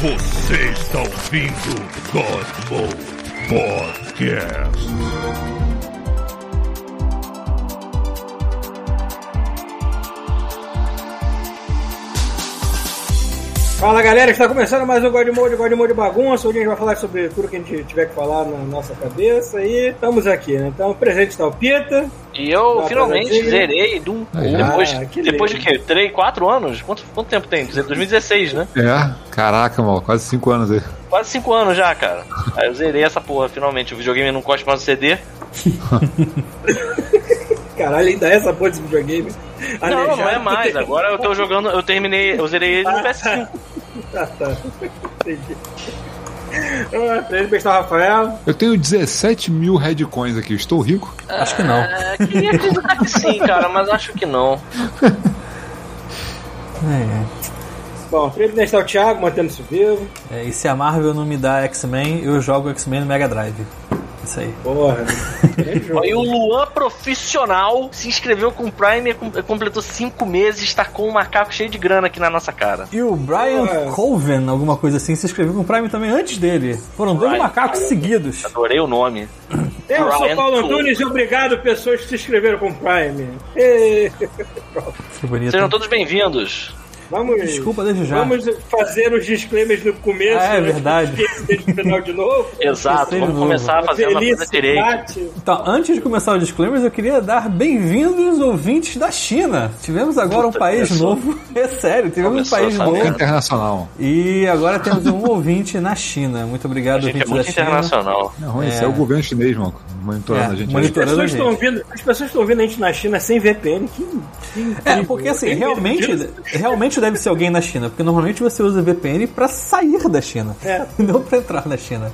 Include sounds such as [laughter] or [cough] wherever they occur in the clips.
Você está ouvindo God Mode Podcast. Fala galera, está começando mais um God Mode, God Mode Bagunça, onde a gente vai falar sobre tudo que a gente tiver que falar na nossa cabeça e estamos aqui, né? Então, presente está o Pita. E eu Dá finalmente zerei Doom. Aí, depois, ah, que depois de quê? 3, 4 anos? Quanto, quanto tempo tem? 2016, né? É, caraca, mano, quase 5 anos aí. Quase 5 anos já, cara. Aí eu zerei essa porra, finalmente. O videogame não corta mais o CD. [laughs] Caralho, ainda é essa porra desse videogame. Não, não é mais. Agora eu tô jogando, eu terminei, eu zerei ele no PS5. [laughs] Tá, tá. Entendi. Ah, Presente está o Rafael. Eu tenho 17 mil Redcoins aqui, estou rico? Acho que não. É, queria acreditar que sim, cara, mas acho que não. [laughs] É, Bom, está o Thiago, mantendo-se vivo. é. E se a Marvel não me dá X-Men, eu jogo X-Men no Mega Drive. Isso aí. Porra. [laughs] Ó, E o Luan Profissional se inscreveu com o Prime, com- completou 5 meses, está com um macaco cheio de grana aqui na nossa cara. E o Brian Ah. Colvin, alguma coisa assim, se inscreveu com o Prime também antes dele. Foram dois Brian macacos Colvin. seguidos. Adorei o nome. Eu sou Brian Paulo Cole. Antunes e obrigado pessoas que se inscreveram com o Prime. E... Que bonito. Sejam todos bem-vindos. Vamos, Desculpa desde já. vamos fazer os disclaimers no começo. Ah, é né? verdade. Esquecer no final de novo. [laughs] Exato, vamos novo. começar fazendo a coisa direito. Então, antes de começar o disclaimers, eu queria dar bem-vindos ouvintes da China. Tivemos agora Puta, um país começou. novo. [laughs] É sério, tivemos Começou um país novo. Internacional. E agora temos um ouvinte na China. Muito A obrigado, gente é muito da China. internacional. É ruim, isso é o governo chinês, mano, monitorando É, a gente. monitor- As a pessoas, estão gente. ouvindo, as pessoas estão ouvindo a gente na China sem VPN. Que, que É, porque assim, medo realmente, deve ser alguém na China, porque normalmente você usa VPN pra sair da China, É. [laughs] não pra entrar na China,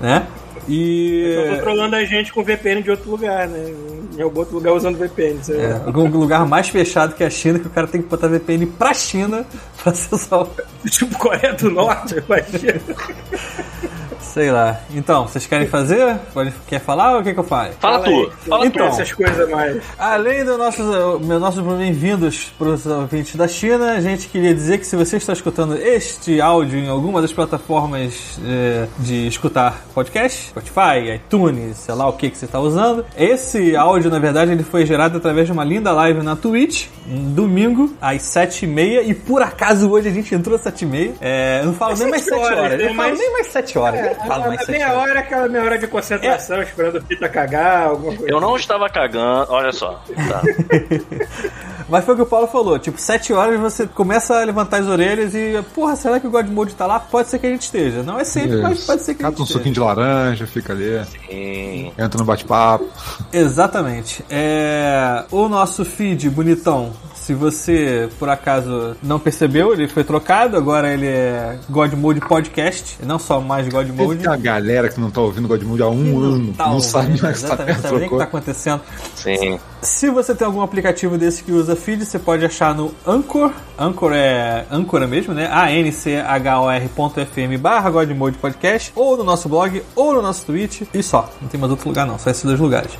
né? E Estão controlando a gente com VPN de outro lugar, né? Em algum outro lugar usando VPN. sei é, algum lugar mais fechado que a China, que o cara tem que botar VPN pra China pra [laughs] acessar o... Tipo Coreia do Norte, imagina. [laughs] Sei lá. Então, vocês querem fazer? Pode, quer falar ou quer que eu fale? Fala aí, tu, fala Então. tu. essas coisas mais. Além dos nossos, meus nossos bem-vindos para os ouvintes da China, a gente queria dizer que se você está escutando este áudio em alguma das plataformas eh, de escutar podcast, Spotify, iTunes, sei lá o que, que você está usando, esse áudio, na verdade, ele foi gerado através de uma linda live na Twitch, um domingo, às 7h30, e por acaso hoje a gente entrou às 7h30. É, eu não falo É nem mais sete 7 horas, horas, eu não falo Mas- nem mais 7 horas, não falo mais A 7 meia hora é aquela meia hora de concentração, esperando o Pita cagar, alguma coisa. Eu não estava cagando, olha só. Tá. [laughs] Mas foi o que o Paulo falou, tipo, 7 horas você começa a levantar as orelhas e, porra, será que o God Mode tá lá? Pode ser que a gente esteja. Não é sempre, mas Isso. pode ser que a Cata um gente suquinho esteja. de laranja, fica ali, Sim. entra no bate-papo. Exatamente. É... O nosso feed bonitão, se você por acaso não percebeu, ele foi trocado, agora ele é God Mode Podcast, e não só mais God Mode. Tem a galera que não tá ouvindo God há um ano, Tá não sabe mais tá exatamente, sabe nem o que trocou. tá acontecendo. Sim. Se você tem algum aplicativo desse que usa feed, você pode achar no Anchor. Anchor é Anchor mesmo, né? A-N-C-H-O-R.fm barra Godmode Podcast. Ou no nosso blog, ou no nosso tweet. E só. Não tem mais outro lugar não. Só esses dois lugares.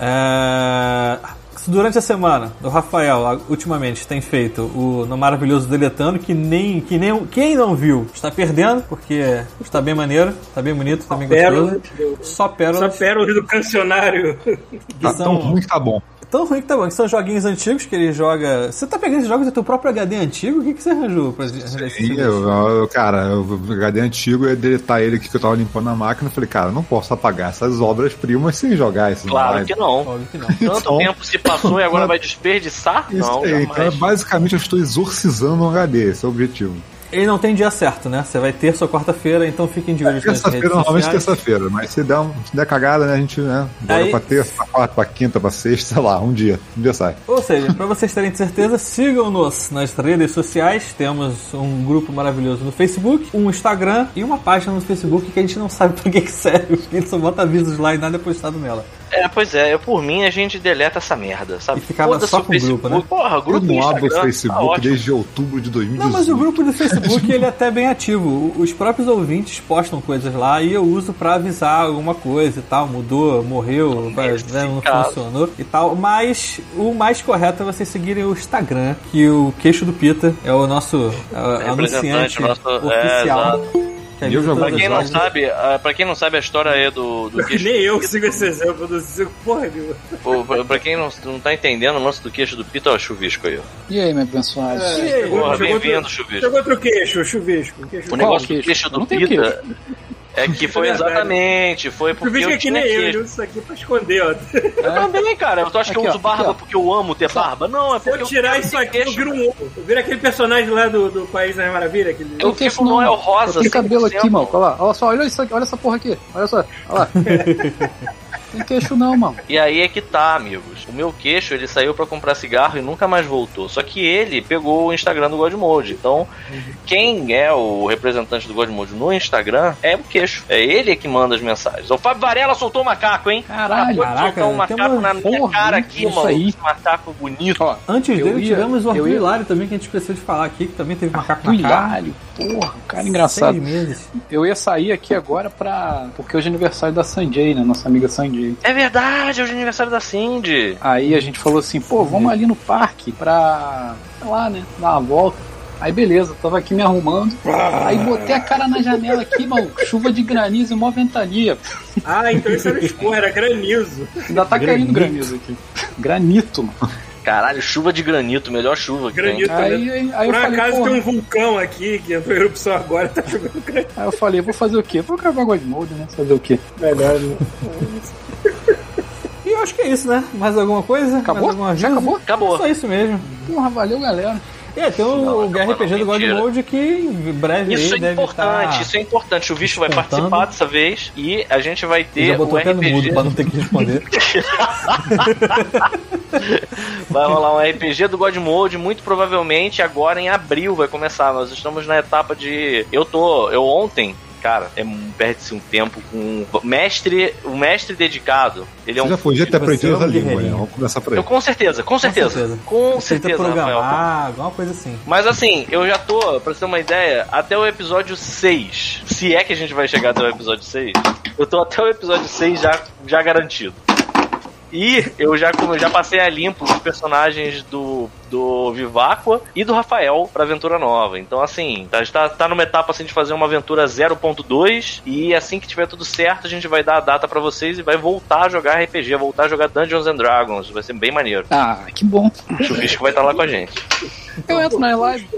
É... Durante a semana, o Rafael, ultimamente, tem feito o No Maravilhoso Deletando, que nem, que nem quem não viu está perdendo, porque está bem maneiro, está bem bonito, está bem gostoso. Só Só pérolas. pérolas do cancionário. Tá são- tão ruim que tá bom. Tão ruim que tá bom, que são joguinhos antigos que ele joga. Você tá pegando esses jogos do teu próprio HD antigo? O que, que você arranjou pra jogos? eu, eu- cara, o HD antigo, eu ia deletar ele aqui que eu tava limpando a máquina. Eu falei, cara, não posso apagar essas obras-primas sem jogar esses Claro live. que não. Óbvio que não. [laughs] Tanto Então- tempo se passou e agora [laughs] vai desperdiçar? Isso não, aí, então, basicamente eu estou exorcizando um HD, esse é o objetivo. Ele não tem dia certo, né? Você vai ter sua quarta-feira, então fiquem de olho redes Terça-feira, normalmente terça-feira, mas se der, um- se der cagada, né, a gente, né, bora Aí- pra terça, pra quarta, pra quinta, pra sexta, sei lá, um dia, um dia sai. Ou seja, pra vocês terem certeza, sigam-nos nas redes sociais. Temos um grupo maravilhoso no Facebook, um Instagram e uma página no Facebook que a gente não sabe [laughs] pra que que serve, porque a gente só bota avisos lá e nada é postado nela. É, pois é, eu por mim a gente deleta essa merda, sabe? E ficava só com o grupo, né? Porra, Eu grupo do não abro o tá Facebook ótimo. desde outubro de 2018. Não, mas o grupo do Facebook ele é até bem ativo. Os próprios ouvintes postam coisas lá e eu uso pra avisar alguma coisa e tal. Mudou, morreu, vai- Nesse né, não caso. funcionou e tal. Mas o mais correto é vocês seguirem o Instagram, que o queixo do Pita é o nosso é, anunciante nosso- é, oficial. que E eu Pra quem não sabe, ah, pra quem não sabe, a história é do, do [laughs] queixo Nem eu sigo esse exemplo do Zico. Porra, meu. Pô, pra- Pra quem não, não tá entendendo, o lance do queixo do Pito é o chuvisco aí, ó. E aí, meu abençoado? É, aí, Porra, chegou bem-vindo, chuvisco. Chegou outro queixo, chuvisco. queixo O negócio do queixo? do não Pita é que foi É exatamente, foi porque Chuvisco eu é que tinha nem eu, ele queixo. usa isso aqui pra esconder, ó. Eu também, cara. Eu tô acho que eu ó, uso barba aqui, porque eu amo ter barba. Não, é Se eu porque tirar quero isso aqui, eu queixo. viro um ovo. Eu viro aquele personagem lá do, do País das Maravilhas. Aquele... Eu fico Noel Rosa, Tem cabelo 100%. aqui, mano. Olha lá, olha só, olha isso aqui, olha essa porra aqui. Olha só, olha lá. [laughs] Tem queixo não, mano. E aí é que tá, amigos. O meu queixo, ele saiu pra comprar cigarro e nunca mais voltou. Só que ele pegou o Instagram do Godmode. Então, quem é o representante do Godmode no Instagram é o queixo. É ele que manda as mensagens. O Fábio Varela soltou um macaco, hein? Caralho, caraca, soltar um tem macaco uma- na minha porra, cara aqui, mano. aí. Esse macaco bonito. Ó, Antes Eu dele, ia- tivemos o Arthur Hilário também, que a gente esqueceu de falar aqui, que também teve macaco na cara. Hilário, porra, cara engraçado. Seis meses. Eu ia sair aqui agora pra. Porque hoje é aniversário da Sanjay, né? Nossa amiga Sanjay. É verdade, hoje é aniversário da Cindy. Aí a gente falou assim, pô, vamos ali no parque pra. sei lá, né? Dar uma volta. Aí beleza, tava aqui me arrumando. Aí botei a cara na janela aqui, mano. Chuva de granizo e mó ventania. Ah, então isso era esporro, era granizo. Ainda tá caindo granizo aqui. Granito, mano. Caralho, chuva de granito, melhor chuva que Granito. tem. Aí, aí, aí eu Por falei, acaso porra, tem um vulcão aqui que entrou em erupção agora e tá jogando granito. Aí eu falei, vou fazer o quê? Vou gravar Godmode, né? Fazer o quê? Melhor, né? [laughs] Eu acho que é isso, né? Mais alguma coisa? Acabou? Mais alguma Já acabou? Acabou. Só isso mesmo. Porra, valeu, galera. É, tem o, Não, o não, RPG do God mentira. Mode que em breve Isso aí é deve importante, estar... isso é importante. O Visto vai participar dessa vez e a gente vai ter já o botou até no mudo RPG. pra não ter que responder. [laughs] Vai rolar um RPG do God Mode, muito provavelmente agora em abril vai começar. Nós estamos na etapa de. Eu tô. Eu ontem. Cara, é, perde-se um tempo com o mestre, o mestre dedicado. Ele é Você um já podia ter Você aprendido é um essa língua, né? Vamos começar por Eu aí. com certeza, com certeza. certeza. Com certeza, Rafael. alguma coisa assim. Mas assim, eu já tô, pra você ter uma ideia, até o episódio 6. Se é que a gente vai chegar até o episódio 6, eu tô até o episódio 6 já, já garantido. E eu já, como eu já passei a limpo os personagens do, do Viváqua e do Rafael pra aventura nova. Então, assim, a gente tá, tá numa etapa assim de fazer uma aventura 0.2. E assim que tiver tudo certo, a gente vai dar a data pra vocês e vai voltar a jogar RPG, voltar a jogar Dungeons and Dragons. Vai ser bem maneiro. Ah, que bom. O Chuvisco vai estar lá com a gente. Eu entro na live.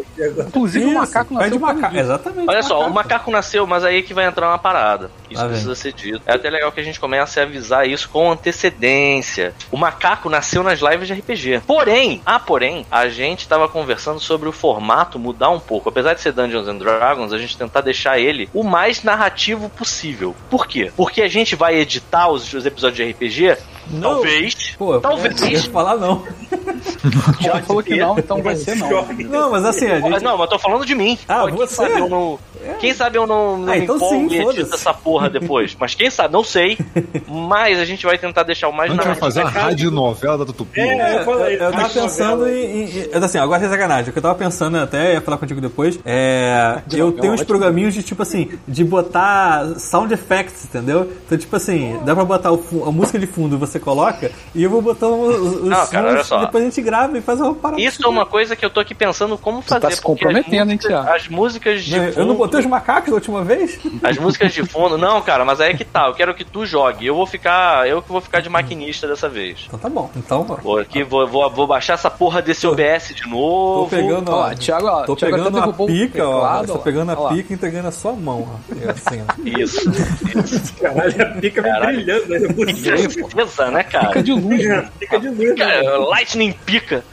Inclusive o Isso, macaco pede nasceu macaco. comigo. Exatamente. Olha só, o macaco nasceu, mas aí que vai entrar uma parada. Isso vem. precisa ser dito. É até legal que a gente comece a avisar isso com antecedência. O macaco nasceu nas lives de RPG. Porém, ah, porém, a gente tava conversando sobre o formato mudar um pouco. Apesar de ser Dungeons and Dragons, a gente tentar deixar ele o mais narrativo possível. Por quê? Porque a gente vai editar os, os episódios de RPG? Não. Talvez. Pô, Talvez. eu ia falar não. [laughs] Já falou que não, então vai ser não. Não, mas assim, a Mas gente... não, mas tô falando de mim. Ah, Pô, quem você? sabe eu não. Quem sabe eu não, não Ah, me então empolgo sim, e essa porra depois. Mas quem sabe, não sei. [laughs] Mas a gente vai tentar deixar o mais A gente vai fazer uma rádio novela da Tutupi. É, eu falei. eu tava pensando novela. em, em- Assim, agora é sacanagem. O que eu tava pensando até, ia falar contigo depois, é. [laughs] Eu tenho uns programinhos de tipo assim, de botar sound effects, entendeu? Então, tipo assim, dá pra botar a música de fundo, você coloca, e eu vou botando os, os Não, cara, olha só. e depois a gente grava e faz uma parada. Isso é uma coisa que eu tô aqui pensando como fazer. tá se comprometendo, hein, as músicas, Thiago? as músicas de Não, fundo. Eu não botei os macacos da última vez? As músicas de fundo. Não, cara, mas aí é que tá. Eu quero que tu jogue. Eu vou ficar. Eu que vou ficar de maquinista dessa vez. Então tá bom. Então, Vou aqui, vou, vou, vou baixar essa porra desse OBS de tô novo. pegando, ó. Ó, Thiago, ó, Tô Thiago pegando a pica, ó. Tô pegando a Ó pica e entregando a sua mão, ó. E assim, ó. Isso. Isso. Caralho, a pica me Caralho. brilhando. Né? [laughs] Né, cara? Fica de luz, né? Pica de luz. né? [laughs] Cara, Lightning pica.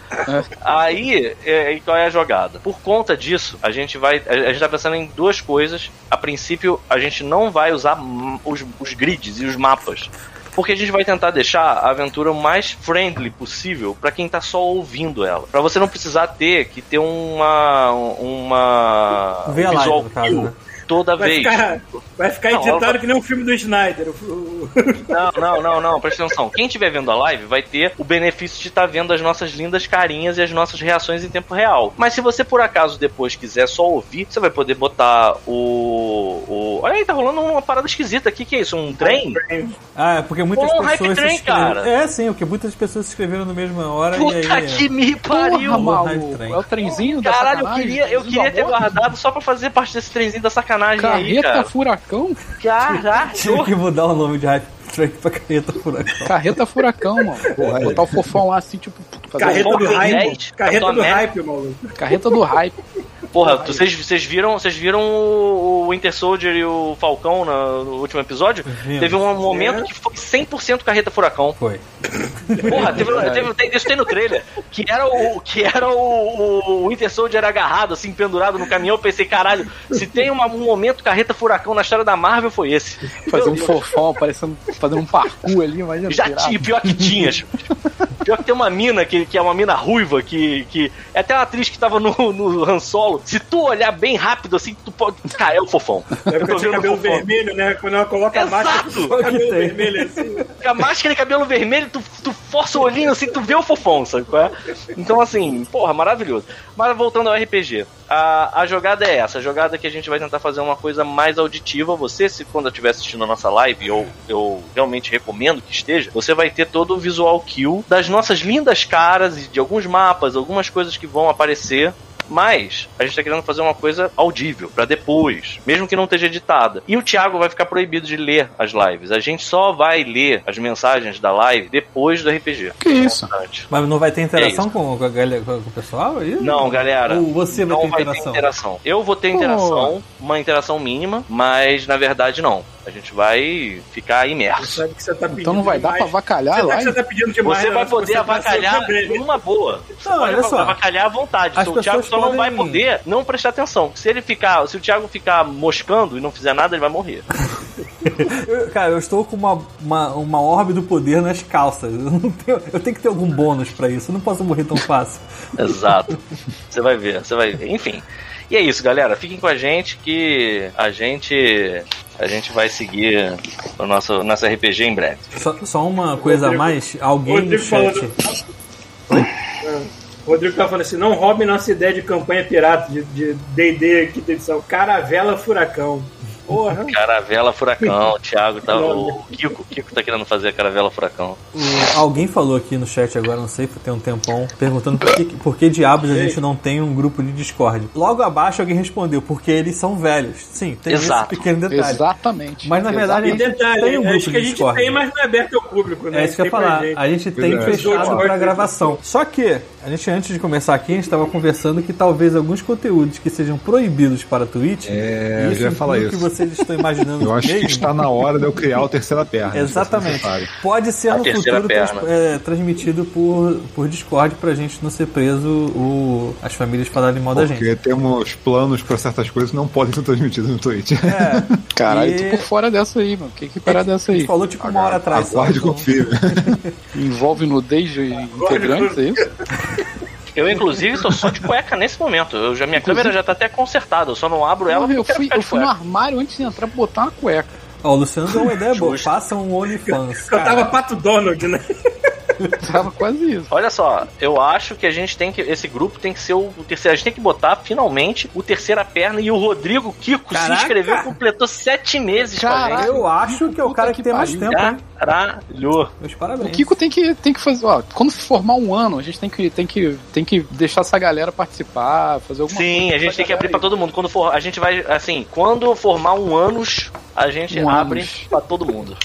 Aí, é, e qual é a jogada? Por conta disso, a gente vai. A, gente tá pensando em duas coisas. A princípio, a gente não vai usar os, os grids e os mapas. Porque a gente vai tentar deixar a aventura o mais friendly possível pra quem tá só ouvindo ela. Pra você não precisar ter que ter uma. uma. Ver a um live, visual no caso, né? Toda Vai vez. ficar, vai ficar Não, editado ela- que nem um filme do Snyder. [laughs] Não, não, não, não, presta atenção. Quem estiver vendo a live vai ter o benefício de estar vendo as nossas lindas carinhas e as nossas reações em tempo real. Mas se você por acaso depois quiser só ouvir, você vai poder botar o. o... Olha aí, tá rolando uma parada esquisita aqui. que é isso? Um trem? Ah, é porque muitas Pô, um hype pessoas. se train, inscreveram- cara. É, sim, porque muitas pessoas se inscreveram na mesma hora e Puta aí. que me pariu! Porra, Hype. Train. É o trenzinho da Caralho, eu queria, eu queria ter guardado só pra fazer parte desse trenzinho da sacanagem aí, Carreta cara. furacão? Caralho! Tive que mudar o nome de Hype Train pra Carreta Furacão. Carreta furacão, mano. Porra, Botar o fofão lá assim, tipo. Fazer Carreta um- do hype. Carreta do hype, maluco. Carreta do hype. Porra, vocês, vocês viram, vocês viram o o Winter Soldier e o Falcão na- no último episódio? Vimos. Teve um momento que foi 100% carreta furacão. Foi. Porra, teve, teve, tem, isso tem no trailer. Que era o que era o, o Winter Soldier agarrado, assim, pendurado no caminhão. Eu pensei, caralho, se tem uma- um momento carreta furacão na história da Marvel, foi esse. Fazer um fofão, parecendo fazendo um parkour ali, imagina. Já tinha, pior que tinha. [laughs] Pior que tem uma mina que, que é uma mina ruiva, que, que é até uma atriz que tava no, no Han Solo. Se tu olhar bem rápido assim, tu pode. Cara, é o fofão. É Eu porque tô vendo cabelo fofão. vermelho, né? Quando ela coloca a máscara, Exato! com o cabelo vermelho assim. [laughs] A máscara e cabelo vermelho, tu, tu força o olhinho assim, tu vê o fofão, sabe é? Então, assim, porra, maravilhoso. Mas voltando ao RPG, a, a jogada é essa: a jogada que a gente vai tentar fazer uma coisa mais auditiva. Você, se quando estiver assistindo a nossa live, eu, eu realmente recomendo que esteja, você vai ter todo o visual kill das nossas lindas caras e de alguns mapas, algumas coisas que vão aparecer. Mas a gente tá querendo fazer uma coisa audível pra depois, mesmo que não esteja editada. E o Thiago vai ficar proibido de ler as lives. A gente só vai ler as mensagens da live depois do RPG. Que isso? Importante. Mas não vai ter interação É com, com, a galera, com o pessoal? Aí? Não, galera. Ou você vai não ter vai interação? ter interação. Eu vou ter interação, uma interação mínima, mas na verdade não. A gente vai ficar imerso. Sabe que você tá pedindo Então não vai dar pra demais. avacalhar Você, lá? tá, que você tá pedindo demais. Você né? vai poder tá sendo avacalhar né? numa boa. Você Não, pode olha só. avacalhar à vontade. As o Thiago só não vai podem- poder não prestar atenção. Se ele ficar, se o Thiago ficar moscando e não fizer nada, ele vai morrer. Eu- cara, eu estou com uma, uma, uma orbe do poder nas calças. Eu, não tenho, eu tenho que ter algum bônus pra isso. Eu não posso morrer tão fácil. Exato. Você vai ver, você vai ver. Enfim. E é isso, galera. Fiquem com a gente que a gente a gente vai seguir o nosso nosso RPG em breve. Só, só uma coisa a Rodrigo- mais. Alguém no Rodrigo chat... falando- O Rodrigo tá falando assim: não roube nossa ideia de campanha pirata de de DD quinta edição. Caravela Furacão. Porra. [laughs] Caravela Furacão, o Thiago tá. O Kiko, o Kiko tá querendo fazer a Caravela Furacão. Alguém falou aqui no chat agora, não sei, tem um tempão, perguntando por que, por que diabos a gente não tem um grupo de Discord. Logo abaixo alguém respondeu, porque eles são velhos. Sim, tem Exato. esse pequeno detalhe. Exatamente. Mas, na verdade, E a gente detalhe, tem um grupo acho que a de gente Discord. tem, mas não é aberto ao público, né? É isso que eu ia falar. gente. A gente tem é. fechado pra gravação. Só que, a gente antes de começar aqui, a gente estava conversando que talvez alguns conteúdos que sejam proibidos para a Twitch, É, eu isso já ia falar isso. Que vocês estão imaginando Eu acho que mesmo. está na hora de eu criar o terceira perna. Exatamente. Pode ser A no futuro trans- é, transmitido por, por Discord pra gente não ser preso o, as famílias falarem mal da gente. Porque temos planos para certas coisas que não podem ser transmitidos no Twitch. É, [laughs] Caralho, E- tô por fora dessa aí, mano. Que que parada é essa a aí? gente falou tipo uma hora atrás. Aguarde e confie. [laughs] Envolve nudez de integrantes, é isso? Eu, inclusive, tô só de cueca nesse momento. Eu já, minha câmera já tá até consertada. Eu só não abro ela eu fui, eu fui no armário antes de entrar pra botar uma cueca. Ó, o Luciano deu uma ideia boa. Faça um OnlyFans. Eu tava cara. Pato Donald, né? [laughs] Tava quase isso. Olha só, eu acho que a gente tem que. Esse grupo tem que ser o, o terceiro. A gente tem que botar finalmente o terceira perna e o Rodrigo Kiko Caraca! se inscreveu, completou sete meses com a Caralho! gente. Eu acho que é o cara que, que tem mais tempo? Caralho! Meus O parabéns. Kiko tem que, tem que fazer, ó, quando formar um ano, a gente tem que, tem que, tem que deixar essa galera participar, fazer alguma coisa. Sim, a gente tem que abrir pra todo mundo. Quando for, a gente vai, assim, quando formar um ânus, a gente Um abre ânus. pra todo mundo.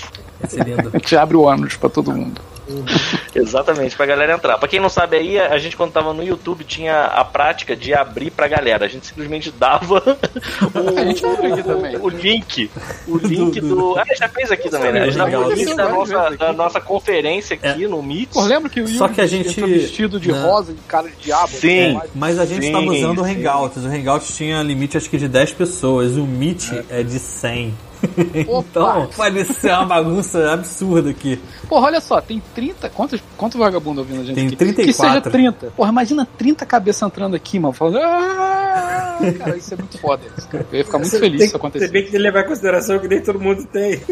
Esse é. A gente abre o ânus pra todo mundo. [laughs] Exatamente, pra galera entrar. Pra quem não sabe aí, a gente quando tava no YouTube tinha a prática de abrir pra galera. A gente simplesmente dava o, [laughs] A gente faz aqui também. o link. O link do. [laughs] Ah, já fez aqui também, né? A gente dava o link da nossa, da nossa conferência aqui no Meet. Pô, lembra que o Só que a gente- vestido de Não. rosa, de cara de diabo? Sim. né? Mas a gente Sim, estava usando o sim. Hangouts. O Hangouts tinha limite acho que de 10 pessoas. O Meet é, de 100. [laughs] Então, vai ser uma bagunça absurda aqui. Porra, olha só, tem 30. Quantos, quanto vagabundo ouvindo a gente Tem aqui? 34. Que seja 30. Porra, imagina 30 cabeças entrando aqui, mano, falando. "Ah!" Cara, isso é muito foda. Isso, cara. Eu ia ficar muito Você feliz tem, se isso Você acontecer. tem que levar em consideração que nem todo mundo tem. [laughs]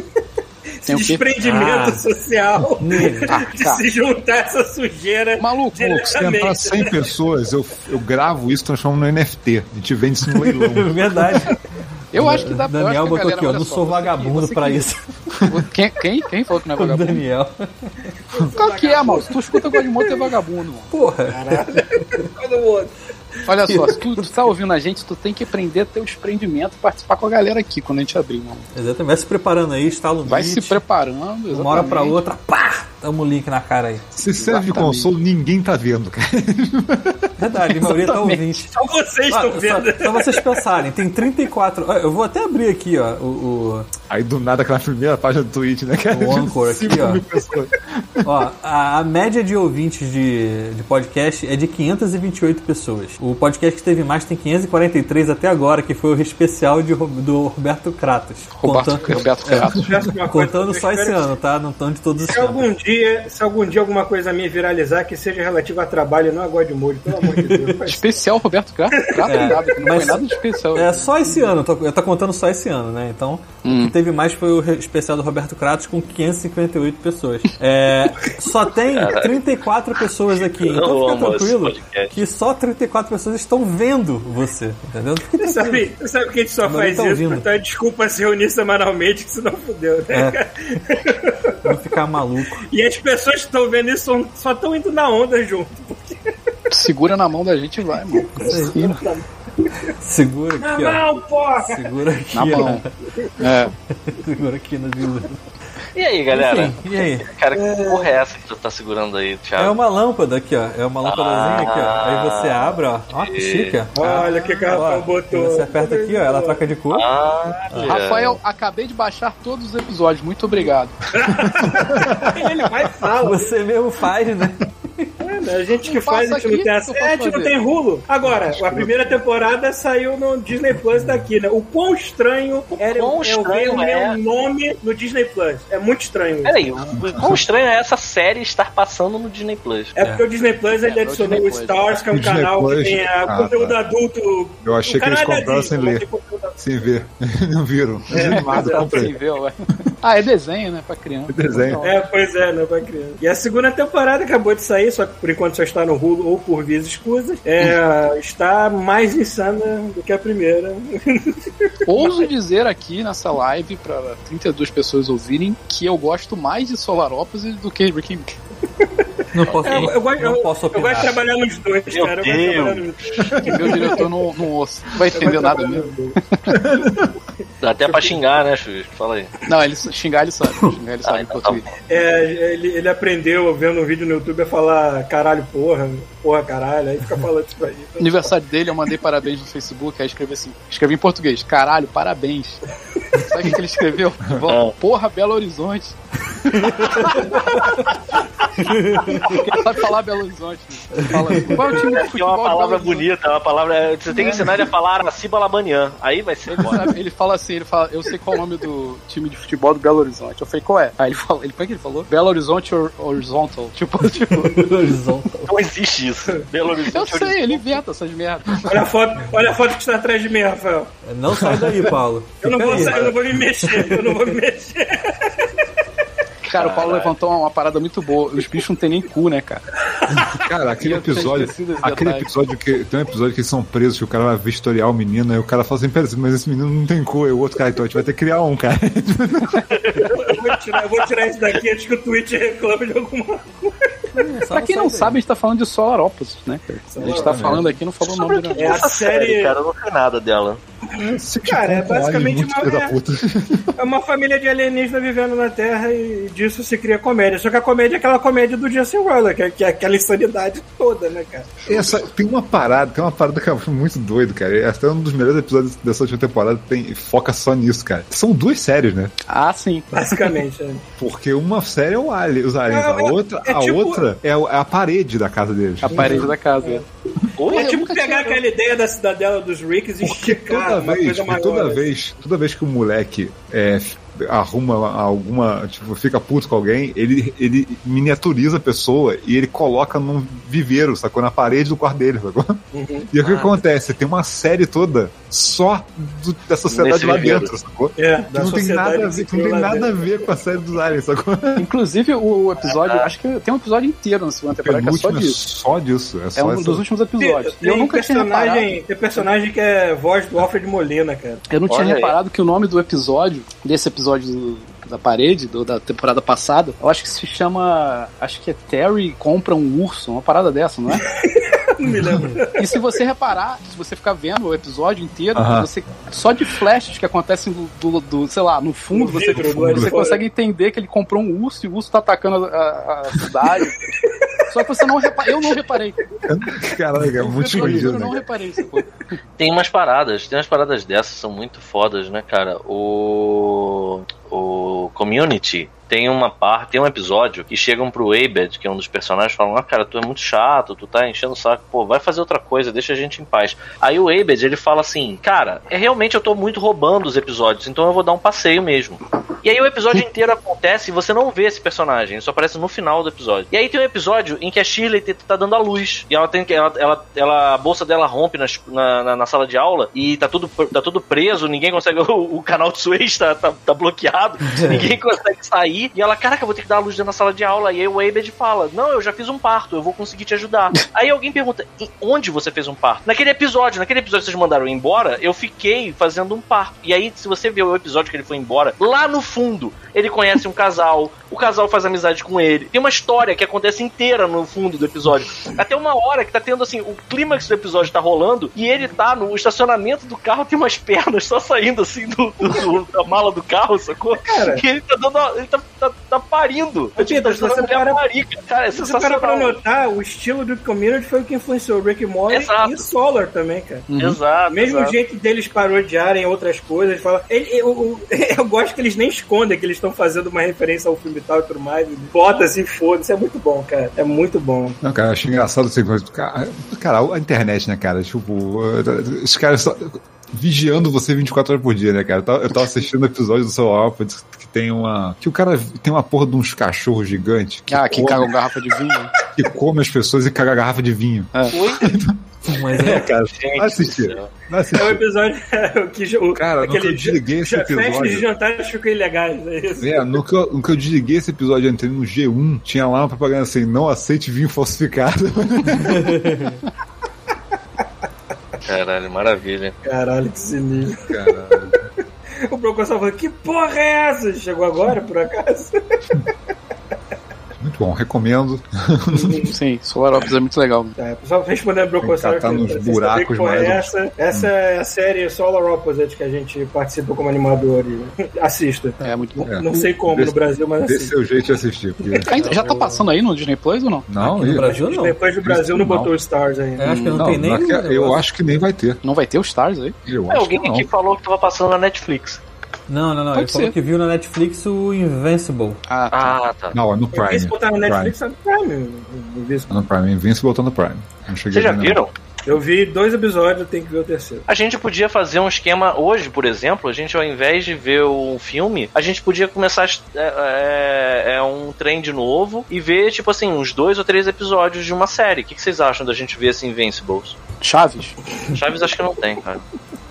Tem? Desprendimento Ah. social [laughs] Ah, de cara. se juntar essa sujeira. Maluco, Se entrar diretamente. 100 pessoas, eu, eu gravo isso e transformo no NFT. A gente vende isso no leilão. Verdade. Eu acho que dá pra. eu Daniel botou galera, aqui, ó. olha Não sou vagabundo pra que- isso. [laughs] Quem, quem, quem falou que não é [laughs] O vagabundo? Daniel. Qual que é, mano? Se tu escuta Godmode é vagabundo, mano. Porra. Mundo. Olha só, se tu, tu tá ouvindo a gente, tu tem que aprender a ter o desprendimento e participar com a galera aqui quando a gente abrir, mano. Exatamente. Vai se preparando aí, instala o Vai Meet, se preparando. Uma hora pra exatamente. outra, pá! Tamo o link na cara aí. Se serve de consolo, ninguém tá vendo, cara. [laughs] Verdade, a maioria tá ouvinte. Só vocês estão vendo. só, só vocês pensarem, tem 34. ó, Eu vou até abrir aqui, ó, o, Aí do nada, aquela primeira página do Twitch, né, cara? O Anchor aqui, 5 ó. ó, a, a média de ouvintes de, de podcast é de 528 pessoas. O podcast que teve mais tem 543 até agora, que foi o especial de, do Roberto Kratos. Roberto, Contando- Roberto Kratos. Peço uma coisa, Contando eu só esse ano, tá? Não tão de todos os Se anos. algum dia, se algum dia alguma coisa minha viralizar que seja relativa a trabalho e não a Godmode, pelo amor de Deus. Especial Roberto Kratos? Kratos É, nada, que não mas- foi nada de especial. É só esse ano, tô, eu tô contando só esse ano, né? Então, o que teve mais foi o especial do Roberto Kratos com 558 pessoas. É, só tem 34 pessoas aqui, então Eu fica amo esse tranquilo que só 34 pessoas estão vendo você, entendeu? Fica Você sabe, sabe que a gente só Mas faz isso ouvindo. pra dar desculpa se reunir semanalmente, que senão fudeu, né? É. Não ficar maluco. E as pessoas que estão vendo isso só estão indo na onda junto. Segura na mão da gente e vai, mano. Segura Na aqui, ó. mão, porra! Segura aqui, Na mão. ó. É. [laughs] Segura aqui no viu. E aí, galera? Enfim, e aí? Cara, que porra é essa que tu tá segurando aí, É Thiago? uma lâmpada aqui, ó. É uma lâmpadazinha aqui, ó. Aí você abre, ó. Ó, que chique, ó. Olha o que Rafael botou. Você aperta aqui, ó. Ela troca de cor. Ah, Rafael, acabei de baixar todos os episódios. Muito obrigado. [laughs] Ele vai e fala. Você mesmo faz, né? É, né? A gente que faz, a gente não tem o que acesso. É, a posso gente não tem Hulu. Agora, a primeira temporada saiu no Disney Plus daqui, né? O quão estranho era quão eu, eu ver estranho o meu é? nome no Disney Plus. É muito estranho. isso. Peraí, o quão estranho é essa série estar passando no Disney Plus? É porque o Disney Plus ele É, adicionou o o. Stars, que é um O Disney canal que Plus? tem ah, Ah, conteúdo tá. adulto. Eu achei O que eles é compraram sem ler. Sem ver. [laughs] Não viram. Animado, Sem comprei. ver, ué. [laughs] Ah, é desenho, né? Pra criança. Desenho. É, pois é, não vai criança. E a segunda temporada acabou de sair, só que por enquanto só está no Hulu ou por vias escusas. É, está mais insana do que a primeira. [laughs] Ouso dizer aqui nessa live pra 32 pessoas ouvirem que eu gosto mais de Solarópolis do que Rick and. [laughs] Não posso, É, eu, eu, gosto- não eu- posso eu gosto de opinar. trabalhar nos dois, Meu cara. Eu gosto de Deus. trabalhar nos meu diretor não, não ouça. Não vai entender nada mesmo. Dá até pra xingar, né, Xuxa? Fala aí. Não, ele xingar ele sabe. Xingar ele sabe Ah, em então tá. É, ele, ele aprendeu vendo um vídeo no YouTube a falar caralho, porra, porra, caralho, aí fica falando isso pra mim. [laughs] Aniversário dele, eu mandei parabéns no Facebook, aí escrevi assim, escrevi em português, caralho, parabéns. Sabe o que ele escreveu? Volta, [laughs] Porra, Belo Horizonte. [laughs] Ele sabe falar Belo Horizonte. né? Fala, qual é o time de É futebol uma de palavra bonita, é uma palavra. Você tem que ensinar ele a falar Araciba Labanian. Aí vai ser Ele fala assim, ele fala, eu sei qual é o nome do time de futebol do Belo Horizonte. Eu falei, qual é? Aí ele fala, ele, como é que ele falou? Belo Horizonte Hor- Horizontal. Tipo, [laughs] tipo, Horizontal. Não existe isso. Belo Horizonte. eu sei, ele inventa essas merdas. Olha a foto, olha a foto que está atrás de mim, Rafael. Não sai daí, Paulo. Eu não vou aí. sair, eu não vou me mexer, eu não vou me mexer. [laughs] Cara, o Paulo levantou uma, uma parada muito boa. Os bichos não tem nem cu, né, cara? [laughs] Cara, aquele episódio. Aquele episódio que. Tem um episódio que eles são presos, que o cara vai vistoriar o menino, aí o cara fala assim, pera, mas esse menino não tem cor, e o outro cara, então a gente vai ter que criar um, cara. Eu vou tirar, eu vou tirar isso daqui antes que o Twitch reclame de alguma coisa. Só Pra quem não sabe, a gente tá falando de Solarópolis, né? cara? A gente tá falando aqui, não falou o nome que é É a série, série- cara? Eu não sei nada dela. Cara, é basicamente uma- é- puta. [laughs] É uma família de alienígenas vivendo na Terra e disso se cria comédia. Só que a comédia é aquela comédia do Jason Roller, que é, que é aquela insanidade toda, né, cara? Essa, tem uma parada, tem uma parada que é muito doido, cara. É até um dos melhores episódios dessa última temporada tem, foca só nisso, cara. São duas séries, né? Ah, sim. Basicamente. [laughs] né? Porque uma série é o alien, os aliens, É, a é- outra, é a tipo- outra é é a parede da casa deles. A parede da casa. é. É tipo pegar tinha- aquela ideia da cidadela dos Ricks e Porque esticar toda uma vez, coisa porque maior. toda assim. vez, toda vez que o moleque é, arruma alguma, tipo, fica puto com alguém, ele, ele miniaturiza a pessoa e ele coloca num viveiro, sacou? Na parede do quarto dele, sacou? Uhum. E o que acontece? Tem uma série toda só do- da sociedade Nesse lá viveiro. dentro, sacou? É, Que da não tem sociedade nada a que ver, não tem nada a ver com a série dos aliens, sacou? Inclusive, o episódio, acho que tem um episódio inteiro na segunda temporada que é só é disso. só disso. É, É só um essa- dos últimos episódios. Tem, eu nunca tinha reparado. personagem, tem personagem que é voz do Alfred Molina, cara. Eu não tinha Olha aí. reparado que o nome do episódio, desse episódio do- da parede, do- da temporada passada, eu acho que se chama. Acho que é Terry compra um urso, uma parada dessa, não é? [laughs] Não me lembro. E se você reparar, se você ficar vendo o episódio inteiro, Aham. você só de flashes que acontecem do, do- do, sei lá, no fundo, No você, vidro, do você de consegue entender que ele comprou um urso e o urso tá atacando a- a cidade. [laughs] Só que você não repara, eu não reparei. [laughs] Caraca, é muito eu, escondido, eu não né? reparei. Tem umas paradas, tem umas paradas dessas, são muito fodas, né, cara? O. O Community tem uma parte, tem um episódio que chegam pro Abed, que é um dos personagens, falam: Ah, cara, tu é muito chato, tu tá enchendo o saco, pô, vai fazer outra coisa, deixa a gente em paz. Aí o Abed, ele fala assim: Cara, é realmente eu tô muito roubando os episódios, então eu vou dar um passeio mesmo. E aí o episódio inteiro acontece e você não vê esse personagem, ele só aparece no final do episódio. E aí tem um episódio em que a Shirley tá dando a luz. E ela tem que. Ela, ela, ela- a bolsa dela rompe nas- na, na, na sala de aula e tá tudo, tá tudo preso, ninguém consegue. [laughs] O, o canal de Suez tá, tá, tá bloqueado, [laughs] ninguém consegue sair. E ela, caraca, eu vou ter que dar a luz dentro da sala de aula. E aí o Abed fala: Não, eu já fiz um parto, eu vou conseguir te ajudar. [laughs] aí alguém pergunta: "E onde você fez um parto? Naquele episódio, naquele episódio que vocês mandaram embora, eu fiquei fazendo um parto. E aí, se você ver o episódio que ele foi embora, lá no fundo, ele conhece um casal, o casal faz amizade com ele. Tem uma história que acontece inteira no fundo do episódio. Até uma hora que tá tendo assim, o clímax do episódio tá rolando e ele tá no estacionamento do carro, tem umas pernas só saindo assim do, do- do- da mala do carro, sacou? Cara. E ele tá dando. a- Ele tá, tá, tá parindo. Ô, Pedro, tá se você para- parica. Cara, é Se você sensacional. pra notar, o estilo do Community foi o que influenciou o Rick and Morty Exato. e Solar também, cara. Exato. Mesmo exato. o jeito deles parodiarem outras coisas, fala, ele, eu, [laughs] eu- eu gosto que eles nem escondem que eles estão fazendo uma referência ao filme tal e tudo mais. Bota assim, foda-se, é muito bom, cara. É muito bom. Não, cara, eu acho engraçado assim, cara, cara, a internet, né, cara? Tipo, os caras só vigiando você 24 horas por dia, né, cara? Eu tava, eu tava assistindo o episódio do seu Alpha que tem uma. Que o cara tem uma porra de uns cachorros gigantes que, Ah, que come, caga uma garrafa de vinho. [laughs] que come as pessoas e caga a garrafa de vinho. Mas é, Cara, Gente do assistir. Vai É o episódio [laughs] que o, Cara, no que eu desliguei esse ja- festas episódio- de jantares ficam ilegais, é isso. É, no que, eu, no que eu desliguei esse episódio, eu entrei no G1, tinha lá uma propaganda assim, não aceite vinho falsificado. [laughs] Caralho, maravilha. Caralho, que sinistro. Caralho. [laughs] O Procon só falou, que porra é essa? Chegou agora, por acaso? [laughs] Bom, recomendo. [laughs] Sim, Solar Opus é muito legal. Tá, só respondendo pro Brocossauro catar nos buracos porra é mais essa. Essa é a série Solar Opposite que a gente participa como animador e [laughs] assista. É muito bom. É. Não sei como Desse- no Brasil, mas assista. seu jeito de assistir. Porque... [laughs] Já tá passando aí no Disney Plus ou não? Não, aqui no Brasil não. Depois do Brasil não Não. botou Stars ainda. Eu acho que não, não, tem nem. eu acho que nem vai ter. Não vai ter os Stars aí? Eu É, acho alguém que não. aqui falou que tava passando na Netflix. Não, não, não. Pode Ele falou ser. que viu na Netflix o Invincible. Ah, tá. Ah, tá. Não, é no Prime. Esse botar no Netflix é no Prime. isso. É no Prime. Invincible tá no Prime. Vocês já não. viram? Eu vi dois episódios, eu tenho que ver o terceiro. A gente podia fazer um esquema hoje, por exemplo. A gente, ao invés de ver um filme, a gente podia começar é, é, é um trend novo e ver, tipo assim, uns dois ou três episódios de uma série. O que, que vocês acham da gente ver esse Invincibles? Chaves? Chaves acho que não tem, cara.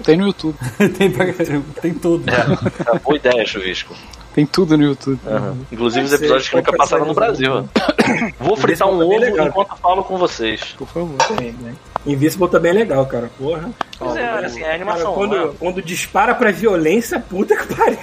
Tem no YouTube. [laughs] tem, pra- tem tudo. É, boa ideia, Chuvisco. Tem tudo no YouTube. Aham. Inclusive os episódios que nunca passaram no Brasil. Vou fritar um bem ovo legal. enquanto eu falo com vocês. Por favor. Tem, né? Invincible também é legal, cara. Porra. Pois é, assim, é Cara, animação. quando, né? quando dispara pra violência, puta que pariu.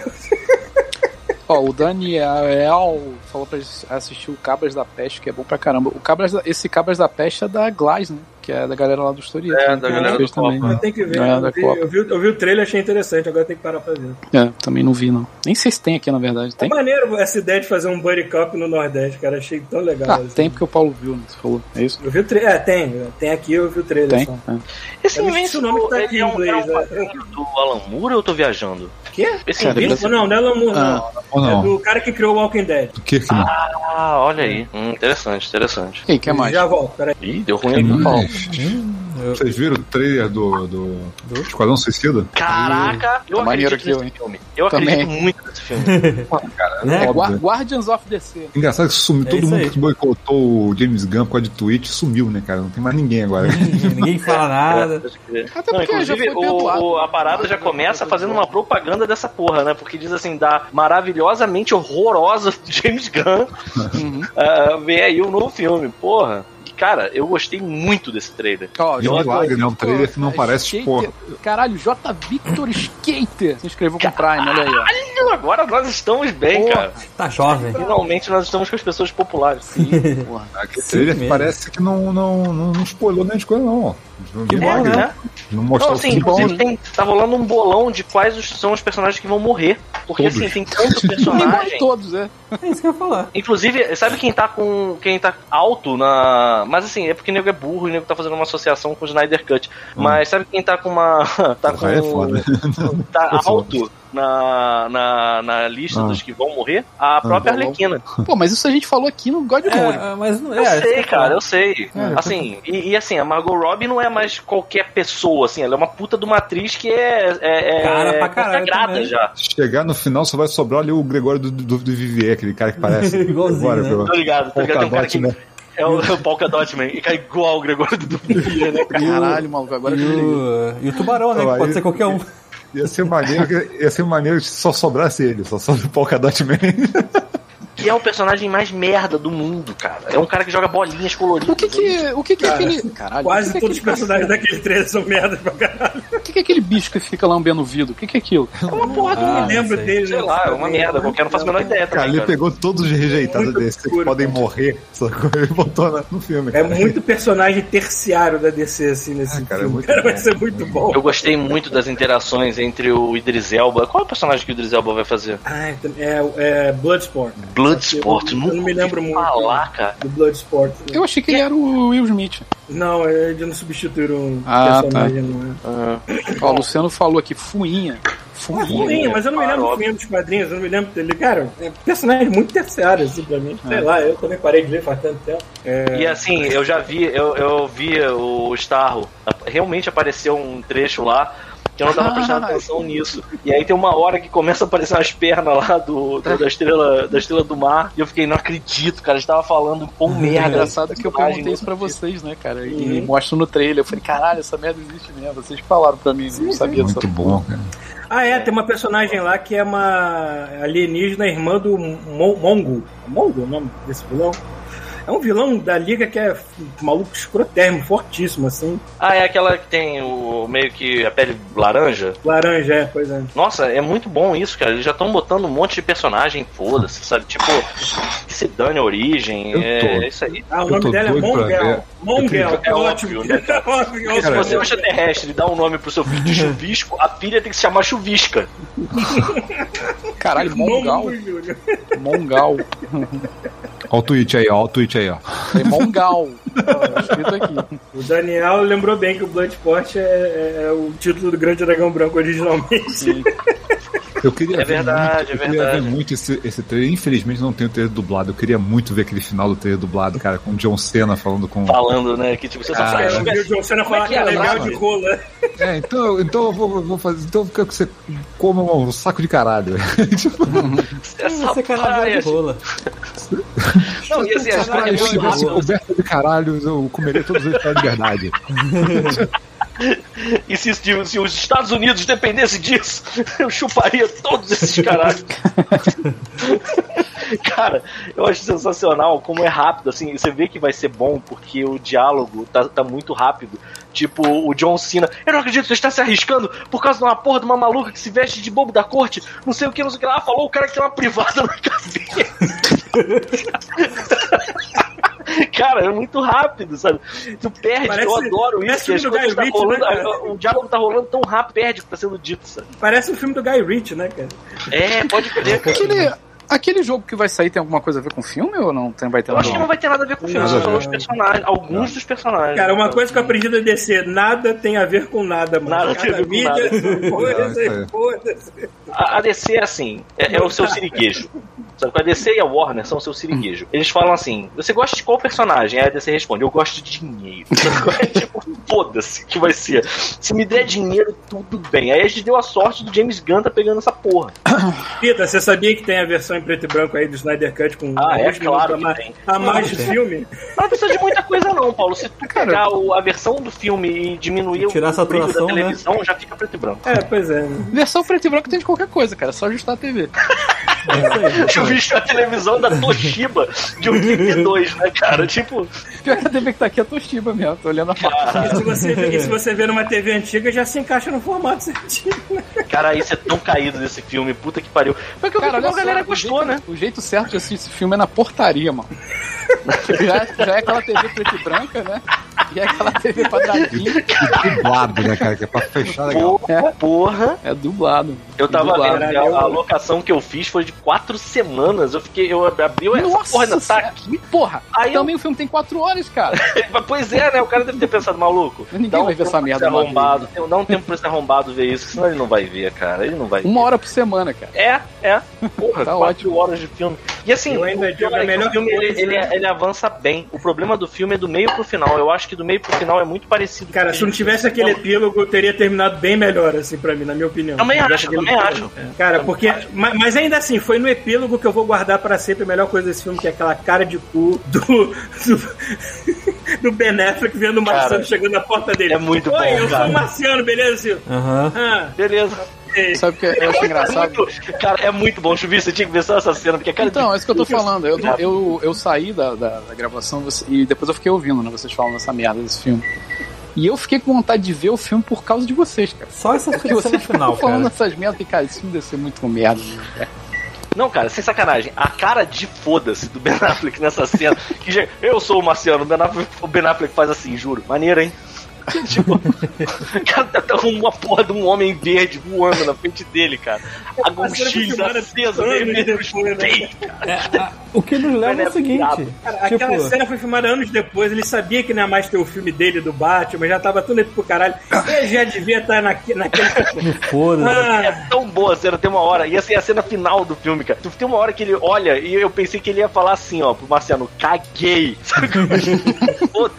Ó, o Daniel falou pra assistir o Cabras da Peste, que é bom pra caramba. O Cabras da- esse Cabras da Peste é da Glass, né? Que é da galera lá do Historieta. É, né? da galera do também. Copa. Eu tenho que ver. É, eu, vi, Copa. eu, vi, eu vi o trailer, achei interessante. Agora tem que parar pra ver. É, também não vi, não. Nem sei se tem aqui, na verdade. É Tem? maneiro essa ideia de fazer um Buddy Cup no Nordeste, cara. Achei tão legal. Ah, assim. tem porque o Paulo viu, né? Você falou. É isso? Eu vi o trailer. É, tem. Tem aqui, eu vi o trailer Tem? só. É. Esse não o nome que tá aqui ele é em um, inglês, é um né? do Alan Moore ou eu tô viajando? Quê? Esse Cara, Invincible? Não, não é Lamour, não. Ah. Ou É não? do cara que criou o Walking Dead. Do que que não? Ah, olha aí. Hum, interessante, interessante. Quem quer mais? Já volto, peraí. Ih, deu ruim aqui no Paulo. Hum, eu- Vocês viram o trailer do, do, Esquadrão Suicida? Caraca, eu Tá maneiro acredito aquilo, nesse hein? filme. Eu Também. acredito muito nesse filme. [laughs] Cara, Né? É Guardians of DC. Engraçado que sumiu, É todo mundo aí. que boicotou o James Gunn por causa de Twitch sumiu, né, cara? Não tem mais ninguém agora. Ninguém, ninguém fala nada. Até Não, inclusive, o, o- a parada já começa fazendo uma propaganda dessa porra, né? Porque diz assim, da maravilhosamente horrorosa [laughs] James Gunn Uhum. ah, vem aí um novo filme. Porra. Cara, eu gostei muito desse trailer. E é um milagre, né? Um trailer que não parece, porra. Caralho, J. Victor Skater se inscreveu com o Prime, olha aí, ó. Caralho, agora nós estamos bem, Porra. cara. Tá jovem. Finalmente nós estamos com as pessoas populares. Sim, [laughs] porra. Aquele Sim trailer mesmo. parece que não, não, não, não spoilou nem as coisas, não. ó. Que bom, Milagre. né? Não Não, mostrou assim, o inclusive tem, tá rolando um bolão de quais são os personagens que vão morrer. Porque Todos. assim, tem tanto [laughs] personagem. todos, é. É isso que eu ia falar. Inclusive, sabe quem tá com. quem tá alto na. Mas assim, é porque o nego é burro e o nego tá fazendo uma associação com o Snyder Cut. Mas sabe quem tá com uma. [laughs] tá com. Porra, é foda. [laughs] Tá [laughs] Eu alto na, na, na lista Ah. dos que vão morrer? A própria bolão. Arlequina. Pô, mas isso a gente falou aqui no God Mode. É, mas não Eu é. sei, isso que cara, eu eu sei. Assim, e, e assim, a Margot Robbie não é mais qualquer pessoa, assim, ela é uma puta de uma atriz que é. é, é Cara pra caralho já. Chegar no final só vai sobrar ali o Gregório do, do, do Vivier, aquele cara que parece. Igualzinho, Agora, né? Tô ligado, tô ligado. Tem um cara que. né? É o, é o Polkadot Man, e cai igual o Gregório do Duvier, né, cara? Caralho, maluco, agora E o, e o tubarão, né? Pode ser qualquer um. Ia ser maneiro, que- ia ser maneiro se só sobrasse ele, só sobra o Polkadot Man. Que é o personagem mais merda do mundo, cara. É um cara que joga bolinhas coloridas. O que que, o que, que é aquele. Caralho, Quase que que é todos os personagens daquele trailer são merdas pra caralho. O que, que é aquele bicho que fica lambendo o vidro? O que, que é aquilo? É uma porra do Ah, Eu mundo. lembro sei. dele. Sei lá, é uma merda. Qualquer não faço a menor ideia Cara, também, ele cara. pegou todos os rejeitados Muito desses que podem cara. morrer, sacou? E botou na- no filme. É cara. muito personagem terciário da DC, assim, nesse Ah, cara, é filme. muito cara, vai ser muito bom. Eu gostei muito das interações entre o Idris Elba. Qual é o personagem que o Idris Elba vai fazer? Ah, é, é Bloodsport. Bloodsport. Eu Nunca não me lembro muito. falar, cara. Do Bloodsport. Eu achei que ele era o Will Smith. Não, eles não substituíram um Ah, personagem, não é. Ah, Ó, o Luciano falou aqui, fuinha. Ah, Fuinha. ruim, mas eu não me lembro do filme dos quadrinhos, eu não me lembro dele. Cara, é personagem muito terciário, assim, pra mim. Sei lá, eu também parei de ler faz tanto tempo. É, E assim, eu já vi, eu, eu vi o Starro. Realmente apareceu um trecho lá que eu não tava prestando atenção nisso. E aí tem uma hora que começa a aparecer umas pernas lá do, do- da, estrela, da estrela do mar. E eu fiquei, não acredito, cara. Estava falando pão É merda. engraçado que eu perguntei isso pra vocês, né, cara? E mostro no trailer. Eu falei, caralho, essa merda existe mesmo. Vocês falaram pra mim, não sabia dessa Muito bom, cara. Ah, é, tem uma personagem lá que é uma alienígena irmã do Mon Mongo. Mongo é o nome desse vilão? É um vilão da liga que é maluco escrotérrimo, fortíssimo, assim. Ah, é aquela que tem o meio que a pele laranja? Laranja, é, pois é. Nossa, é muito bom isso, cara. Eles já estão botando um monte de personagem, foda-se, sabe? Tipo, que se dane a origem. Eu É, tô. é isso aí. Ah, o nome dela é Mongel. Mongel, É que ótimo. óbvio, né, [laughs] cara? Porque se você é um extraterrestre e dá um nome pro seu filho de chuvisco, a filha tem que se chamar chuvisca. Caralho, [laughs] Mongal. Júnior. Mongal. [laughs] Olha o tweet aí, ó. Olha o tweet aí, ó. É Mongal. Tá escrito aqui. O Daniel lembrou bem que o Bloodsport é, é- é o título do Grande Dragão Branco originalmente. Sim. Eu queria É ver verdade, muito, é eu queria verdade. ver muito esse, esse trailer. Infelizmente não tem o trailer dublado. Eu queria muito ver aquele final do trailer dublado, cara, com o John Cena falando com. Falando, né? Que tipo, você só Ah, faz. Eu vi o John Cena Como é falar que é é, legal de rola. É, então, então eu vou, vou fazer. Então eu quero que você coma um saco de caralho. [laughs] Tipo, Essa Você canal praia, de rola. Não, e assim, as Caralho, coisas se muito tivesse rápidas. coberta de caralho, eu comeria todos eles pela liberdade. [laughs] E se, se- os Estados Unidos dependessem disso, [laughs] eu chuparia todos esses caralhos. [laughs] Cara, eu acho sensacional como é rápido, assim, você vê que vai ser bom porque o diálogo tá, tá muito rápido. Tipo, o John Cena, eu não acredito que você está se arriscando por causa de uma porra de uma maluca que se veste de bobo da corte, não sei o que, não sei o que lá, falou o cara que tem uma privada na cabeça. [laughs] Cara, é muito rápido, sabe? Tu perde, Parece- eu adoro isso, as filme do coisas Guy tá Ritchie, rolando, né, cara? o diálogo tá rolando tão rápido, perde o que tá sendo dito, sabe? Parece um filme do Guy Ritchie, né, cara? É, pode crer, cara. Aquele, aquele jogo que vai sair tem alguma coisa a ver com o filme ou não tem, vai ter Eu nada? acho que não vai ter nada a ver com o filme, Não. só os personagens, alguns dos personagens. Cara, uma coisa que eu aprendi da DC, nada tem a ver com nada, mano. Nada tem a ver com nada. mídia, [laughs] Não, foda-se, foda-se. A, a DC é assim, é, é o seu siriguejo. Sabe, a DC e a Warner são o seu siriguejo. Eles falam assim: você gosta de qual personagem? Aí a DC responde: eu gosto de dinheiro. [laughs] É tipo, foda-se que vai ser. Se me der dinheiro, tudo bem. Aí a gente deu a sorte do James Gunn tá pegando essa porra. Pita, você sabia que tem a versão em preto e branco aí do Snyder Cut com Ah, é claro a que mais, a mais de filme? Não precisa de muita coisa não, Paulo. Se tu pegar o- a versão do filme e diminuir Tirar o brilho da saturação, né? televisão, já fica preto e branco. É, pois é. Versão preto e branco tem de qualquer coisa, cara. É só ajustar a TV. É aí. Eu vi a televisão da Toshiba de [laughs] 82, né, cara? Tipo, Pior que a TV que tá aqui é a Toshiba mesmo. Tô olhando a foto. E se você, vê- e se você vê numa TV antiga, já se encaixa no formato certinho. cara, isso é tão caído desse filme, puta que pariu. Mas que eu vi Cara, que olha a galera só, o gostou, né? O jeito certo de assistir esse filme é na portaria, mano. [laughs] já, já é aquela TV preta e branca, né? E é aquela TV quadradinha. [laughs] Dublado, né, cara? Que é pra fechar legal. Pô, porra, É dublado. eu tava Dublado. vendo a, a locação que eu fiz foi de quatro semanas. Eu fiquei, eu abri essa Nossa, porra ainda tá aqui. Porra, Aí também o filme tem quatro horas, cara. [laughs] Pois é, né? O cara deve ter pensado, maluco. Ninguém um vai ver essa merda arrombado. Dá um tempo pra esse arrombado ver isso, senão ele não vai ver, cara. Ele não vai ver. Uma hora por semana, cara. É, é. Porra, Tá quatro horas de filme. E assim, Eu ainda digo, é que melhor o filme ele, ele, ele avança bem. O problema do filme é do meio pro final. Eu acho que do meio pro final é muito parecido. Cara, se não tivesse aquele epílogo, teria terminado bem melhor, assim, pra mim, na minha opinião. Também acho, também acho. Cara, porque. Mas, ainda assim, foi no epílogo que eu vou guardar pra sempre a melhor coisa desse filme, que é aquela cara de cu do. do, [laughs] do Ben Affleck vendo o Marciano Cara, chegando na porta dele. é muito Oi, bom, eu cara. sou o Marciano, beleza, Silvio? Aham. Ah, Beleza. Ei. Sabe o que eu acho engraçado? Muito- cara, é muito bom, Chuvisco. Você tinha que ver só essa cena, porque a cara Então, é isso que eu tô cu- falando. Eu, eu, eu saí da, da, da gravação você- e depois eu fiquei ouvindo, né? Vocês falando essa merda desse filme. E eu fiquei com vontade de ver o filme por causa de vocês, cara. Só essa cena vocês final, falando cara. essas merdas e, cara, esse filme deve ser muito merda. Né? cara. Não, cara, sem sacanagem. A cara de foda-se do Ben Affleck nessa cena. que eu sou o Marciano, o Ben, Affleck, o Ben Affleck faz assim, juro. Maneiro, hein? Tipo, cara, tá tá uma porra de um homem verde voando na frente dele, cara. A um X anos nele depois, né? É, a- o que nos leva é o seguinte. Cara, aquela tipo, cena foi filmada anos depois, ele sabia que não ia mais ter o filme dele do Batman, já tava tudo indo pro caralho. Ele já devia estar naque, naquele. [laughs] foda-se. Ah, É tão boa a cena, tem uma hora. E assim, a cena final do filme, cara. Tem uma hora que ele olha e eu pensei que ele ia falar assim, ó, pro Marciano, caguei. [laughs] É? [laughs] Foda-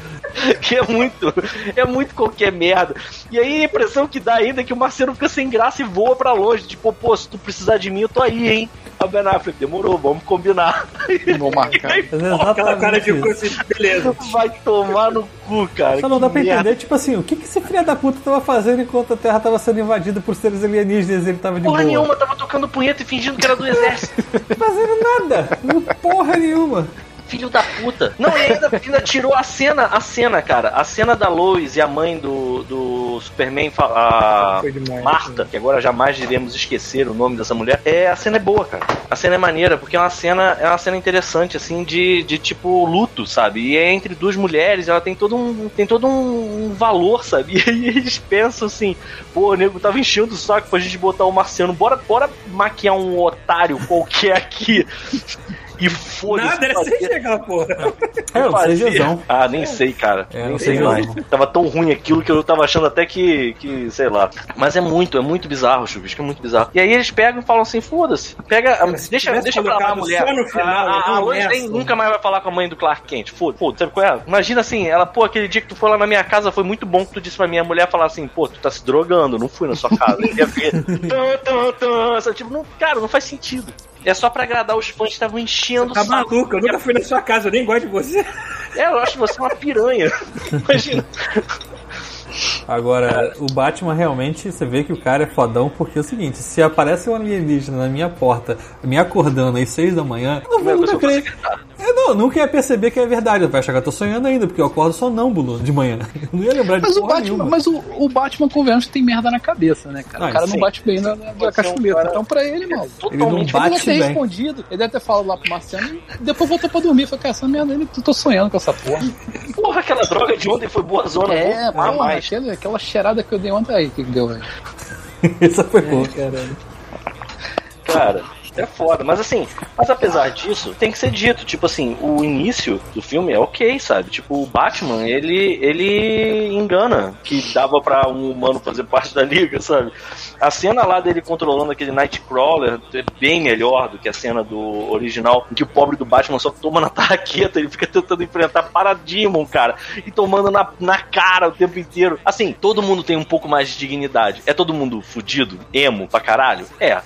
que é muito, é muito qualquer merda. E aí a impressão que dá ainda é que o Marciano fica sem graça e voa pra longe. Tipo, pô, se tu precisar de mim, eu tô aí, hein? A Ben Affleck, demorou, vamos combinar. Vou marcar. [laughs] Aquela cara de assim, beleza. Vai tomar no cu, cara. Só não dá pra merda. entender, tipo assim, o que, que esse filho da puta tava fazendo enquanto a Terra tava sendo invadida por seres alienígenas e ele tava de Porra boa? nenhuma, tava tocando punheta e fingindo que era do exército. [laughs] Fazendo nada! Não porra nenhuma! Filho da puta. Não, e ainda, ainda tirou a cena, a cena, cara. A cena da Lois e a mãe do, do Superman, a demais. Marta, que agora jamais iremos esquecer o nome dessa mulher. É, a cena é boa, cara. A cena é maneira, porque é uma cena, é uma cena interessante, assim, de, de tipo luto, sabe? E é entre duas mulheres, ela tem todo um, tem todo um, um valor, sabe? [laughs] E aí eles pensam assim, pô, o nego tava enchendo o saco pra gente botar o Marciano, bora, bora maquiar um otário qualquer aqui. E foda-se. Nada, era chegar aquela porra. É, o fazia. Ah, nem sei, cara. É, nem sei mais. Tava tão ruim aquilo que eu tava achando até que, que sei lá. Mas é muito, é muito bizarro, Chuvisco, é muito bizarro. E aí eles pegam e falam assim, foda-se, pega, se deixa, deixa pra lá a mulher. só no final, a, a, a Lois nem nunca mais vai falar com a mãe do Clark Kent. Foda, foda, sabe qual é? Imagina assim, ela, pô, aquele dia que tu foi lá na minha casa foi muito bom que tu disse pra minha mulher falar assim, pô, tu tá se drogando, não fui na sua casa. E [laughs] sabe? tipo, não, cara, não faz sentido. É só pra agradar os fãs que estavam enchendo Tá o saco. maluco, eu nunca fui na sua casa, eu nem gosto de você. É, eu acho você uma piranha. [laughs] Imagina. Agora, o Batman realmente, você vê que o cara é fodão porque é o seguinte: se aparece um alienígena na minha porta, me acordando às seis da manhã, eu não vou Primeira nunca que eu crer. Eu não, nunca ia perceber que é verdade. Vai achar que eu tô sonhando ainda, porque eu acordo sonâmbulo de manhã. Eu [laughs] não ia lembrar de Mas o porra Batman, nenhuma. mas o, o Batman convenhamos que tem merda na cabeça, né, cara? Ah, o cara sim. não bate bem na, na, um cachuleta. cara- Então, pra ele, mano. Ele não Totalmente. Ele deve bate ter bem. respondido, ele deve ter falado lá pro Marciano e depois voltou pra dormir. Falei, cara, essa merda aí, eu tô sonhando com essa porra. [laughs] Aquela droga de ontem foi boa zona. É, porra, mais. aquela, aquela cheirada que eu dei ontem aí, que, deu aí? [laughs] Essa foi boa. Caralho. Cara, É foda, mas assim, mas apesar disso, tem que ser dito, tipo assim, o início do filme é ok, sabe? Tipo, o Batman, ele, ele engana que dava pra um humano fazer parte da liga, sabe? A cena lá dele controlando aquele Nightcrawler é bem melhor do que a cena do original, em que o pobre do Batman só toma na [laughs] tarraqueta, ele fica tentando enfrentar Parademon, cara, e tomando na, na cara o tempo inteiro. Assim, todo mundo tem um pouco mais de dignidade. É todo mundo fudido, emo pra caralho? É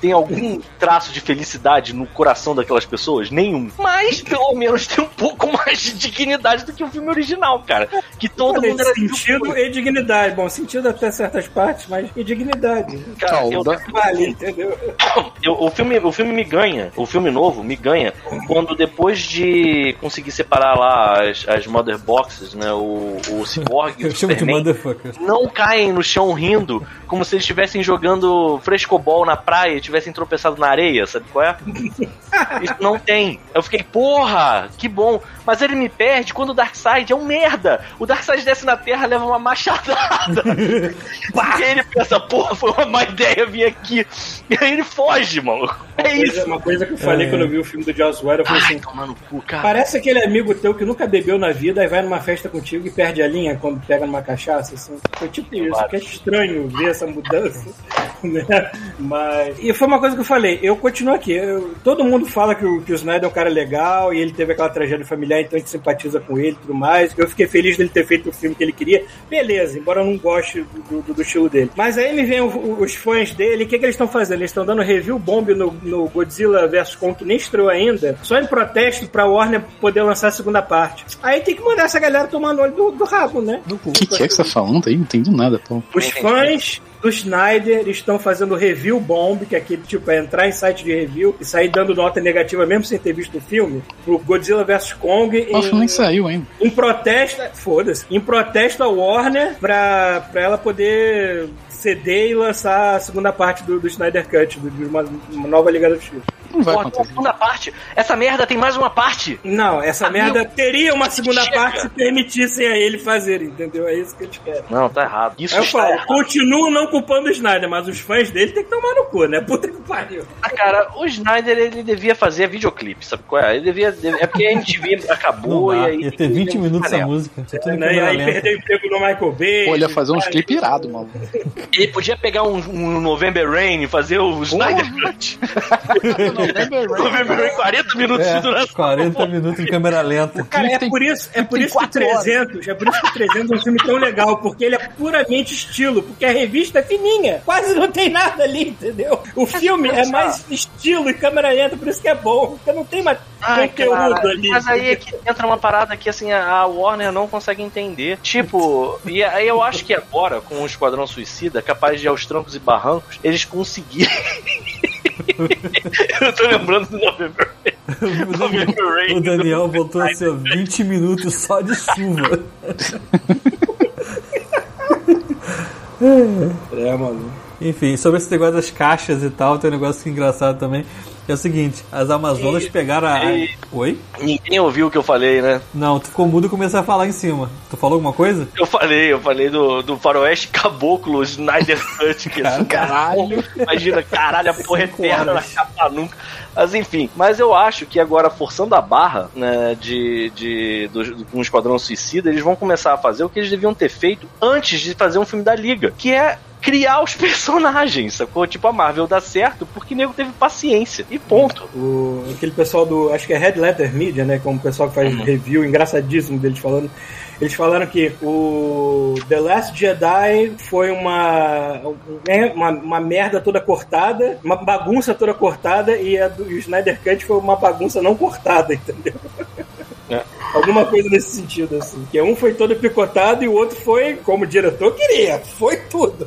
tem algum traço de felicidade no coração daquelas pessoas? Nenhum. Mas, pelo menos, tem um pouco mais de dignidade do que o filme original, cara. Que todo Olha, mundo era sentido e dignidade. Bom, sentido até certas partes, mas e dignidade. Cara, eu. Vale, entendeu? [coughs] eu- o, filme, o filme me ganha, o filme novo me ganha, quando depois de conseguir separar lá as, as Mother Boxes, né, o, o Cyborg e [laughs] Eu o chamo de Superman, motherfucker. não caem no chão rindo, como se eles estivessem jogando frescobol na praia tivessem tropeçado na areia, sabe qual é? [laughs] Isso não tem. Eu fiquei, porra, que bom. Mas ele me perde quando o Darkseid é um merda. O Darkseid desce na Terra leva uma machadada. [laughs] e ele pensa, porra, foi uma má ideia vir aqui. E aí ele foge, mano. É Coisa- isso. uma coisa que eu falei É. quando eu vi o filme do Joss Whedon, eu falei Ai, assim, tomar no cu, cara. Parece aquele amigo teu que nunca bebeu na vida e vai numa festa contigo e perde a linha quando pega numa cachaça, assim. Foi tipo isso, que é estranho ver essa mudança, [laughs] né? Mas... E foi uma coisa que eu falei, eu continuo aqui. eu- todo mundo fala que o, que o Snyder é um cara legal e ele teve aquela tragédia familiar, então a gente simpatiza com ele e tudo mais. Eu fiquei feliz dele ter feito o filme que ele queria. Beleza, embora eu não goste do, do- do estilo dele. Mas aí me vem o- os fãs dele, o que, que eles estão fazendo? Eles estão dando review bomb no, no Godzilla vs Kong, que nem estreou ainda, só em protesto pra Warner poder lançar a segunda parte. Aí tem que mandar essa galera tomar no olho do, do rabo, né? O que, que é que você tá falando aí? Não entendi nada, pô. Os fãs do Snyder estão fazendo review bomb, que é aquele tipo, é entrar em site de review e sair dando nota negativa mesmo sem ter visto o filme, pro Godzilla vs Kong O filme nem em, saiu ainda. em protesto, foda-se, em protesto à Warner pra, pra ela poder ceder e lançar a segunda parte do, do Snyder Cut, do- de uma, uma nova Liga da Justiça. Não vai acontecer. segunda parte. Essa merda tem mais uma parte. Não, essa Amigo, merda teria uma segunda chega. parte se permitissem a ele fazer, entendeu? É isso que eu te quero. Não, tá errado. Isso Aí eu falo, errado. continuo não culpando o Snyder, mas os fãs dele tem que tomar no cu, né? Puta que pariu. Ah, cara, o Snyder ele devia fazer videoclipe, sabe qual é? Ele devia. É porque a MTV [laughs] Não acabou dá. e aí. Ia ter 20 minutos essa Panela. música. É Né? E aí perdeu o emprego do Michael Bay. Pô, ele ia fazer uns clipes irados, mano. [laughs] Ele podia pegar um, um November Rain e fazer o Snyder [laughs] Cut. November Rain, 40 minutos de É, duração. 40 minutos em câmera lenta. Cara, é por isso, é por isso que quatro horas. 300, é por isso que 300 é um filme tão legal, porque ele é puramente estilo, porque a revista é fininha, quase não tem nada ali, entendeu? O filme é mais estilo e câmera lenta, por isso que é bom, porque não tem mais Ai, conteúdo cara, ali. mas aí é que entra uma parada que assim a Warner não consegue entender. Tipo, e aí eu acho que agora, com o Esquadrão Suicida, capaz de ir aos trancos e barrancos, eles conseguirem. [laughs] eu tô lembrando do November Rain. [laughs] November Rain. O Daniel voltou a ser 20 minutos só de chuva. [laughs] É, mano. Enfim, sobre esse negócio das caixas e tal, tem um negócio que é engraçado também. É o seguinte, as Amazonas pegaram a. e- Oi? Ninguém ouviu o que eu falei, né? Não, tu ficou mudo e começou a falar em cima. Tu falou alguma coisa? Eu falei, eu falei do, do faroeste caboclo Snyder Cut, cara, Caralho. imagina, caralho, a porra Cinco eterna na capa nunca. Mas enfim, mas eu acho que agora, forçando a barra, né, de, de, do, do- com o Esquadrão Suicida, eles vão começar a fazer o que eles deviam ter feito antes de fazer um filme da Liga, que é criar os [laughs] personagens, sacou? Tipo, a Marvel dá certo porque o nego teve paciência. E ponto. O, aquele pessoal do. Acho que é Red Letter Media, né? Como o pessoal que faz review engraçadíssimo deles falando. Eles falaram que o The Last Jedi foi uma, né, uma, uma merda toda cortada, uma bagunça toda cortada, e, a do, e o Snyder Cut foi uma bagunça não cortada, [laughs] entendeu? É. Alguma coisa nesse sentido, assim. Que um foi todo picotado e o outro foi, como o diretor queria, foi tudo.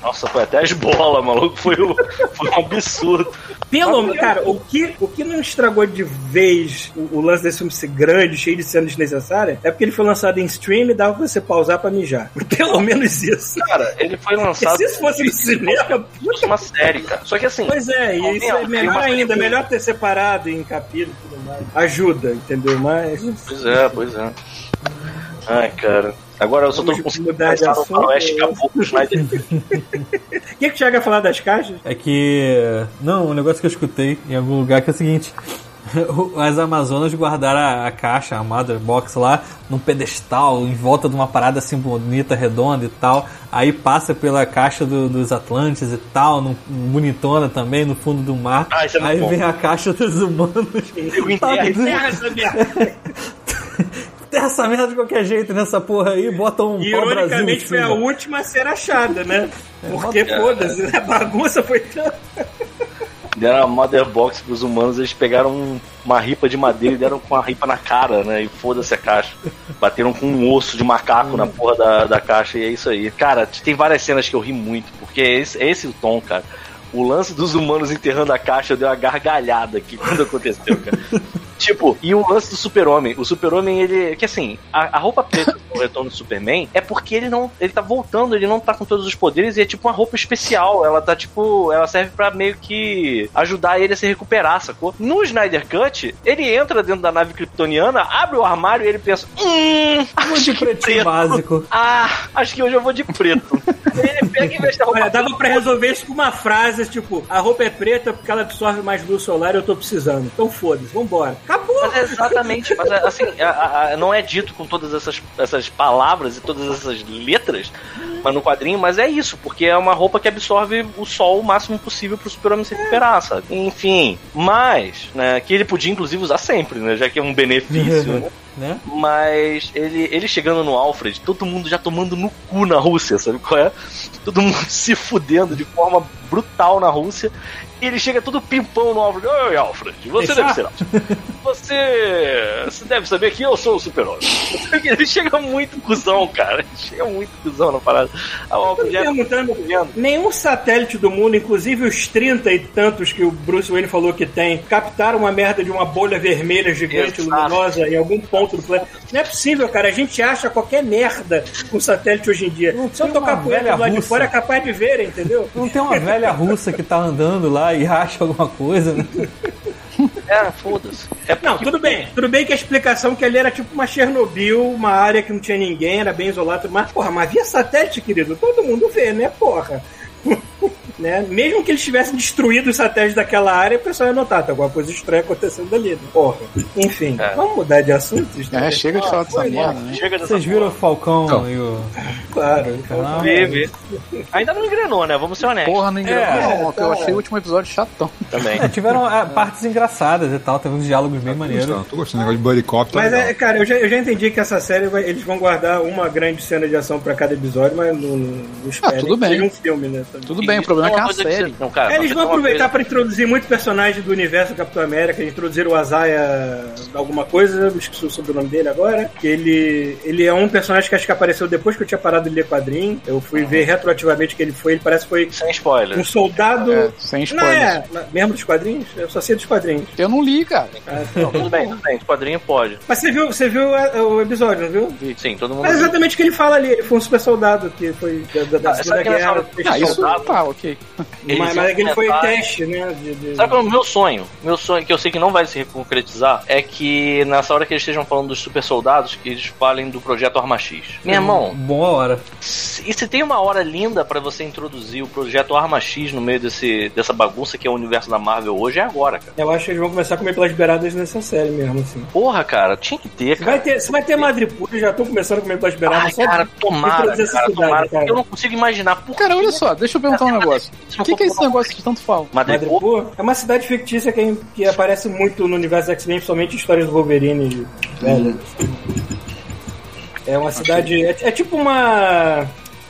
Nossa, foi até as bolas, maluco. Foi, o, foi um absurdo. Pelo cara, o que, o que não estragou de vez o, o lance desse filme ser grande, cheio de cenas desnecessárias, é porque ele foi lançado em stream e dava pra você pausar pra mijar. [laughs] Pelo menos isso. Cara, ele foi Porque lançado. se isso fosse no cinema, fosse uma série, cara. Só que assim. pois é, e isso é melhor ainda, melhor ter separado em capítulo e tudo mais. Ajuda, entendeu? Mas. Pois é, pois é. Ai, cara. Agora eu só tô conseguindo mudar de assunto. faroeste caboclo Schneider. O [laughs] que, que o Thiago ia falar das caixas? É que. Não, um negócio que eu escutei em algum lugar que é o seguinte. [laughs] As Amazonas guardaram a, a caixa, a Mother Box lá, num pedestal, em volta de uma parada assim bonita, redonda e tal. Aí passa pela caixa do- dos Atlantes e tal, num, bonitona também, no fundo do mar. Ah, é Aí bom. vem a caixa dos humanos. Tá enterra e. Terra essa merda. [laughs] Tem essa merda de qualquer jeito nessa porra aí, bota um E, ironicamente foi a última a ser achada, né? Porque, É. foda-se, a bagunça foi tão. [laughs] Deram a Mother Box pros humanos, eles pegaram um- uma ripa de madeira e deram com a ripa na cara, né? E foda-se a caixa. Bateram com um osso de macaco na porra da, da caixa e é isso aí. Cara, tem várias cenas que eu ri muito, porque é esse, é esse o tom, cara. O lance dos humanos enterrando a caixa deu uma gargalhada aqui quando aconteceu, cara. [laughs] Tipo, e o lance do super-homem. O super-homem, ele. Que assim, a, a roupa preta do [laughs] retorno do Superman é porque ele não. Ele tá voltando, ele não tá com todos os poderes e é tipo uma roupa especial. Ela tá tipo. Ela serve pra meio que ajudar ele a se recuperar, sacou? No Snyder Cut, ele entra dentro da nave kryptoniana, abre o armário e ele pensa: Hum, acho de que preto. básico. Ah, acho que hoje eu vou de preto. [laughs] ele pega e veste a roupa Olha, dava pra resolver isso com uma frase, tipo, a roupa é preta porque ela absorve mais luz solar e eu tô precisando. Então foda-se, vambora. Acabou! Mas é exatamente, mas é, assim, a- a- a- não é dito com todas essas, essas palavras e todas essas letras mas no quadrinho, mas é isso, porque é uma roupa que absorve o sol o máximo possível pro super-homem se recuperar, sabe? Enfim, mas, né, que ele podia inclusive usar sempre, né, já que é um benefício, né? [laughs] Né? Mas ele, ele chegando no Alfred, todo mundo já tomando no cu na Rússia, sabe qual é? Todo mundo [laughs] se fudendo de forma brutal na Rússia. E ele chega todo pimpão no Alfred. Oi, Alfred, você Deixar? deve ser Alfred. Você, você deve saber que eu sou o super-homem. [laughs] Ele chega muito cuzão, cara. Ele chega muito cuzão na parada. Ah, o Alfred já perguntando, vendo. nenhum satélite do mundo, inclusive os 30 e tantos que o Bruce Wayne falou que tem, captaram uma merda de uma bolha vermelha gigante, Exato. luminosa, em algum ponto do planeta. Não é possível, cara. A gente acha qualquer merda com satélite hoje em dia. Não Se eu tocar poeira do lado de russa. fora, é capaz de ver, entendeu? Não tem uma velha [laughs] russa que tá andando lá e acha alguma coisa, né? É, foda-se. É Não, tudo bem. Tudo bem que a explicação que ali era tipo uma Chernobyl, uma área que não tinha ninguém, era bem isolado. Mas, porra, mas via satélite, querido, todo mundo vê, né, porra? Né? Mesmo que eles tivessem destruído os satélites daquela área, o pessoal ia notar, tá alguma coisa estranha acontecendo ali, né? Porra. Enfim, É. vamos mudar de assunto? É, chega de falar dessa né? merda, né? Chega dessa Vocês viram o porra. Falcão Não. e o. Claro. Ah, vê. Ainda não engrenou, né? Vamos ser honestos. Porra, não engrenou, É, não, eu achei o último episódio chatão. Também. É, tiveram ah, partes engraçadas e tal, teve uns diálogos bem Tô maneiros. gostando, tô gostando do negócio de buddy cop. tá Mas, legal. é, cara, eu já, eu já entendi que essa série vai- eles vão guardar uma grande cena de ação pra cada episódio, mas não, não esperem Ah, tudo bem. um filme, né? também. Tudo bem, o problema é é uma uma coisa que série. você- Não, cara, É, eles vão aproveitar coisa- pra introduzir muito personagem do universo do Capitão América. Eles introduziram o Azaia alguma coisa, eu esqueci o sobrenome dele agora. Que ele, ele é um personagem que acho que apareceu depois que eu tinha parado de ler quadrinho. Eu fui ver retroativamente que ele foi. Ele parece que foi Sem spoiler. um soldado. É, sem Não é, mesmo dos quadrinhos? Eu só sei dos quadrinhos. Eu não li, cara. Ah, Não, tudo bem, tudo bem. Quadrinho pode. Mas você viu, você viu é, o episódio, não viu? Sim, todo mundo. Mas é exatamente o que ele fala ali. Ele foi um super soldado que foi da, da, da Ah, Segunda que Guerra. hora- Ah, isso soldado. tá, ok. Eles Mas, mas aquele foi comentar- teste, né? de- de- Sabe é o meu sonho? Meu sonho, que eu sei que não vai se concretizar, é que nessa hora que eles estejam falando dos super soldados, que eles falem do projeto Arma X. Meu irmão, Boa hora. e se tem uma hora linda pra você introduzir o projeto Arma X no meio desse, dessa bagunça que é o universo da Marvel hoje, é agora, cara. Eu acho que eles vão começar a comer pelas beiradas nessa série mesmo, assim. Porra, cara, tinha que ter, Se cara. vai ter, se vai ter Madripoor, já estão começando a comer pelas beiradas. Ai, só cara, tomara, cara, cidade, tomara. cara. Eu não consigo imaginar por Cara, que olha só, deixa eu perguntar um negócio. O que, que é esse negócio que tanto fala? Madripoor? Madripoor é uma cidade fictícia que, que aparece muito no universo X-Men, principalmente em histórias do Wolverine. velhas. É uma cidade. É, é tipo uma.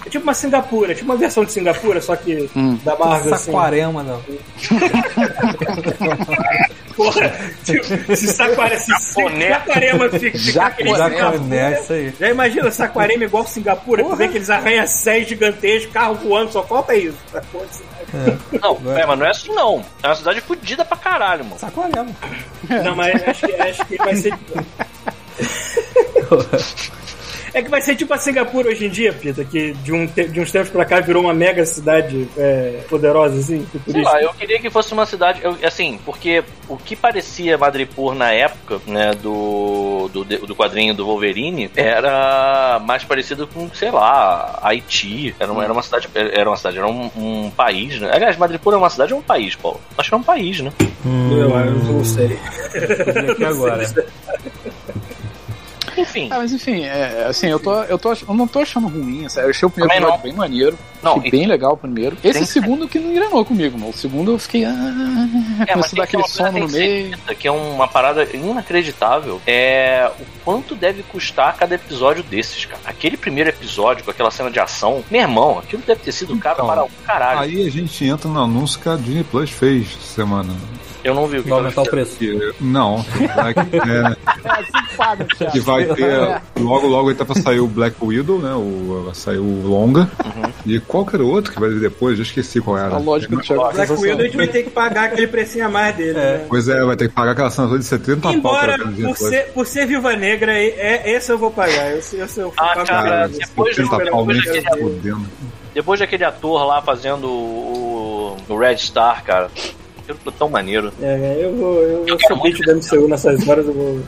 É tipo uma Singapura, é tipo uma versão de Singapura, só que da Marvel, assim. Saquarema, não. [laughs] Porra, tipo, se Saquarema, se. Saquarema fica, ficar aquele Jacaré, isso aí. Já imagina Saquarema igual Singapura, tu vê aqueles arranha-céus gigantescos, carro voando, só falta isso. Porra cidade. Não, é, mas não é assim não. É uma cidade fodida pra caralho, mano. Saquarema. Não, mas acho que, acho que vai ser. [laughs] É que vai ser tipo a Singapura hoje em dia, Pita, que de, um te- de uns tempos pra cá virou uma mega cidade é, poderosa, assim, Sei futurística. lá, eu queria que fosse uma cidade. eu- assim, porque o que parecia Madripoor na época, né, do, do, do quadrinho do Wolverine, era mais parecido com, sei lá, Haiti. Era uma, era uma cidade. Era uma cidade, era um, um país, né? Aliás, Madripoor é uma cidade ou um país, Paulo? Acho que é um país, né? Eu, eu não sei. Descobri aqui agora. [laughs] Enfim. Ah, mas enfim, é, assim, eu, tô, eu, tô, eu não tô achando ruim. assim, Eu achei o primeiro episódio bem maneiro. Não, achei e- bem legal o primeiro. Esse Tem- segundo que não engrenou comigo, mano. O segundo eu fiquei. Ah, É, mas começou a dar aquele sono que no meio. que é uma parada inacreditável. É o quanto deve custar cada episódio desses, cara. Aquele primeiro episódio com aquela cena de ação, meu irmão, aquilo deve ter sido caro Então, para o caralho. Aí a gente entra no anúncio que a Disney Plus fez essa semana. Eu não vi o que Vai aumentar o preço. Que, não, que vai, é, né, É assim que paga, Thiago. que vai ter. Logo, logo aí tá pra sair o Black Widow, né? O, vai sair o Longa. E qualquer outro que vai vir depois, eu esqueci qual era. A lógica do Thiago. é Black Widow a gente vai ter que pagar aquele precinho a mais dele, né? Pois é, vai ter que pagar aquela assinatura de 70 pau Embora, por ser, por ser Viva Negra, é, é- esse eu vou pagar. Esse, esse eu Ah, pago cara, depois do- 70 pau, nem depois daquele- fudendo. Depois daquele ator lá fazendo o, o Red Star, cara. Aquilo foi tão maneiro. É, eu vou. Eu, eu quero sou beat da MCU nessas horas, eu vou.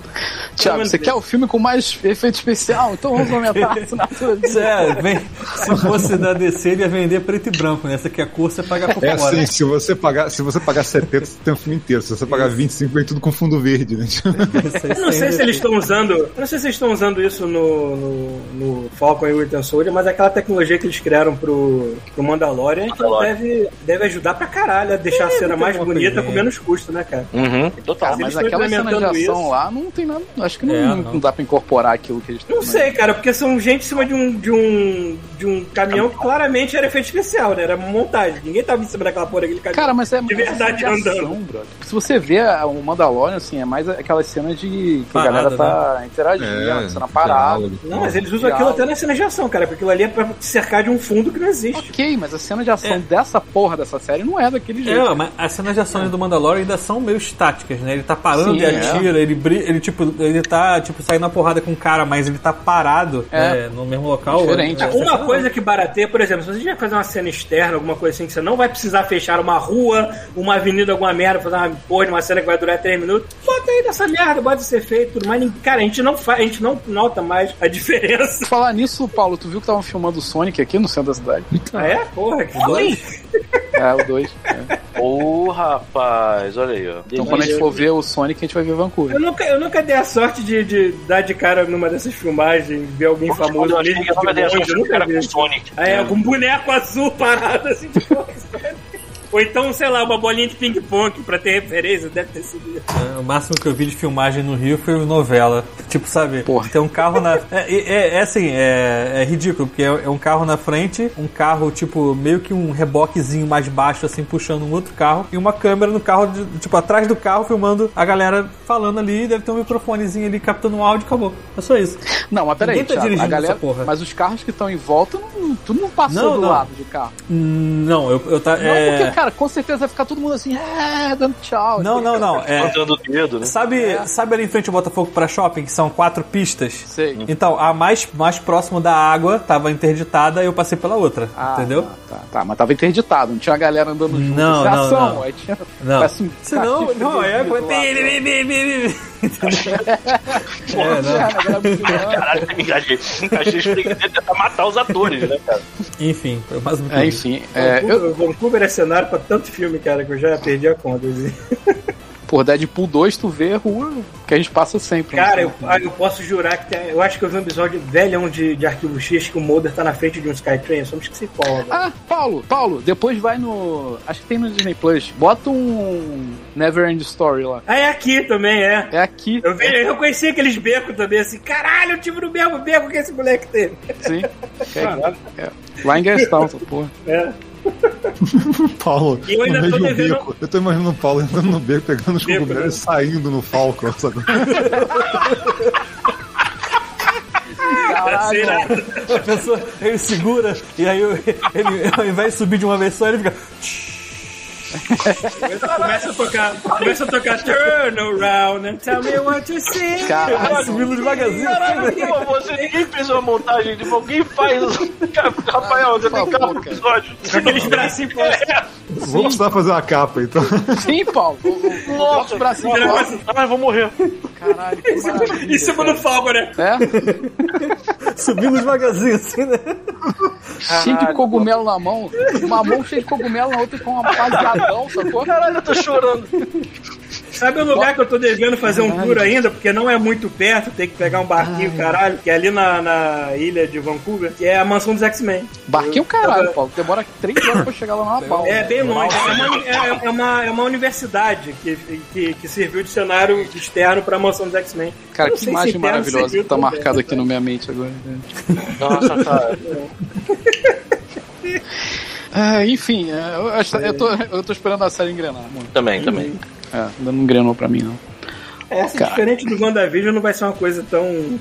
Thiago, você quer o filme com mais efeito especial? Então vamos aumentar a [laughs] assinatura. Isso é, vem, se fosse da DC, ele ia vender preto e branco, né? Essa aqui é a cor, você paga por É fora. assim, se você pagar, se você pagar 70, você tem o filme inteiro. Se você pagar 25, vem tudo com fundo verde, né? [laughs] Eu não sei se eles estão usando. Eu não sei se eles estão usando isso no, no, no Falcon e Winter Soldier, mas aquela tecnologia que eles criaram pro, pro Mandalorian, Mandalorian. deve, deve ajudar pra caralho a deixar a cena mais uma bonita coisinha. com menos custo, né, cara? Uhum, total. Eles Mas estão aquela cena de ação isso. lá não tem nada. Acho que não, É, não, não. dá pra incorporar aquilo que eles Não sei, cara, porque são gente em cima de um, de um, de um caminhão que claramente era efeito especial, né? Era montagem. Ninguém tava em cima daquela porra daquele caminhão. Cara, mas é De mais verdade cena de ação, andando. brother. Se você vê a- o Mandalorian, assim, é mais aquelas cenas de que Parada, a galera tá interagindo, É, cena parada. diálogo. Não, mas eles usam aquilo até na cena de ação, cara, porque aquilo ali é pra te cercar de um fundo que não existe. Ok, mas a cena de ação É. dessa porra dessa série não é daquele jeito. É, mas as cenas de ação do Mandalorian ainda são meio estáticas, né? Ele tá parando Sim, e é. atira, ele, bri- ele tipo, ele tá tipo saindo na porrada com o cara, mas ele tá parado É. né, no mesmo local. Diferente. É, Uma coisa que barateia, por exemplo, se você vai fazer uma cena externa, alguma coisa assim, que você não vai precisar fechar uma rua, uma avenida, alguma merda, fazer uma porra de uma cena que vai durar 3 minutos, bota aí nessa merda, bota ser feito, tudo mais. Cara, a gente não faz, a gente não nota mais a diferença. Falar nisso, Paulo, tu viu que estavam filmando o Sonic aqui no centro da cidade? Ah, é? Porra, que doido. É, o 2. É. Ô, rapaz, olha aí, ó. Então quando a gente for ver o Sonic, a gente vai ver Vancouver. Eu nunca, eu nunca dei a sorte de, de dar de cara numa dessas filmagens, ver alguém famoso eu ali. eu nunca dei a sorte de cara vi. com Sonic. Ah, é, com um boneco azul parado assim, Ou então, sei lá, uma bolinha de ping-pong pra ter referência, deve ter sido. É, O máximo que eu vi de filmagem no Rio foi novela. [laughs] Tipo, sabe? Porra. Tem um carro na. É, é, é assim, é, é ridículo, porque é, é um carro na frente, um carro, tipo, meio que um reboquezinho mais baixo, assim, puxando um outro carro, e uma câmera no carro, de- tipo, atrás do carro, filmando a galera falando ali, deve ter um microfonezinho ali captando um áudio e acabou. É só isso. Não, mas peraí, tá Thiago, a galera, porra. mas os carros que estão em volta, não, tu não passou Não, do não. lado de carro. Hum, Não, eu, eu tá. Não, é... porque, cara, com certeza vai ficar todo mundo assim, é, dando tchau. Não, não, não. É, o dedo, né? Sabe, sabe ali em frente ao Botafogo para shopping, que são quatro pistas? Sei. Então, a mais, mais próximo da água tava interditada e eu passei pela outra. Ah, entendeu? Tá, tá, tá, mas tava interditado, não tinha a galera andando junto. Não, é não, ação, não. Aí tinha, Não. um Senão, cachifre não, é. [laughs] É, não. É. Caralho. Encaixei de tentar matar os atores, né, cara? Enfim, foi mais um É, enfim, é, eu, Vancouver, Vancouver é cenário pra tanto filme, cara, que eu já perdi a conta. assim. [laughs] por Deadpool 2, tu vê a rua que a gente passa sempre. né? Cara, eu, ah, eu posso jurar que tem, eu acho que eu vi um episódio velhão de, de Arquivo X que o Mulder tá na frente de um Skytrain, só me esqueci qual. Ah, Paulo, Paulo, depois vai no. Acho que tem no Disney Plus. Bota um Never End Story lá. Ah, é aqui também, é. É aqui. Eu, vi, eu conheci aqueles becos também, assim, caralho, eu tive no mesmo beco que esse moleque teve. Sim. [laughs] É, é. Lá em Gastown, [laughs] porra. É. [laughs] Paulo, E eu ainda no tô mesmo devendo- beco. Eu tô imaginando o Paulo entrando no beco, pegando os cogumelos e né? saindo no Falcon, sabe? [laughs] Nada. A pessoa, ele segura e aí ele, ao invés de subir de uma vez só, ele fica. [laughs] Começa a tocar, começa a tocar Turn around and tell me what you see. Caralho, Subindo devagarzinho. Caralho, você ninguém fez uma montagem de alguém faz. [laughs] Rafael, você tem Por favor, cara. episódio. Aqueles bracinhos pra Vou precisar fazer uma capa, então. Sim, Paulo. [laughs] Nossa, bracinho Vira fora. Ai, vou morrer. Caralho, que maravilha. em cima do fogo, né? É? Subindo devagarzinho assim, né? Cheio de cogumelo na mão. Uma mão cheia de cogumelo, na outra com [laughs] uma baseadão, sacou? Caralho, eu tô chorando. Sabe o lugar que eu tô devendo fazer um tour ainda? Porque não é muito perto, tem que pegar um barquinho, caralho, que é ali na, na ilha de Vancouver, que é a mansão dos X-Men. Barquinho caralho, Paulo. Demora três horas pra chegar lá numa pau. É bem longe. É uma, é, é uma, é uma universidade que, que, que serviu de cenário externo pra mansão dos X-Men. Cara, Eu que imagem maravilhosa que tá marcada aqui na minha mente agora. Nossa, tá. É, [laughs] enfim, é, eu, eu, tô, eu tô esperando a série engrenar, mano. Também, também. É, ainda não engrenou pra mim, não. Essa, Cara. diferente do WandaVision, não vai ser uma coisa tão.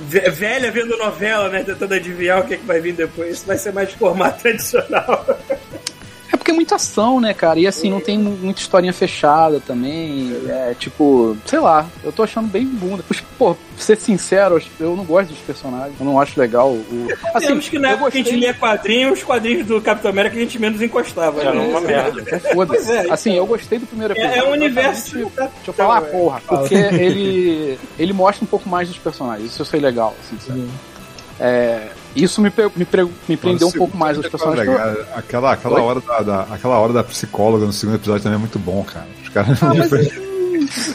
ve- Velha vendo novela, né? Tentando adivinhar o que, é que vai vir depois. Isso vai ser mais de formato tradicional. [laughs] É porque é muita ação, né, cara? E assim, não tem mu- muita historinha fechada também. É tipo, sei lá, eu tô achando bem bunda. Pô, pra ser sincero, eu não gosto dos personagens. Eu não acho legal o. [laughs] Assim, Temos que na época que a gente gostei- lia quadrinhos, os quadrinhos do Capitão América a gente menos encostava. Era né? uma merda. É, Foda-se. Pois é, assim, eu gostei do primeiro É, episódio. é um universo. Deixa eu falar, Então, é. porra. Porque ele, ele mostra um pouco mais dos personagens. Isso eu sei legal, assim, sabe? É, isso me, me, pre- me prendeu um pouco mais dos personagens. Legal. Aquela, aquela, Oi? hora da, da- aquela hora da psicóloga no segundo episódio também é muito bom, cara. Os caras. Ah, [laughs] mas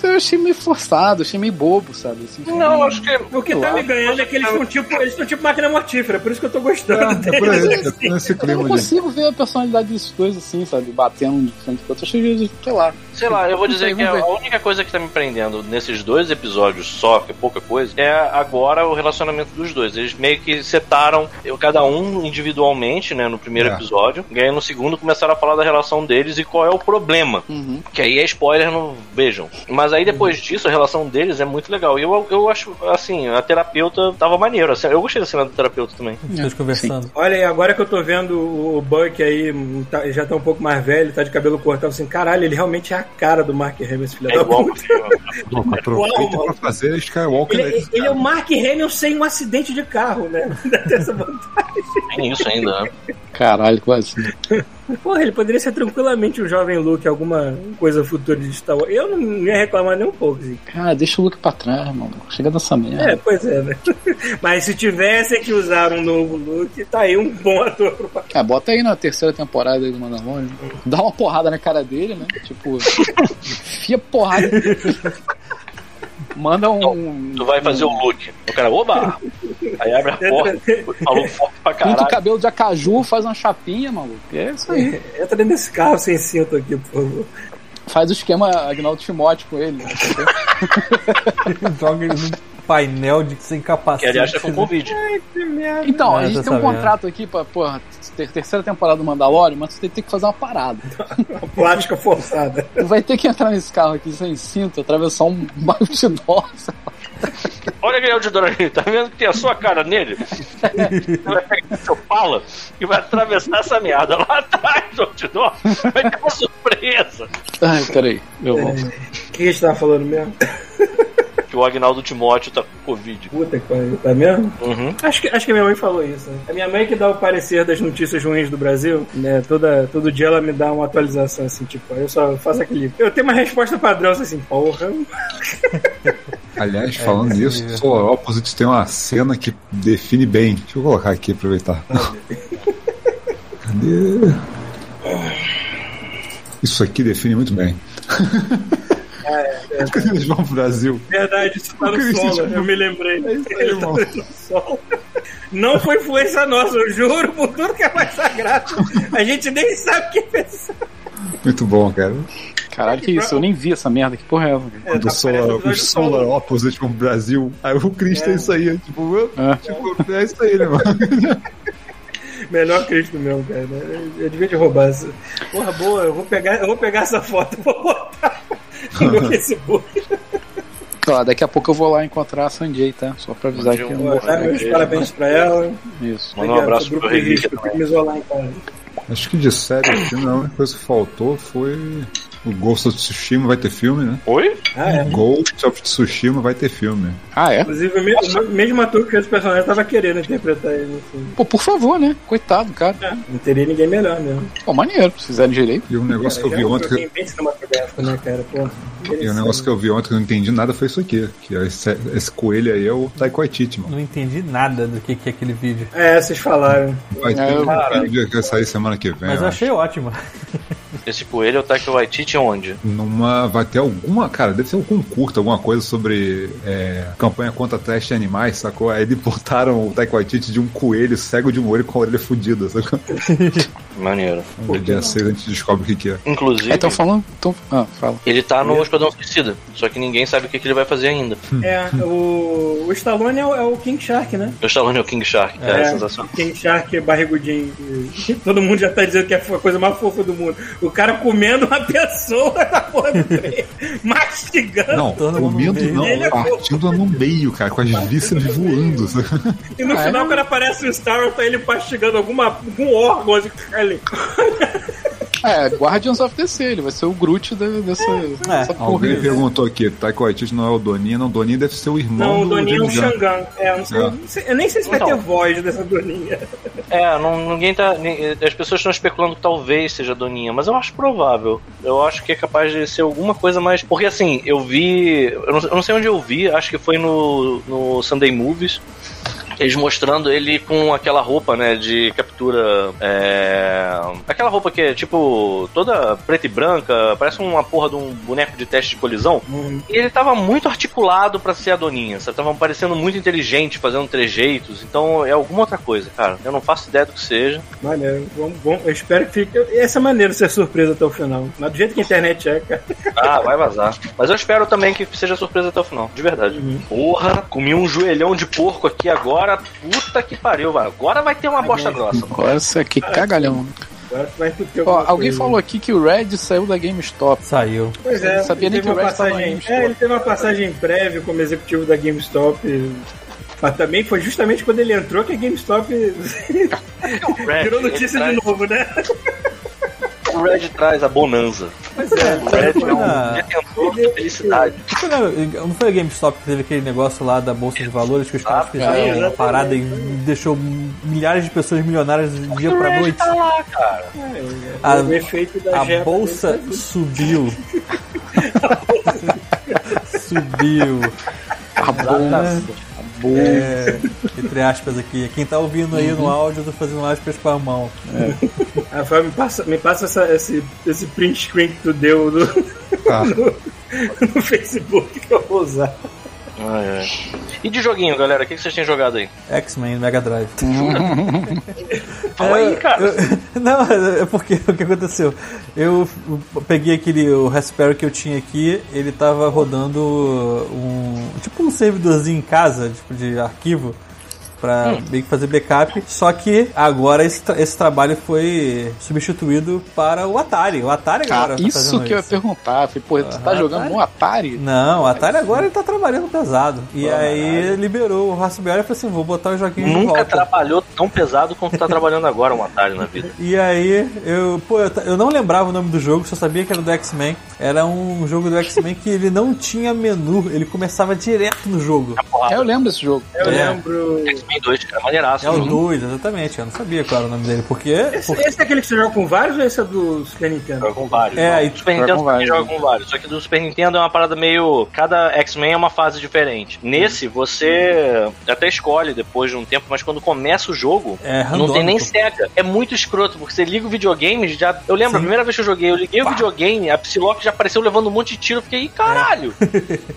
eu achei meio forçado, achei meio bobo, sabe? Assim, Não, acho que. O que tá me ganhando é que eles estão tipo, eles estão tipo máquina mortífera, por isso que eu tô gostando É por aí, deles. é por nesse Eu não clima de. consigo ver a personalidade desses dois assim, sabe? Batendo de frente com outro. Achei, sei lá. Sei lá, eu vou Não dizer sei, que a única coisa que tá me prendendo nesses dois episódios só, que é pouca coisa, é agora o relacionamento dos dois. Eles meio que setaram eu, cada um individualmente, né, no primeiro É. episódio, e aí no segundo começaram a falar da relação deles e qual é o problema. Uhum. Que aí é spoiler, não vejam. Mas aí depois disso, a relação deles é muito legal. E eu, eu acho, assim, a terapeuta tava maneiro. Assim, eu gostei da cena da terapeuta também. Eles conversando. Olha aí, agora que eu tô vendo o Buck aí, tá- já tá um pouco mais velho, tá de cabelo cortado, assim, caralho, ele realmente é a cara do Mark Hamill, esse filho É da igual. puta. [laughs] Aproveita Uau, pra fazer Skywalker. Ele, né? ele é o Mark Hamill sem um acidente de carro, né? [laughs] Deve ter essa vantagem. Tem isso ainda, né? Caralho, quase. Porra, ele poderia ser tranquilamente um jovem Luke, alguma coisa futura de Star Wars. Eu não ia reclamar nem um pouco, assim. Cara, deixa o Luke pra trás, mano. Chega dessa merda. É, pois é, né? [laughs] Mas se tivesse que usar um novo Luke, tá aí um bom ator pro papel. É, bota aí na terceira temporada aí do Mandalorian. Dá uma porrada na cara dele, né? Tipo, [laughs] enfia porrada. Manda um. Tu vai fazer o look. O cara, oba! Aí abre a porta, maluco forte pra Pinta o caralho. cabelo de acaju, faz uma chapinha, maluco. É isso aí. Entra dentro desse carro sem cinto aqui, por favor. Faz o esquema Agnaldo Timóteo com ele. né? [laughs] Joga ele no painel de sem capacete. Que aliás tá com Covid. Então, a É, gente tô tem um sabendo. contrato aqui pra, porra, ter- terceira temporada do Mandalorian, mas você tem que fazer uma parada. [laughs] Plástica forçada. Tu vai ter que entrar nesse carro aqui sem cinto, atravessar um [laughs] bairro de nossa. Olha aquele outdoor ali, tá vendo que tem a sua cara nele? Você vai pegar seu pala e vai atravessar essa merda lá atrás do outdoor. Vai ter uma surpresa. Ai, peraí. Eu vou. O que a gente tava falando mesmo? Que o Agnaldo Timóteo tá com Covid. Puta que pariu, tá mesmo? Uhum. Acho que, acho que minha mãe falou isso. Né? A minha mãe que dá o parecer das notícias ruins do Brasil, né? Toda, todo dia ela me dá uma atualização, assim, tipo, eu só faço aquele. Eu tenho uma resposta padrão, assim, porra. Aliás, falando nisso, Solar Opposite tem uma cena que define bem. Deixa eu colocar aqui, aproveitar. Cadê? Isso aqui define muito bem. Quando [laughs] eles vão pro Brasil. Verdade, isso tá no solo, eu me lembrei. É isso aí, Ele tá irmão. solo. Não foi influência nossa, eu juro por tudo que é mais sagrado. A gente nem sabe o que pensar. Muito bom, cara. Caralho, que isso? Eu nem vi essa merda. Que porra é essa? É, Do Solar, aparecendo o dois Solar solos. Opposite vão pro Brasil. Aí o Cristo é, isso aí. Tipo, eu- É. tipo, é isso aí, né, mano? [laughs] Melhor Cristo mesmo, cara. Eu devia te roubar essa. Porra, boa, eu vou pegar, eu vou pegar essa foto e vou botar no meu [laughs] Facebook. Ó, daqui a pouco eu vou lá encontrar a Sanjay, tá? Só pra avisar que eu não Pô, vou Dá meus Beleza, parabéns pra ela. Isso. Manda um abraço pro Henrique pra me isolar em casa. Acho que de série aqui, a única coisa que faltou foi. O Ghost of Tsushima vai ter filme, né? Oi? Ah, é. Ghost of Tsushima vai ter filme. Ah, é? Inclusive, o mesmo, mesmo ator que o personagem tava querendo interpretar ele no filme. Pô, por favor, né? Coitado, cara. É, não teria ninguém melhor mesmo. Pô, maneiro, se fizerem direito. E um negócio que eu vi ontem. joguinho bem cinematográfico, né, cara? Pô, E o negócio que eu vi ontem que eu não entendi nada foi isso aqui. Que esse, esse coelho aí é o Taiko Waititi, mano. Não entendi nada do que, que é aquele vídeo. É, vocês falaram. Vai ter É, um vídeo que vai sair semana que vem. Mas eu eu achei ótimo. [laughs] Esse coelho é o Taika Waititi onde? Numa. Vai ter alguma. Cara, deve ser algum curto, alguma coisa sobre é, campanha contra teste de animais, sacou? Aí eles botaram o Taika Waititi de um coelho cego de um olho com a orelha fudida, sacou? [laughs] Maneiro. Ver dia 6 a gente descobre o que, que é. Inclusive, É, estão falando. Tão... Ah, fala. ele tá no Esquadrão Suicida. Só que ninguém sabe o que, que ele vai fazer ainda. É, o, o Stallone é o, é o King Shark, né? O Stallone é o King Shark, cara, é, sensacional. King Shark barrigudinho. Todo mundo já tá dizendo que é a coisa mais fofa do mundo. O cara comendo uma [laughs] pessoa na porra do trem, mastigando. Não, comendo não, Ele é partindo no meio, cara, com as vísceras voando. E no Ah, final, é? quando aparece o Star Wars, tá ele mastigando alguma, algum órgão assim, ali. [laughs] É, Guardians of the Sea, ele vai ser o Groot da- dessa, dessa porra. Alguém perguntou aqui, Taika Waititi não é o Doninha, não, o Doninha deve ser o irmão Não, o do Doninha é Gunn. Xangan. É, eu não sei, É. não sei- eu nem sei se vai Então. ter voz dessa Doninha. É, não, ninguém tá. As pessoas estão especulando que talvez seja a Doninha, mas eu acho provável. Eu acho que é capaz de ser alguma coisa mais. Porque assim, eu vi. Eu não, eu não sei onde eu vi, acho que foi no, no Sunday Movies. Eles mostrando ele com aquela roupa, né, de captura. É... Aquela roupa que é tipo toda preta e branca, parece uma porra de um boneco de teste de colisão. E ele tava muito articulado pra ser a Doninha, sabe? Tava parecendo muito inteligente, fazendo trejeitos. Então é alguma outra coisa, cara. Eu não faço ideia do que seja. Maneiro. Vamos, vamos, eu espero que fique. Essa é maneiro ser surpresa até o final. Mas do jeito que a internet é, cara. Ah, vai vazar. Mas eu espero também que seja surpresa até o final, de verdade. Porra, comi um joelhão de porco aqui agora. Puta que pariu, vai. Agora vai ter uma bosta grossa. Olha isso aqui, cagalhão. Agora vai ter Ó, alguém coisa. falou aqui que o Red saiu da GameStop. Saiu. Pois é, sabia ele nem teve que o uma Red passagem. É, ele teve uma passagem prévia como executivo da GameStop. Mas também foi justamente quando ele entrou que a GameStop [laughs] Red, virou notícia traz- de novo, né? O Red traz a bonanza. Pois é, O foi é um na- detentor de felicidade. Na- Não foi a GameStop que teve aquele negócio lá da Bolsa de Valores que os caras Ah, fizeram uma parada e deixou milhares de pessoas milionárias do dia O pra noite? tá lá, cara. A- o efeito da A Jetta bolsa subiu. subiu. [laughs] A bolsa. [laughs] É, entre aspas aqui. Quem tá ouvindo aí no áudio, eu tô fazendo aspas com a mão. Ah, Fábio, me passa, me passa essa- esse, esse print screen que tu deu no, Tá. [laughs] no Facebook que eu vou usar. Ai, ai. E de joguinho, galera, o que que vocês têm jogado aí? X-Men Mega Drive. [laughs] Fala aí, É, cara. eu- [laughs] não, é porque [laughs] o que aconteceu? Eu peguei aquele o Raspberry que eu tinha aqui, ele tava rodando um tipo um servidorzinho em casa, tipo de arquivo pra Hum. meio que fazer backup. Só que agora esse, tra- esse trabalho foi substituído para o Atari. O Atari Ah, agora tá isso que eu ia perguntar. Falei, pô, tu tá Ah, jogando Atari? no Atari? Não, o Atari agora ele tá trabalhando pesado. E aí liberou o Raspberry e falou assim: vou botar os joguinhos de Nunca volta. trabalhou tão pesado quanto tá trabalhando agora um Atari na vida. E aí, eu, pô, eu, eu não lembrava o nome do jogo, só sabia que era do X-Men. Era um jogo do X-Men que ele não tinha menu, ele começava direto no jogo. É, eu lembro desse jogo. Eu É. lembro. X-Men 2, cara, maneiraço. É o Uhum. 2, exatamente. Eu não sabia qual era o nome dele. Porque. Esse, porque esse é aquele que você joga com vários ou esse é do Super Nintendo? Joga com vários. É, não. o Super joga Nintendo com também vários, joga com vários. Só que do Super Nintendo é uma parada meio. Cada X-Men é uma fase diferente. Nesse, você até escolhe depois de um tempo, mas quando começa o jogo, É não tem nem cega. É muito escroto, porque você liga o videogame, já. Eu lembro, a Sim. primeira vez que eu joguei, eu liguei o videogame, a Psylocke já apareceu levando um monte de tiro. Eu fiquei, "Ih, caralho! [laughs]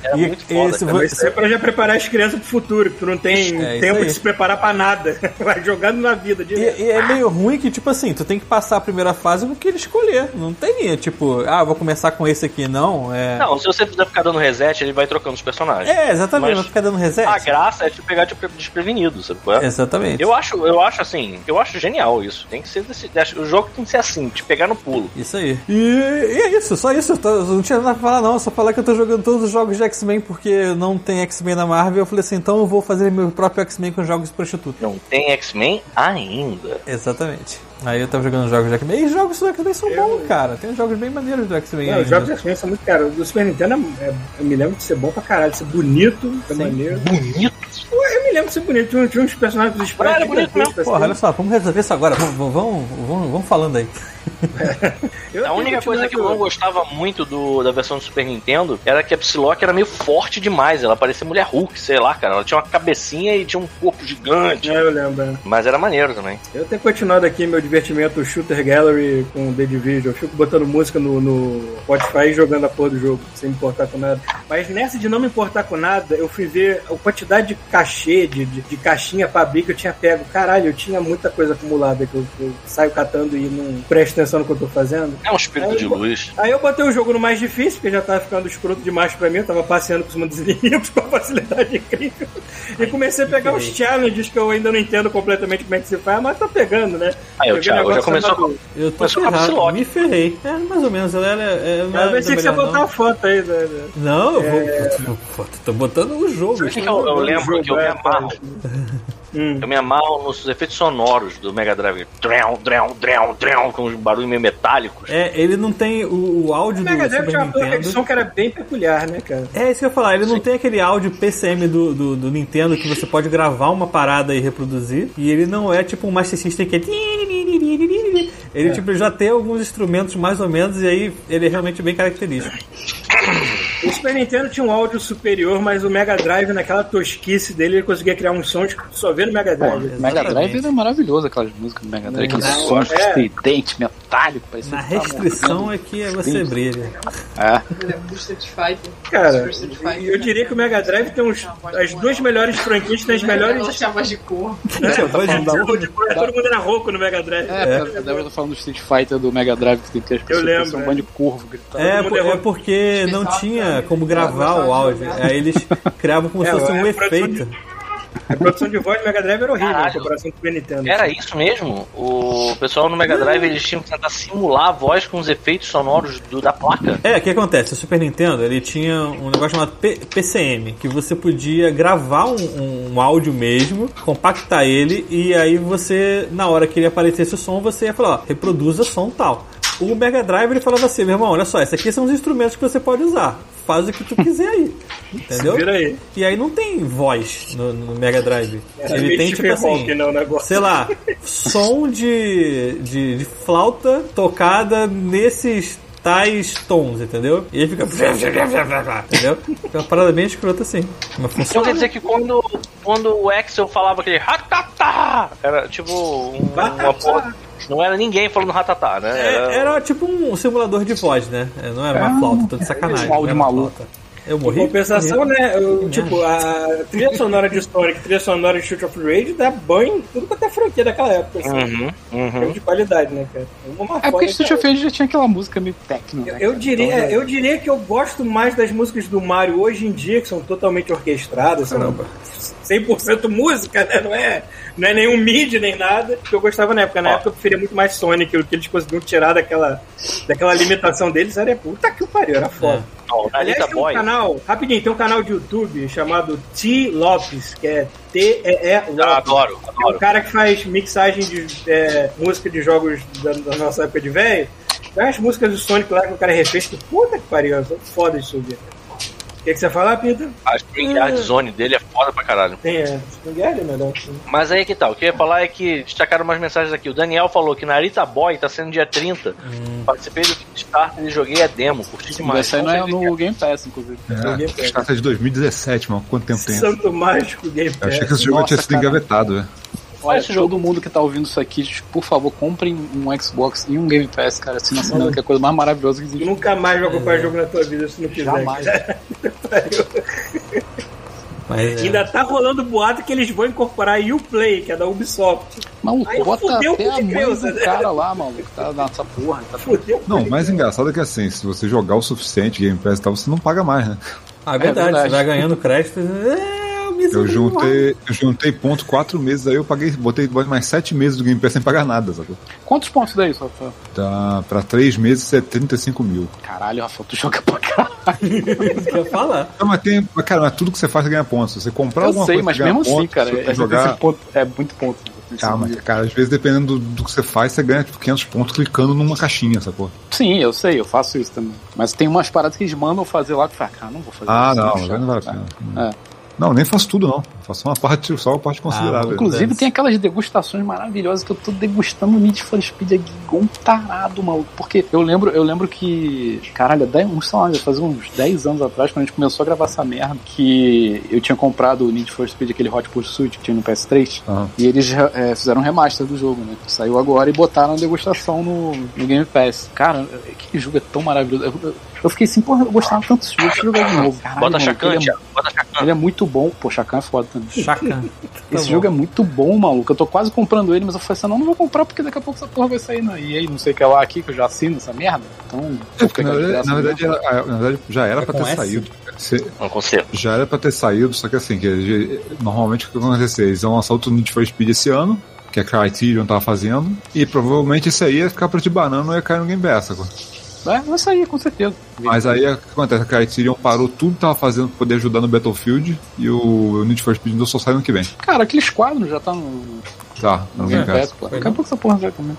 É, E muito foda. esse cara. vo- Isso é pra já preparar as crianças pro futuro, que tu não tem É, tempo de se preparar pra nada. [laughs] Vai jogando na vida E, e é meio ruim que, tipo assim, tu tem que passar a primeira fase com o que ele escolher. Não tem, é, tipo, ah, vou começar com esse aqui, não. É, Não, se você ficar dando reset, ele vai trocando os personagens. é exatamente, Mas vai ficar dando reset. A graça é te pegar de pre- desprevenido, sabe qual é? Exatamente. Eu acho, eu acho assim, eu acho genial isso. Tem que ser desse, o jogo tem que ser assim, te pegar no pulo. Isso aí. E, e é isso, só isso. Eu tô- eu não tinha nada pra falar, não. Só falar que eu tô jogando todos os jogos de X-Men porque não tem X-Men na Marvel. Eu falei assim, então eu vou fazer meu próprio X-Men com jogos de prostituta. Não tem X-Men ainda. Exatamente. Aí eu tava jogando jogos do X-Men. E os jogos do X-Men são bons, cara. Tem uns jogos bem maneiros do X-Men. Os jogos de X-Men são muito caros. Do Super Nintendo, é- eu me lembro de ser bom pra caralho, de ser bonito, ser maneiro. Bonito. Pô, Eu me lembro de ser bonito. Tinha, tinha uns personagens dos Era bonito mesmo, Porra, olha só, vamos resolver isso agora. Vamos, vamos, vamos, vamos falando aí. [laughs] A única coisa que eu não gostava muito do, da versão do Super Nintendo era que a Psylocke era meio forte demais. Ela parecia mulher Hulk, sei lá, cara. Ela tinha uma cabecinha e tinha um corpo gigante. É, eu lembro. é. Mas era maneiro também. Eu tenho continuado aqui meu divertimento Shooter Gallery com The Division. Eu fico botando música no, no Spotify e jogando a porra do jogo, sem me importar com nada. Mas nessa de não me importar com nada, eu fui ver a quantidade de cachê, de, de, de caixinha pra abrir que eu tinha pego. Caralho, eu tinha muita coisa acumulada que eu, que eu saio catando e não presto atenção no que eu tô fazendo. É um espírito de luz. Aí eu botei o jogo no mais difícil, porque já tava ficando escroto demais pra mim. Eu tava passeando por cima dos [laughs] inimigos com uma facilidade incrível. E comecei a pegar os challenges que eu ainda não entendo completamente como é que se faz, mas tá pegando, né? Aí, o Peguei Thiago já começou com... Eu tô Começou com a ferrado, me ferrei. É, mais ou menos. Ela, ela, ela não é Eu pensei que você botar uma foto aí. né? Não, eu vou. Tô, tô botando o jogo. Sabe que eu, eu lembro que eu me É, amarro? [laughs] Hum. Eu me amarro nos efeitos sonoros do Mega Drive. Drão, drão, drão, drão, com uns barulhos meio metálicos. É, ele não tem o, o áudio O do Mega Drive tinha uma que era bem peculiar, né, cara? É isso que eu ia falar, ele não tem aquele áudio PCM do, do, do Nintendo que você pode gravar uma parada e reproduzir. E ele não é tipo um Master System que é. Ele tipo, já tem alguns instrumentos mais ou menos e aí ele é realmente bem característico. O Super Nintendo tinha um áudio superior, mas o Mega Drive, naquela tosquice dele, ele conseguia criar uns sons que só vê no Mega Pô, Drive. Mega Drive era maravilhoso, aquelas músicas do Mega Drive, aqueles sons é. estridentes, metálicos, parecia Na restrição é que você brilha. É. Eu lembro do Street Fighter. Cara, eu diria que o Mega Drive tem uns, as duas melhores franquias, tem as melhores. Ela chama de cor. Burro. Todo mundo era rouco no Mega Drive. É, porque eu estar falando do Street Fighter do Mega Drive, que tem que as pessoas um é. bando de curvo gritando. É, é porque não tinha como gravar o áudio. Aí eles criavam como se É, fosse um é produção efeito. A produção de voz do Mega Drive era horrível Caralho. em comparação com o Super Nintendo. Era isso mesmo? O pessoal no Mega Drive eles tinham que tentar simular a voz com os efeitos sonoros do- da placa. É, o que acontece? O Super Nintendo ele tinha um negócio chamado P- PCM, que você podia gravar um, um áudio mesmo, compactar ele, e aí você, na hora que ele aparecesse o som, você ia falar, ó, reproduza som tal. O Mega Drive ele falava assim, meu irmão, olha só, esses aqui são os instrumentos que você pode usar. Faz o que tu quiser aí. [laughs] Entendeu? Aí. E aí não tem voz no, no Mega Drive. Era Ele tem tipo assim não, negócio. sei lá, som de, de, de flauta tocada nesses tais tons, entendeu? E aí fica. [laughs] Entendeu? Fica uma parada bem escrota assim. Mas Então quer dizer que quando, quando o Axel falava aquele era tipo um- uma porra. Não era ninguém falando ratatá, né? É, era tipo um simulador de voz, né? É, Não era uma flauta, tô de sacanagem. um áudio era maluco. flauta. Eu Em morri. compensação, morri. né? Eu, tipo, a trilha sonora de Sonic, trilha sonora de Shoot of Rage dá banho em tudo quanto é franquia daquela época. Assim, Uhum, uhum. De qualidade, né, cara? É porque Street cara. of Rage já tinha aquela música meio techno, né? Eu cara? diria, Então, eu diria que eu gosto mais das músicas do Mario hoje em dia, que são totalmente orquestradas, são Caramba. 100% música, né? Não é, não é nenhum MIDI nem nada, que eu gostava na época. Na Ó. época eu preferia muito mais Sonic, o que eles conseguiam tirar daquela, daquela limitação deles era puta que o pariu, era foda. Ó, a Aliás, Anitta tem um Boy. canal, rapidinho, tem um canal de YouTube chamado T. Lopes, que é T-E-E Lopes. Ah, adoro, É um adoro. cara que faz mixagem de é, música de jogos da, da nossa época de velho. Tem umas músicas do Sonic lá que o cara refez, que puta que pariu, são foda de subir. O que, que você fala, Pita? A Spring Yard Zone dele é foda pra caralho. Tem, é, Springhead, melhor. Mas aí que tal? O que eu ia falar é que destacaram umas mensagens aqui. O Daniel falou que Narita Boy tá sendo dia 30. Participei do Kickstarter e joguei a demo. Curti demais. Essa aí não é sei o que no Game Pass, inclusive. É, Kickstarter de 2017, mano. Quanto tempo tem? Santo Mágico Game Eu achei Pass. que esse jogo Nossa, tinha sido cara. engavetado, velho. Olha, esse jogo. todo mundo que tá ouvindo isso aqui, por favor, comprem um Xbox e um Game Pass, cara. Assim, na que é a coisa mais maravilhosa que Tu existe. nunca mais vai comprar jogo na tua vida se não quiser. Jamais. [laughs] Mas é. Ainda tá rolando boato que eles vão incorporar a Uplay, que é da Ubisoft. Maluco, Aí bota até a criança, do né? cara lá, maluco. Tá nessa porra. Tá Fudeu. Não, o mais engraçado é que assim, se você jogar o suficiente Game Pass e tal, você não paga mais, né? Ah, é verdade, verdade. você vai ganhando crédito. É, [laughs] eu Eu juntei, eu juntei ponto quatro meses, aí eu paguei, botei mais sete meses do Game Pass sem pagar nada, sacou? Quantos pontos daí, Rafael? Tá, pra três meses é 35 mil. Caralho, Rafael, tu joga pra caralho. [laughs] isso que eu ia falar. Não, mas tem, mas, cara, mas tudo que você faz você ganha pontos. Você comprar Eu alguma sei, coisa, mas você ganha mesmo assim, pontos, cara, é, jogar... ponto- é muito ponto. Calma, cara, às vezes dependendo do, do que você faz, você ganha tipo 500 pontos clicando numa caixinha, sacou? Sim, eu sei, eu faço isso também. Mas tem umas paradas que eles mandam fazer lá que eu falo, cara, não vou fazer Ah, isso. não, é aí chato. não vale a pena. É. Não, nem faço tudo, não. Faço uma parte, só uma parte considerável. Inclusive tem aquelas degustações maravilhosas que eu tô degustando Need for Speed aqui igual um tarado, maluco. Porque eu lembro, eu lembro que, caralho, dez- uns, sei lá, já fazia uns 10 anos atrás, quando a gente começou a gravar essa merda, que eu tinha comprado o Need for Speed, aquele Hot Pursuit que tinha no PS3, Aham. e eles é, fizeram um remaster do jogo, né? Saiu agora e botaram a degustação no, no Game Pass. Cara, aquele jogo é tão maravilhoso. Eu, eu- eu fiquei assim, porra, eu gostava tanto desse jogo, deixa eu jogar de novo. Caralho, Bota Chacan, ele, é. Bota Chacan. ele é muito bom. Pô, Chacan é foda também. Chacan. [laughs] Esse bom. jogo é muito bom, maluco. Eu tô quase comprando ele, mas eu falei assim, não, não vou comprar porque daqui a pouco essa porra vai sair na EA, não sei o que lá aqui, que eu já assino essa merda. Então, É, na, de verdade, graça na, verdade, mesmo. era- na verdade, já era É pra ter S? saído. Você- Não conserto. já era pra ter saído, só que assim, que normalmente o que vai acontecer? Eles vão lançar outro Need for Speed esse ano, que a Criterion tava fazendo, e provavelmente esse aí ia ficar pra de banana e ia cair no Game Pass, É, vai sair, com certeza. Mas aí o que acontece? A Criterion parou tudo que tava fazendo pra poder ajudar no Battlefield, e o Need for Speed ainda só sai ano que vem. Cara, aqueles quadros já tá no Tá, no Game Pass. Daqui a pouco essa porra vai também.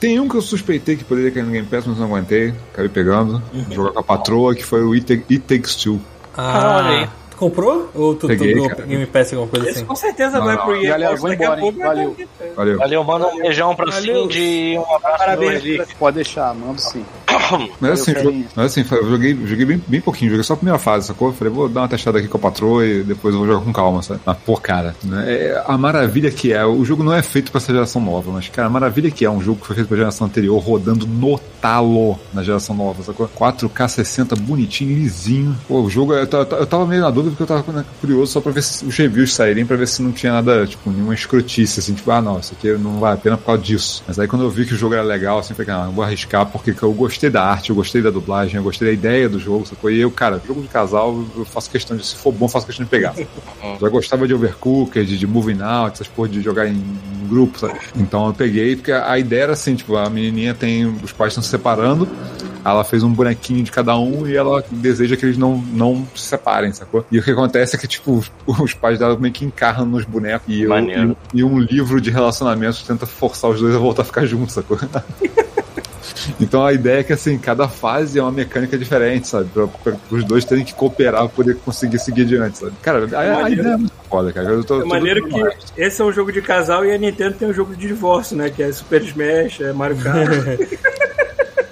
Tem um que eu suspeitei que poderia cair no Game Pass, mas não aguentei. Acabei pegando. Jogar com a patroa, que foi o It, Take- It Takes Two. Ah, olha aí. Comprou? Ou tu, Peguei, cara. Game Pass alguma coisa Esse assim? com certeza Não, vai não. pro EA Galera, vou embora, pouco. Valeu. vir. Valeu. Valeu, manda um beijão pra Valeu. Cindy e um abraço Parabéns Pode deixar, mando sim. [coughs] Mas assim, Valeu, carinha. mas assim, eu joguei, joguei bem, bem pouquinho, joguei só a primeira fase, sacou? Falei, vou dar uma testada aqui com a patroa e depois eu vou jogar com calma, sabe? Mas, pô, cara, né, é- a maravilha que é, o jogo não é feito pra essa geração nova, mas, cara, a maravilha que é um jogo que foi feito pra geração anterior, rodando no talo na geração nova, sacou? 4K 60, bonitinho, lisinho. Pô, o jogo, eu, ta- eu tava meio na dúvida porque eu tava curioso só pra ver se os reviews saírem, pra ver se não tinha nada, tipo, nenhuma escrotice, assim, tipo, ah, não, isso aqui não vale a pena por causa disso. Mas aí quando eu vi que o jogo era legal, assim, eu falei, ah, eu vou arriscar porque eu gostei da arte, eu gostei da dublagem, eu gostei da ideia do jogo, sacou? E eu, cara, jogo de casal, eu faço questão de, se for bom, eu faço questão de pegar. [laughs] Já gostava de Overcooked, de, de Moving Out, essas porra de jogar em, grupo, sabe? Então eu peguei, porque a, a ideia era assim, tipo, a menininha tem, os pais estão se separando, ela fez um bonequinho de cada um e ela deseja que eles não, não se separem, sacou? E o que acontece é que, tipo, [laughs] os, pais dela meio que encarnam nos bonecos e, eu- e, e um livro de relacionamento tenta forçar os dois a voltar a ficar juntos, sacou? [laughs] Então a ideia é que assim, cada fase é uma mecânica diferente, sabe? Pra, pra os dois terem que cooperar pra poder conseguir seguir adiante, sabe? Cara, a, a maneiro. ideia é muito foda, cara. Eu tô, É maneiro que demais. esse é um jogo de casal e a Nintendo tem um jogo de divórcio, né? Que é Super Smash, é Mario Kart, [laughs]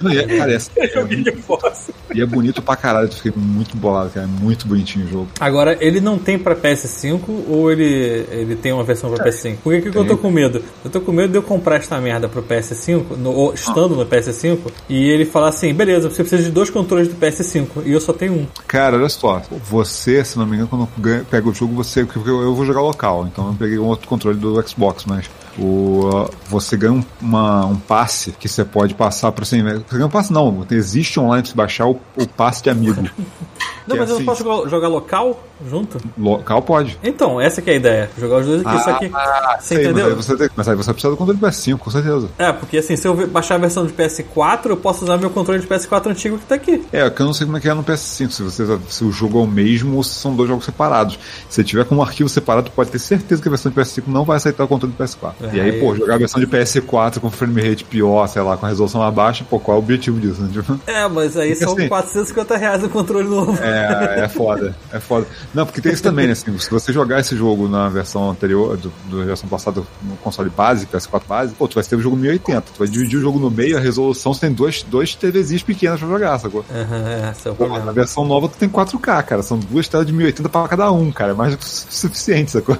Não, e é, cara, é, [laughs] é de divórcio. e é bonito pra caralho. Eu fiquei muito bolado, cara. É muito bonitinho o jogo. Agora, ele não tem pra PS5 ou ele, ele tem uma versão pra PS5? Por que, que eu tô com medo? Eu tô com medo de eu comprar esta merda pro PS5, no- ou estando no PS5, e ele falar assim: beleza, você precisa de dois controles do PS5 e eu só tenho um. Cara, olha só. Você, se não me engano, quando ganha- pega o jogo, você. Porque eu, eu vou jogar local, então eu peguei um outro controle do Xbox, mas. O, você ganha um, uma- um passe que você pode passar para assim, Você ganha um passe, não. Existe online pra você baixar o, o passe de amigo. [laughs] Não, Que mas eu assim- não posso jogar, jogar local junto? Local pode. Então, essa que é a ideia. Jogar os dois aqui, só que. Você Sei, mas, entendeu? aí você tem- mas aí você precisa do controle do PS5, com certeza. É, porque assim, se eu baixar a versão de PS4, eu posso usar meu controle de PS4 antigo que tá aqui. É, que eu não sei como é que é no PS5, se, você, se o jogo é o mesmo ou se são dois jogos separados. Se tiver com um arquivo separado, pode ter certeza que a versão de PS5 não vai aceitar o controle do PS4. E aí, aí- pô, jogar a versão de PS4 com frame rate pior, sei lá, com a resolução abaixo, pô, qual é o objetivo disso? Né? [laughs] Tipo, É, mas aí são assim- 450 reais o controle novo. É, é foda, é foda. Não, porque tem isso também, né? Assim, se você jogar esse jogo na versão anterior, do, da versão passada no console base, PS4 base, pô, tu vai ter o jogo 1080. Tu vai dividir o jogo no meio, a resolução, você tem dois, dois TVzinhos pequenas pra jogar, sacou? Aham, é, esse é o Pô, na versão nova tu tem 4K, cara. São duas telas de 1080 pra cada um, cara. É mais do que su- suficiente, sacou?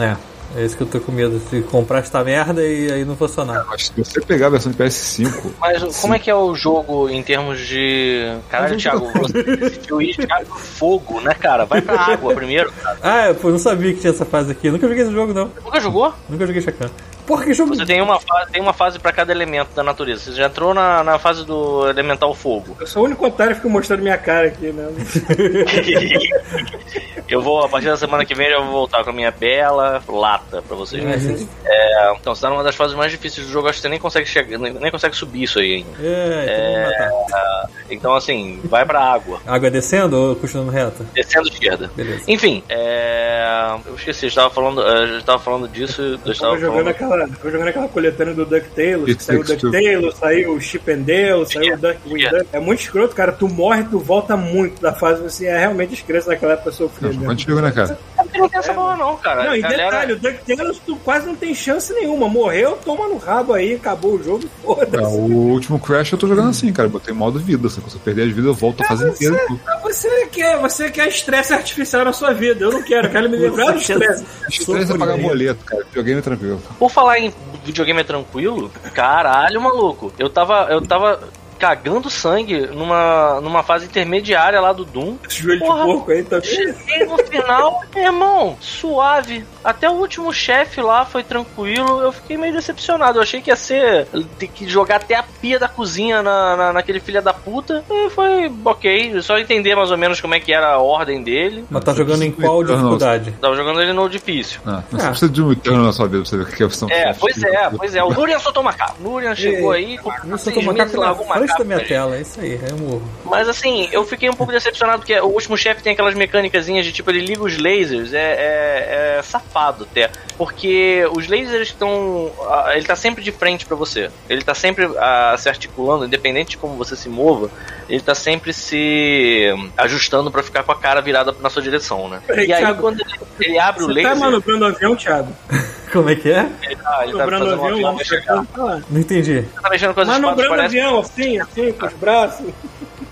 É, é isso que eu tô com medo de comprar esta merda e aí não funcionar. Mas se você pegar a versão de PS5, Mas como é que é o jogo em termos de. Caralho, Thiago, você decidiu ir e fogo, né, cara? Vai pra água primeiro, cara. Ah, eu não sabia que tinha essa fase aqui. Eu nunca joguei esse jogo, não. Nunca jogou? Nunca joguei Chacan. Porra, que jogo. Você tem uma fase, tem uma fase pra cada elemento da natureza. Você já entrou na, na fase do elemental fogo. Eu sou o único otário que fica mostrando minha cara aqui, né? [laughs] Eu vou, a partir da semana que vem, eu vou voltar com a minha bela lata pra vocês verem. É, então, você tá numa das fases mais difíceis do jogo, acho que você nem consegue chegar, nem, nem consegue subir isso aí ainda. É, então matar. Então, assim, vai pra água. Água descendo ou continuando reta? Descendo esquerda. Beleza. Enfim, é... eu esqueci, eu estava falando, eu estava falando disso, eu Eu estava tava jogando, falando... aquela, tava jogando aquela coletânea do DuckTales, saiu o. DuckTales, saiu o Chip and Dale, saiu o Duck with Yeah. Duck. É muito escroto, cara. Tu morre, tu volta muito da fase, você é realmente as crianças naquela época sofrendo. Não, antigo, né, cara? Porque não tem essa bola não, cara. Não, e Galera- detalhe, o DuckTales tu quase não tem chance nenhuma. Morreu, toma no rabo aí, acabou o jogo, Ah, foda-se. o último Crash eu tô jogando assim, cara. Botei modo vida. Se você perder as vidas, eu volto a fase inteira. tudo. Você quer, você quer estresse artificial na sua vida. Eu não quero, eu quero me livrar do estresse. Estresse é pagar boleto, cara. Videogame é tranquilo. Por falar em videogame é tranquilo, caralho, maluco. Eu tava, eu tava cagando sangue numa, numa fase intermediária lá do Doom. Esse joelho Porra. de porco aí também. Cheguei no final, irmão, suave. Até o último chefe lá foi tranquilo. Eu fiquei meio decepcionado. Eu achei que ia ser ter que jogar até a pia da cozinha na, na- naquele filho da puta. E foi ok. Só entender mais ou menos como é que era a ordem dele. Mas tá jogando em qual Não, não. dificuldade? Tava jogando ele no difícil. Ah, mas você precisa de um eterno na sua vida pra você ver o que é a opção. É, pois é, pois é. O Nurian soltou o macaco. O Nurian chegou aí. com Eu só seis tô macaco meses, na largou o frente da minha tela, é isso aí, é morro. Mas assim, eu fiquei um pouco decepcionado porque o último chefe tem aquelas mecânicas de tipo, ele liga os lasers, é, é, é safado até. Porque os lasers estão. Ele tá sempre de frente pra você. Ele tá sempre ah, se articulando, independente de como você se mova, ele tá sempre se ajustando pra ficar com a cara virada na sua direção, né? Peraí, e aí Thiago, quando ele, ele abre o Você tá laser, manobrando o avião, Thiago? [laughs] Como é que é? ele tá, ele tá fazendo um avião, avião Não entendi. Tá mexendo com as espadas, Manobrando o parece avião, assim, assim, com os braços.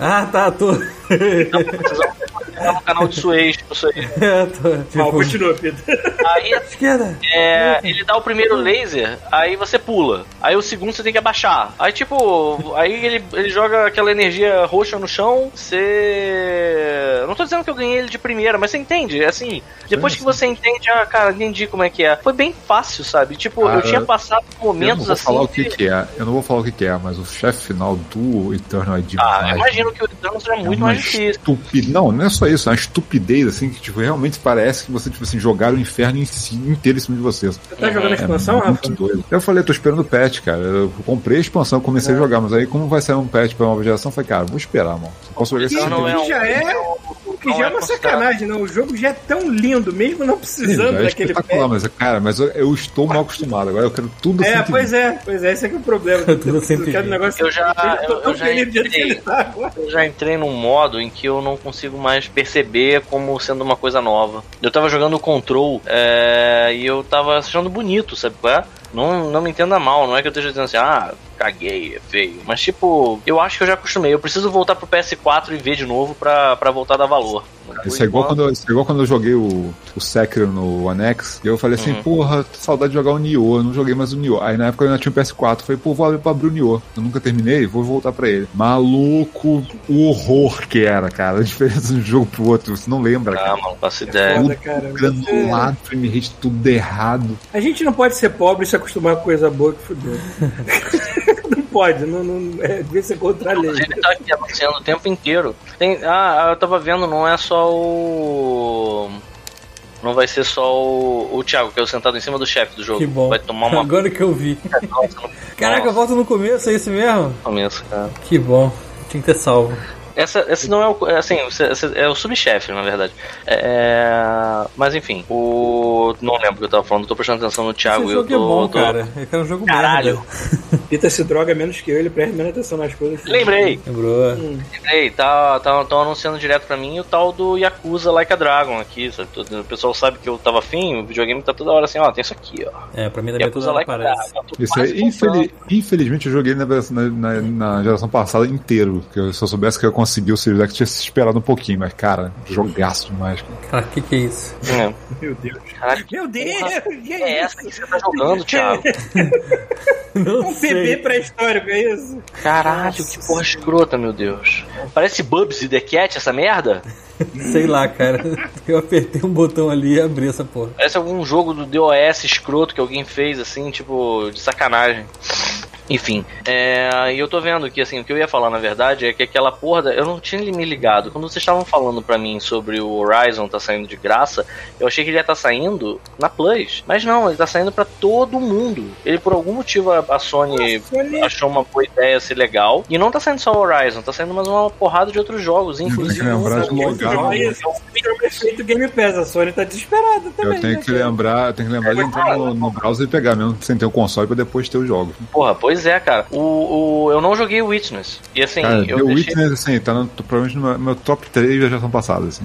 Ah, tá, tô. Tá no canal de Suez. Isso aí. [laughs] é, tô. Mal, Tipo, continua, Peter. Aí esquerda. É, ele dá o primeiro laser, aí você pula. Aí o segundo você tem que abaixar. Aí, tipo, aí ele, ele joga aquela energia roxa no chão. Você. Não tô dizendo que eu ganhei ele de primeira, mas você entende? É Assim, depois que você entende, ah, cara, entendi como é que é. Foi bem fácil, sabe? Tipo, eu Cara, tinha passado por Eu não momentos vou assim. falar o que, que- que é. Eu não vou falar o que, que é, mas o chefe final do Eternal é demais. Ah, eu imagino que o dano seja É muito uma mais difícil. estupi- Não, não é só isso, é uma estupidez, assim, que tipo, realmente parece que você, tipo assim, jogaram o inferno em si, inteiro em cima de vocês. Você tá jogando a expansão, é muito Rafa? doido. Eu falei, tô esperando o patch, cara. Eu comprei a expansão, comecei a jogar, mas aí, como vai sair um patch pra nova geração, eu falei, cara, vou esperar, mano. Só posso jogar esse Não, não é um- já é, que já é é uma considerado. sacanagem, não. O jogo já é tão lindo, mesmo não Sim, precisando já é daquele espetacular, pé. mas, cara, mas eu, eu estou mal acostumado. Agora eu quero tudo É, pois é, pois é, esse é que é o problema. [laughs] Tudo Eu quero um negócio Eu já- eu eu- eu já entrei. tá. Eu já entrei num modo em que eu não consigo mais perceber como sendo uma coisa nova. Eu tava jogando o Control é, e eu tava achando bonito, sabe qual é? Não, não me entenda mal, não é que eu esteja dizendo assim, ah, caguei, é feio. Mas tipo, eu acho que eu já acostumei. Eu preciso voltar pro PS4 e ver de novo pra, pra voltar a dar valor. Isso é, igual quando, eu- isso é igual quando eu joguei o, o Sekiro no One X, e eu falei assim, Uhum. porra, tô saudade de jogar o Nioh, eu não joguei mais o Nioh. Aí na época eu ainda tinha o PS4, eu falei, pô, vou abrir pra abrir o Nioh. Eu nunca terminei, vou voltar pra ele. Maluco, o horror que era, cara. A diferença de um jogo pro outro, você não lembra, Ah, cara. mano, não faço ideia. Foda, cara. Você- Granulado, frame rate, tudo errado. A gente não pode ser pobre e se acostumar com coisa boa que fudeu. [laughs] não pode, não, não, é, devia ser contra a lei. Ele tá aqui anunciando o tempo inteiro. Tem, ah, eu tava vendo, não é só o. Não vai ser só o, o Thiago, que é o sentado em cima do chefe do jogo. Que bom. Vai tomar uma Agora que eu vi. Caraca, volta no começo, é isso mesmo? começo, cara. Que bom. Tinha que ter salvo. Essa, esse não é o. é Assim, é o subchefe, na verdade. É, mas enfim, o. Não lembro o que eu tava falando, tô prestando atenção no Thiago Esse e eu jogo é tô. bom, tô- cara. É que é um jogo Caralho. [laughs] merda. Peter se droga menos que eu, ele presta menos atenção nas coisas. Lembrei, Lembrou? lembrei, tá, tá, tão anunciando direto pra mim o tal do Yakuza Like a Dragon aqui. sabe? Todo- O pessoal sabe que eu tava afim, o videogame tá toda hora assim, ó, tem isso aqui, ó. É, pra mim também Yakuza tudo Like a. Dragon. Isso aí, comprando. infeli- infelizmente, eu joguei na, na, na- na geração passada inteiro. Que eu, se eu soubesse que eu consegui o Series X, tinha se esperado um pouquinho, mas, cara, jogaço demais. Cara. Que que é isso? É. Meu Deus. Meu Deus, que é é essa que você tá jogando, Thiago? [laughs] Não Um bebê sei. pré-histórico, é isso? Caralho, que porra escrota, meu Deus. Parece Bubsy The Cat essa merda? [laughs] Sei lá, cara. [laughs] Eu apertei um botão ali e abri essa porra. Parece algum jogo do DOS escroto que alguém fez, assim, tipo, de sacanagem. Enfim, é, e eu tô vendo que, assim, o que eu ia falar, na verdade, é que aquela porra, da- eu não tinha me ligado. Quando vocês estavam falando pra mim sobre o Horizon tá saindo de graça, eu achei que ele ia estar saindo na Plus. Mas não, ele tá saindo pra todo mundo. Ele, por algum motivo, a, a Sony Sony- achou uma boa ideia ser legal. E não tá saindo só o Horizon, tá saindo mais uma porrada de outros jogos, inclusive. que lembrar de que- logar. Não, isso, é o efeito Game Pass. A Sony tá desesperada também. Eu tenho né, que lembrar, tenho que lembrar de entrar no, no browser e pegar mesmo, sem ter o console pra depois ter o jogo. Porra, pois é, cara. O, o, eu não joguei Witness. E assim, Cara, eu The deixei... Witness, assim, tá no, provavelmente no meu, meu top 3 da geração passada, assim.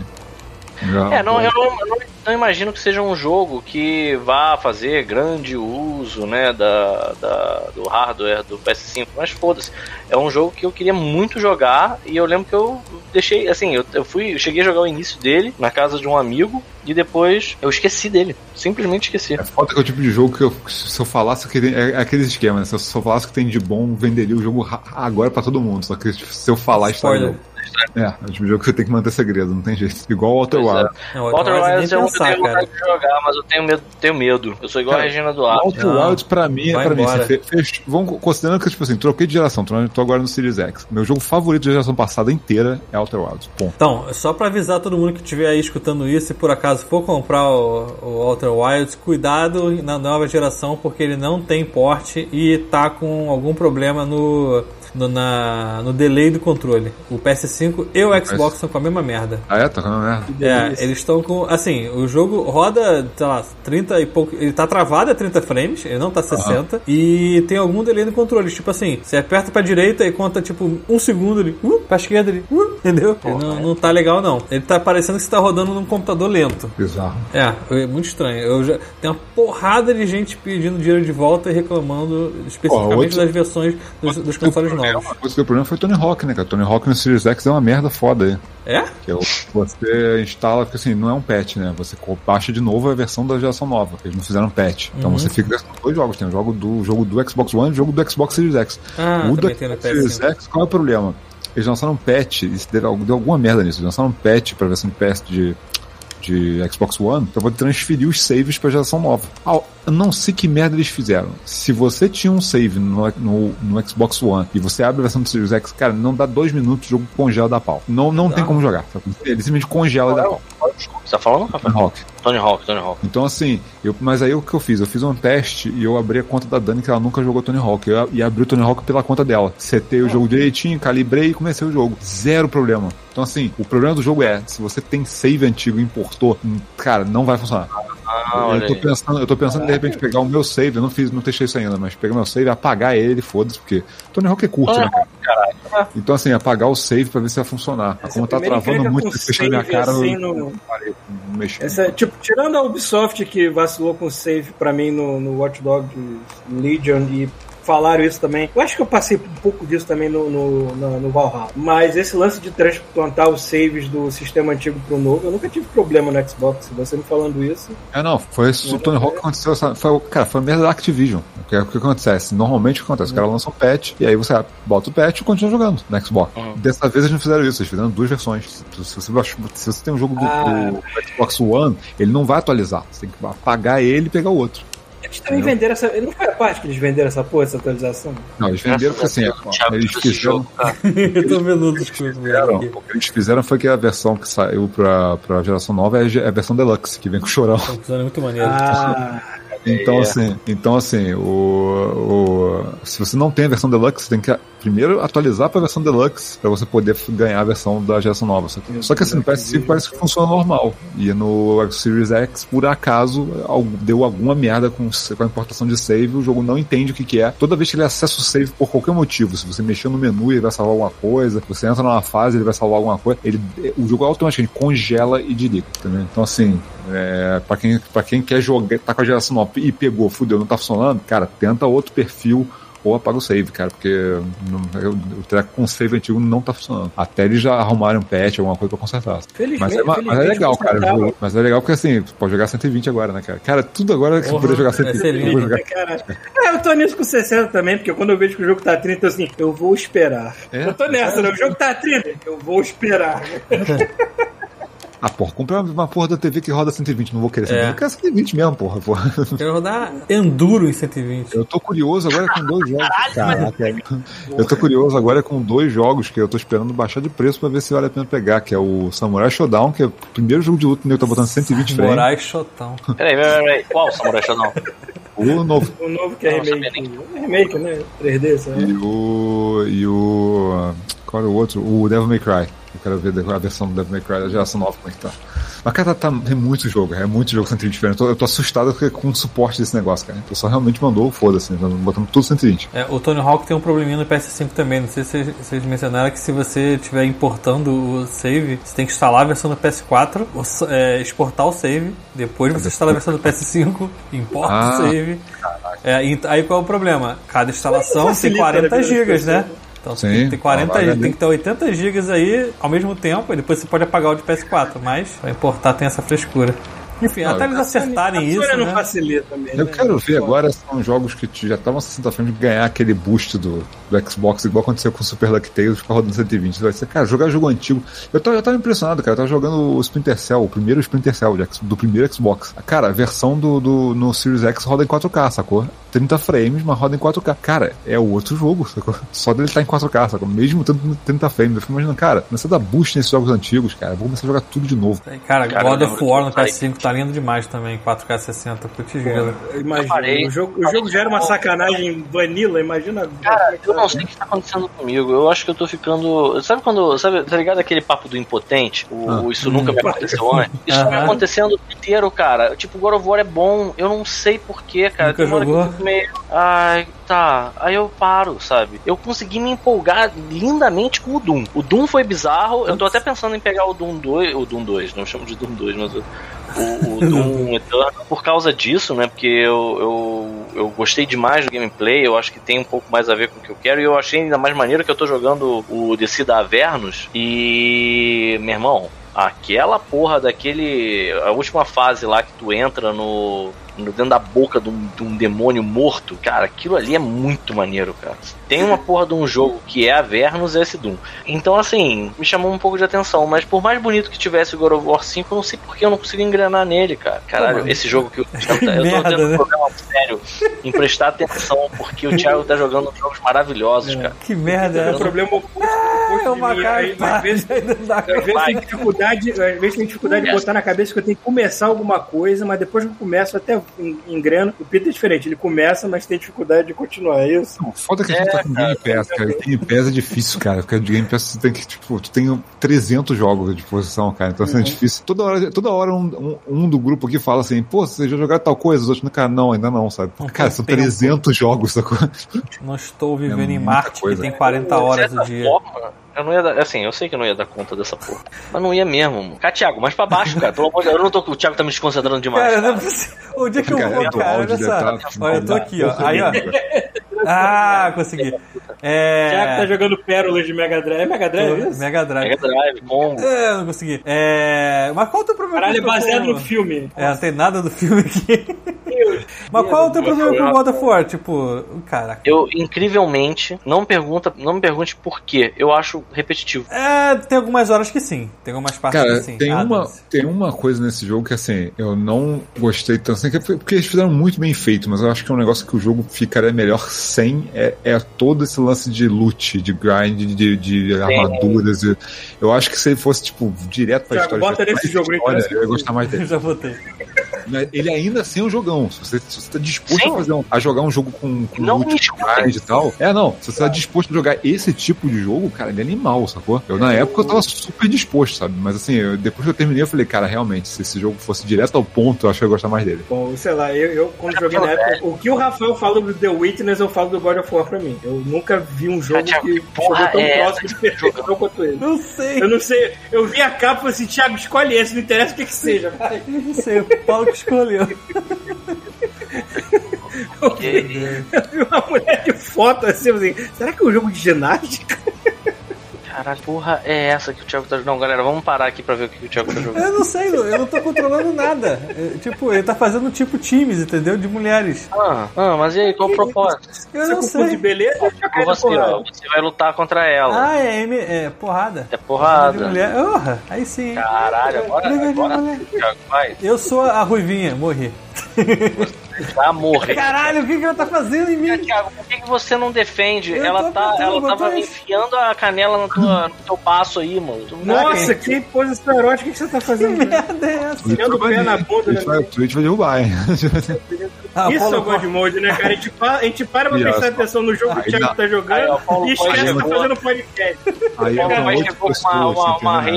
Já- É, não, eu não, eu não- não imagino que seja um jogo que vá fazer grande uso, né, da, da- do hardware do PS5, mas foda-se. É um jogo que eu queria muito jogar e eu lembro que eu deixei, assim, eu, eu fui, eu cheguei a jogar o início dele na casa de um amigo e depois eu esqueci dele, simplesmente esqueci. É foda que é o tipo de jogo que eu, se eu falasse que tem, é, é aquele esquema, né? Se eu, se eu falasse que tem de bom, venderia o jogo ra- agora pra todo mundo. Só que se eu falar, estraga o Jogo. É, é o tipo de jogo que você tem que manter segredo, não tem jeito. Igual o é. Outer Wilds é nem um que eu pensar, tenho cara. vontade de jogar, mas eu tenho medo, tenho medo. Eu sou igual Cara, a Regina O Duarte. Outer Não, Wilds, pra mim, vai pra mim, assim, vamos considerando que, tipo assim, troquei de geração, tô, tô agora no Series X. Meu jogo favorito da geração passada inteira é Outer Wilds. Ponto. Então, só pra avisar todo mundo que estiver aí escutando isso e por acaso for comprar o, o Outer Wilds, cuidado na nova geração porque ele não tem porte e tá com algum problema no, no, na- no delay do controle. O PS5 e o Xbox estão com a mesma merda. Ah, é? Tá com a merda. É, eles estão com. Assim, o jogo roda, sei lá, 30 e pouco. Ele tá travado a 30 frames, ele não tá 60. E tem algum delay no controle. Tipo assim, você aperta pra direita e conta tipo um segundo ali, uh, pra esquerda ali, uh, entendeu? Ele não, não tá legal não. Ele tá parecendo que você tá rodando num computador lento. Bizarro. É, é muito estranho. Eu já tem uma porrada de gente pedindo dinheiro de volta e reclamando especificamente das versões dos, dos consoles novos. O seu problema foi Tony Hawk, né, cara? Tony Hawk no Series X é uma merda foda aí. É? Que é o- você instala, porque assim, não é um patch, né? Você baixa de novo a versão da geração nova, que eles não fizeram patch. Então Uhum. você fica com dois jogos, tem o jogo do, o jogo do Xbox One e o jogo do Xbox Series X. Ah, o do Xbox Series PS5. X, qual é o problema? Eles lançaram um patch, deu, deu alguma merda nisso, eles lançaram um patch pra versão de PS de, de Xbox One pra poder transferir os saves pra geração nova. Ah, não sei que merda eles fizeram. Se você tinha um save no, no, no Xbox One e você abre a versão do Series X, cara, não dá dois minutos, o jogo congela da pau. Não, não tem como jogar. Ele simplesmente congela e dá pau. Você tá falando, Rafael? Hawk. Tony Hawk, Tony Hawk. Então, assim, eu, mas aí o que eu fiz? Eu fiz um teste e eu abri a conta da Dani, que ela nunca jogou Tony Hawk. Eu, e abri o Tony Hawk pela conta dela. Setei o jogo direitinho, calibrei e comecei o jogo. Zero problema. Então, assim, o problema do jogo é, se você tem save antigo e importou, hum, cara, não vai funcionar. Ah, eu tô pensando, eu tô pensando de repente pegar o meu save, eu não fiz, não testei isso ainda, mas pegar meu save, apagar ele, foda-se, porque Tony Hawk é curto, Tony né, cara? Então, assim, apagar o save pra ver se vai funcionar. Essa Como tá travando muito, com fechando minha cara, assim, eu no- parei, mexi. Essa, tipo, tirando a Ubisoft que vacilou com o save pra mim no, no Watch Dogs Legion e falaram isso também. Eu acho que eu passei um pouco disso também no, no, no, no Valhalla. Mas esse lance de transplantar os saves do sistema antigo pro novo, eu nunca tive problema no Xbox. Você me falando isso. É, não, foi isso. O Tony Hawk aconteceu. Essa, foi, o- cara, foi a merda da Activision. O que, o que acontece? Normalmente o que acontece? Os caras lançam patch e aí você bota o patch e continua jogando no Xbox. Dessa vez eles não fizeram isso, eles fizeram duas versões. Se você, se você tem um jogo do, Ah. do Xbox One, ele não vai atualizar. Você tem que apagar ele e pegar o outro. Eles também venderam essa. Não foi a parte que eles venderam essa porra, essa atualização? Não, eles venderam porque assim, eles fizeram. jogo, [laughs] cara. Eu tô vendo coisas fizeram-. O que eles fizeram foi que a versão que saiu pra, pra geração nova é a é a versão Deluxe, que vem com chorão. Tá funcionando muito maneiro. Ah, Então, assim, então, assim o, o- se você não tem a versão Deluxe, você tem que primeiro atualizar para a versão Deluxe para você poder ganhar a versão da geração nova. Só que, só que assim, no PS5 parece que funciona normal. E no Series X, por acaso, deu alguma merda com, com a importação de save, o jogo não entende o que, que é. Toda vez que ele acessa o save por qualquer motivo, se você mexer no menu, ele vai salvar alguma coisa, você entra numa fase, ele vai salvar alguma coisa, ele, o jogo automaticamente congela e desliga. Entendeu? Então, assim, é, para quem, pra quem quer jogar, tá com a geração nova e pegou, fudeu, não tá funcionando, cara, tenta outro perfil ou apaga o save, cara, porque não, o treco com save antigo não tá funcionando. Até eles já arrumarem um patch, alguma coisa pra consertar. felizmente. Mas é, ma- mas é legal, cara. jogo- Mas é legal porque assim, pode jogar 120 agora, né, cara? Cara, tudo agora que poder jogar vai ser 120. eu vou jogar. Caralho. É, eu tô nisso com 60 também, porque quando eu vejo que o jogo tá 30, eu assim, eu vou esperar. É? Eu tô nessa, né? O jogo tá 30, eu vou esperar. [laughs] Ah, porra, comprei uma, porra da TV que roda 120, não vou querer 120. É. Eu quero 120 mesmo, porra, porra. Quero rodar Enduro em 120. Eu tô curioso agora com dois jogos. Caraca, eu tô curioso agora com dois jogos que eu tô esperando baixar de preço pra ver se vale a pena pegar, que é o Samurai Showdown, que é o primeiro jogo de luta que tá botando 120 frames. Moraes Chotão. Peraí, peraí, peraí. Qual Samurai Shodown? O novo. O novo que é remake. É remake, né? 3D, sabe? E o. E o. Qual era o outro? O Devil May Cry. Eu quero ver a versão do Devil May Cry da geração nova como é que tá. Mas, cara, tá, é muito jogo, é muito jogo 120 frames. Eu tô, eu tô assustado com- com o suporte desse negócio, cara. O pessoal realmente mandou, foda-se, né? botando tudo 120. É, o Tony Hawk tem um probleminha no PS5 também. Não sei se vocês- mencionaram que se você estiver importando o save, você tem que instalar a versão do PS4, ou é, exportar o save, depois você instala a versão do PS5, [laughs] importa Ah, o save. É, aí qual é o problema? Cada instalação tem facilita a 40 vida das gigas, né? Então Sim, tem que ter 40 vai gigas, ali. tem que ter 80 gigas aí ao mesmo tempo, e depois você pode apagar o de PS4, mas pra importar tem essa frescura. Enfim, Não, até eles acertarem a isso, Sony não né? facilita também. Eu né? quero ver agora são jogos que já estavam 60 frames de ganhar aquele boost do, do Xbox, igual aconteceu com o Super Lucky Tales, ficar rodando 120. Vai ser, cara, jogar jogo antigo. Eu tava, eu tava impressionado, cara. Eu tava jogando o Splinter Cell, o primeiro Splinter Cell do primeiro Xbox. Cara, a versão do, do no Series X roda em 4K, sacou? 30 frames, mas roda em 4K. Cara, é outro jogo, sacou? Só dele tá em 4K, sacou? Mesmo tendo 30 frames. Eu fico imaginando, cara, começa a dar boost nesses jogos antigos, cara. Vou começar a jogar tudo de novo. Cara, Cara, God of War no eu saí. PS5 tá lindo demais também, 4K 60, putz grila. Eu Imagina, parei. o jogo, o jogo já era uma sacanagem vanilla, imagina. Cara, eu não sei o que tá acontecendo comigo. Eu acho que eu tô ficando. Sabe quando. Sabe, tá ligado aquele papo do impotente? O, Ah. Isso nunca me aconteceu antes? [laughs] Isso tá acontecendo o tempo inteiro, cara. Tipo, God of War é bom. Eu não sei porquê, cara. Nunca jogou? meio. Ai, tá. Aí eu paro, sabe? Eu consegui me empolgar lindamente com o Doom. O Doom foi bizarro. Eu tô até pensando em pegar o Doom 2. O Doom 2, não chamo de Doom 2, mas o, o, o Doom [laughs] Eternal por causa disso, né? Porque eu, eu, eu gostei demais do gameplay, eu acho que tem um pouco mais a ver com o que eu quero, e eu achei ainda mais maneiro que eu tô jogando o DC da Avernus e. Meu irmão, aquela porra daquele. A última fase lá que tu entra no. No- dentro da boca de um, de um demônio morto, cara, aquilo ali é muito maneiro, cara. Tem uma porra de um jogo que é Avernus e esse Doom. Então, assim, me chamou um pouco de atenção, mas por mais bonito que tivesse o God of War 5, eu não sei porque eu não consigo engrenar nele, cara. Caralho, esse jogo que o [laughs] Thiago tá. Eu tô tendo né? um problema sério em prestar atenção, porque o Thiago tá jogando jogos maravilhosos, cara. Que merda é É um problema oposto É uma mim. cara Aí, Às vezes, às vezes tem dificuldade, às vezes tem dificuldade de botar na cabeça que eu tenho que começar alguma coisa, mas depois que eu começo, até en- engreno. O Peter é diferente, ele começa, mas tem dificuldade de continuar. É isso. Não, foda que a gente tá com Game Pass, cara. Game Pass é difícil, cara. Porque de Game Pass você tem que, tipo, tu tem 300 jogos à disposição, cara. Então assim, é difícil. Toda hora, toda hora um, um, um do grupo aqui fala assim, pô, você já jogaram tal coisa? Os outros, cara, não, ainda não, sabe? Não cara, são tempo. 300 jogos, sacou? Não estou vivendo É em Marte, coisa. que tem 40 horas de o certa dia. forma, eu não ia dar, assim, eu sei que eu não ia dar conta dessa porra. Mas não ia mesmo, mano. Cara, Thiago, mais pra baixo, cara. Pelo amor de Deus, eu não tô. O Thiago tá me desconcentrando demais. Cara, não é cara. O dia que eu vou, cara, olha só. tá- Olha, eu tô aqui, ó. Aí, ó. [laughs] Ah, consegui. É... Que tá jogando pérolas de Mega Drive. É Mega Drive é isso? Mega Drive. Mega Drive. É, não consegui. É. Mas qual é o teu problema Caralho, é baseado no filme. É, não tem nada do filme aqui. Mas qual é o teu problema com o God of War? Tipo, caraca. Eu, incrivelmente, não, pergunta, não me pergunte por quê. Eu acho repetitivo. É, tem algumas horas que sim. Tem algumas partes Cara, que sim. tem, Ah, uma, tem uma coisa nesse jogo que, assim, eu não gostei tanto, assim, porque eles fizeram muito bem feito, mas eu acho que é um negócio que o jogo ficaria melhor sem, é, é todo esse lance de loot, de grind, de, de armaduras. e- eu acho que se ele fosse, tipo, direto pra Thiago, história... bota nesse jogo, história, parece eu ia gostar mais Eu [laughs] dele. já botei. Mas Ele ainda assim é um jogão. Se você, se você tá disposto Sim. a, fazer um- a jogar um jogo com, com Não e tal. É, não. Se você tá disposto a jogar esse tipo de jogo, cara, ele é animal, sacou? Eu, na época, eu tava super disposto, sabe? Mas assim, eu- depois que eu terminei, eu falei, cara, realmente, se esse jogo fosse direto ao ponto, eu acho que eu ia gostar mais dele. Bom, sei lá, eu, eu quando joguei na época, o que o Rafael falou do The Witness, eu falo do God of War pra mim. Eu nunca vi um jogo Thiago, que que porra chegou tão é próximo de perfeição quanto ele. Não sei. Eu não sei, eu vi a capa e falei assim, Thiago, escolhe esse, não interessa o que que seja, vai. Não sei, o Paulo que escolheu. [laughs] Eu vi uma mulher de foto assim, falei, será que é um jogo de ginástica? Caralho, porra, é essa que o Thiago tá jogando. Não, galera, vamos parar aqui pra ver o que o Thiago tá jogando. Eu não sei, eu não tô controlando nada. É, tipo, ele tá fazendo tipo times, entendeu? De mulheres. Ah, ah, mas e aí, qual o propósito? Eu Você não confunde de sei. beleza ou você, ó, você vai lutar contra ela. Ah, é, M- é porrada. É De porrada. mulher. Porra, aí sim. Caralho, agora, de agora mulher. Thiago, vai. Eu sou a Ruivinha, morri. [laughs] Vai morrer. Caralho, o que, que ela tá fazendo em mim? Thiago, por que, que você não defende? Eu ela tá, ela tava isso. enfiando a canela no, tua, no teu passo aí, mano. Tu- Nossa, que posição erótica que você tá fazendo. Que merda é essa? Enfiando o pé na bunda, Twitch vai, né? Twitch vai derrubar, hein? Ah, Isso Paulo é o God Mode, né, cara? A gente, pa- a gente para pra prestar atenção no jogo que o Thiago tá jogando aí, ó, Paulo e esquece que tá fazendo podcast. Aí Paulo é Toy oito chegou com uma, uma, uma Meu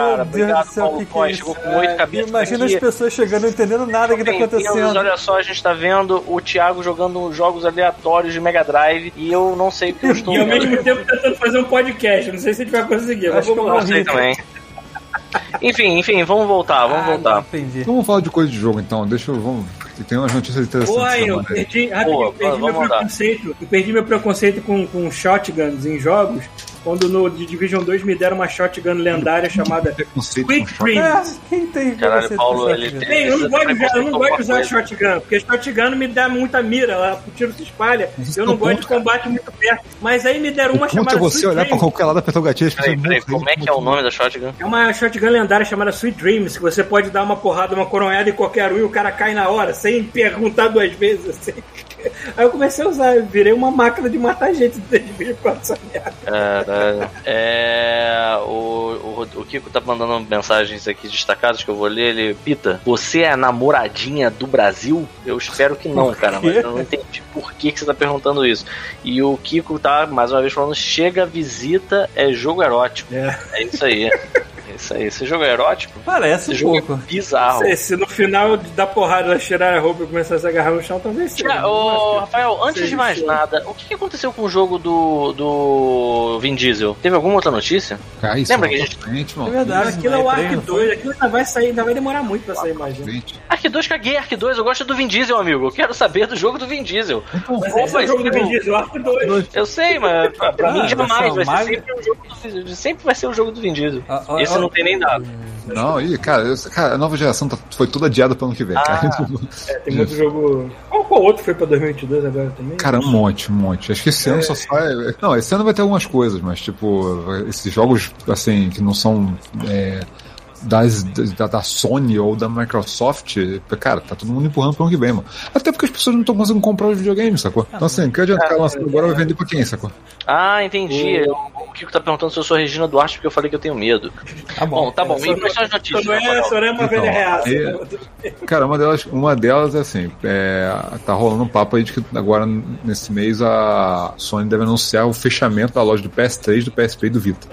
cara. Deus Obrigado, do céu, Paulo Toy. é Chegou com oito cabeças Imagina as pessoas chegando não entendendo nada que tá acontecendo. olha só, a gente tá vendo o Thiago jogando jogos aleatórios de Mega Drive e eu não sei o que eu estou E ao mesmo tempo tentando fazer um podcast. Não sei se a gente vai conseguir, mas vamos eu lá. Não sei também. Enfim, enfim, vamos voltar, vamos Ah, voltar. entendi. Então vamos falar de coisa de jogo, então. Deixa eu. Vamos... Tem umas notícias interessantes. Porra, eu perdi, rapidinho, eu perdi meu preconceito. Eu perdi meu preconceito com, com shotguns em jogos. Quando no The Division 2 me deram uma shotgun lendária chamada Quick. Dreams. É, quem tem Caralho, Paulo, ele tem- Bem, eu não gosto de usar, eu não gosto de usar shotgun, porque shotgun me dá muita mira, ela, o tiro se espalha. Mas Eu não isso é gosto o de ponto, cara. combate muito perto. Mas aí me deram O uma ponto é chamada você Sweet olhar pra Dreams. qualquer lado, apertar o gatilho, Peraí, peraí, como é que é o nome da shotgun? É uma shotgun lendária chamada Sweet Dreams, que você pode dar uma porrada, uma coronhada em qualquer um e o cara cai na hora, sem perguntar duas vezes. Assim. Aí eu comecei a usar, virei uma máquina de matar gente desde 2004 essa merda. É, o, o, o Kiko tá mandando mensagens aqui destacadas que eu vou ler. Ele, Pita, você é a namoradinha do Brasil? Eu espero que não, cara, mas eu não entendi por que, que você tá perguntando isso. E o Kiko tá, mais uma vez, falando: chega, visita, é jogo erótico. É. É isso aí. [laughs] É isso aí. Esse jogo é erótico? Parece Esse um jogo pouco. é bizarro. Se, se no final da porrada ela tirar a roupa e começar a se agarrar no chão, talvez seja. Ô, Rafael, antes Seja de mais show. nada, o que aconteceu com o jogo do, do Vin Diesel? Teve alguma outra notícia? Cara, isso Lembra é que a gente- frente, mano. É verdade. Aquilo é o é Ark treino, 2, aquilo ainda vai sair, ainda vai demorar muito pra sair, imagina. Ark 2 caguei, Ark 2, eu gosto do Vin Diesel, amigo. Eu quero saber do jogo do Vin Diesel. Mas Qual esse é o jogo do Vin Diesel, Ark 2. Eu sei, mas pra, pra Ah, mim jamais. Vai ser sempre o jogo do Vin Diesel. Sempre vai ser o jogo do Vin Diesel. Ah, Esse não tem nem dado. Não, e, cara, eu- cara, a nova geração tá- foi toda adiada pro ano que vem, cara. [laughs] É, tem muito jogo. Qual, qual outro foi pra 2022 agora também? Cara, um monte, um monte. Acho que esse ano só sai. Não, esse ano vai ter algumas coisas, mas, tipo, esses jogos, assim, que não são. é, das, da, da Sony ou da Microsoft, cara, tá todo mundo empurrando pro ano que vem, mano. Até porque as pessoas não estão conseguindo comprar os videogames, sacou? Então, assim, que adianta ficar lançando agora vai vender pra quem, sacou? Ah, entendi. O Kiko tá perguntando se eu sou a Regina Duarte porque eu falei que eu tenho medo. Tá Bom, bom. tá bom. E quais são as notícias? Não é, é uma Então, velha reaça. Cara, uma delas, uma delas é assim, é, tá rolando um papo aí de que agora, nesse mês, a Sony deve anunciar o fechamento da loja do PS3, do PSP e do Vita.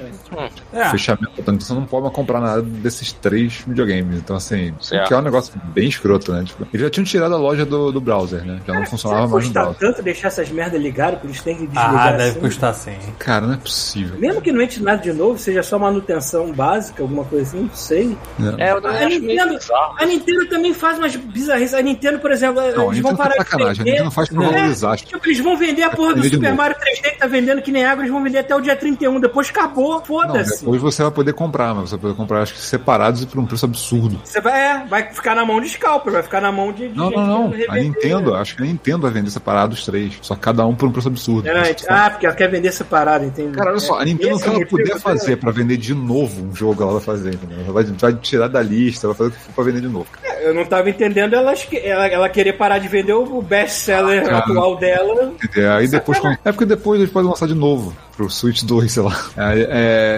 É, Fechamento, portanto, você não pode mais comprar nada desses três videogames. Então, assim, Certo. que é um negócio bem escroto, né? Tipo, eles já tinham tirado a loja do, do browser, né? Já não funcionava mais no browser. tanto deixar essas merdas ligadas que eles têm que desligar ah, deve assim? custar sim. Cara, não é possível. Mesmo que não entre nada de novo, seja só manutenção básica, alguma coisa assim, não sei. né? É, eu também A acho Nintendo, a Nintendo também faz umas bizarrices. A Nintendo, por exemplo, Não, a eles vão tá parar de sacanagem. A vender. Nintendo faz pra É. valorizar. Tipo, eles vão vender a porra do Vender Super. Mario 3D que tá vendendo que nem água, eles vão vender até o dia 31. Depois acabou, foda-se. depois você vai poder comprar, mas você vai poder comprar, acho que separados e por um preço absurdo. Você vai, é, vai ficar na mão de scalper, vai ficar na mão de. de Não, não, não. querendo A. Nintendo, acho que a Nintendo vai vender separado os três. Só cada um por um preço absurdo. É, ah, porque ela quer vender separado, entende? Cara, olha só, a Nintendo, o que ela motivo, puder fazer pra vender de novo um jogo, ela vai fazer, entendeu? Ela vai, vai tirar da lista, vai fazer o que for pra vender de novo. Eu não tava entendendo ela, ela, ela querer parar de vender o best-seller Cara. atual dela. É, aí depois, é porque depois eles podem lançar de novo pro Switch 2, sei lá. É,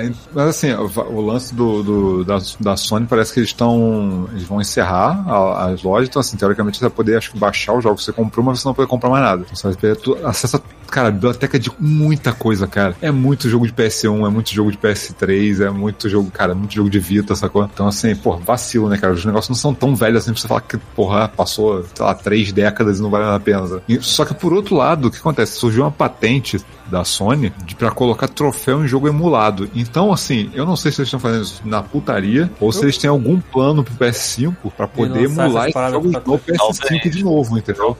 é, mas assim, o, o lance do, do- da, da Sony parece que eles estão. Eles vão encerrar a- as lojas, então assim, teoricamente você vai poder acho baixar os jogos que você comprou, mas você não vai poder comprar mais nada. Então você vai ter acesso a, cara, biblioteca de muita coisa, cara. É muito jogo de PS1, é muito jogo de PS3, é muito jogo, cara, é muito jogo de Vita, sacou? Então assim, pô, vacilo, né, cara? Os negócios não são tão velhos assim pra você falar que, porra, passou, sei lá, três décadas e não vale a pena. E- Só que por outro lado, o que acontece? Surgiu uma patente da Sony de, pra colocar troféu em jogo emulado. Então, assim, eu não sei se eles estão fazendo isso na putaria ou se eles têm algum plano pro PS5 pra poder emular jogos pra- no PS5 de novo, entendeu?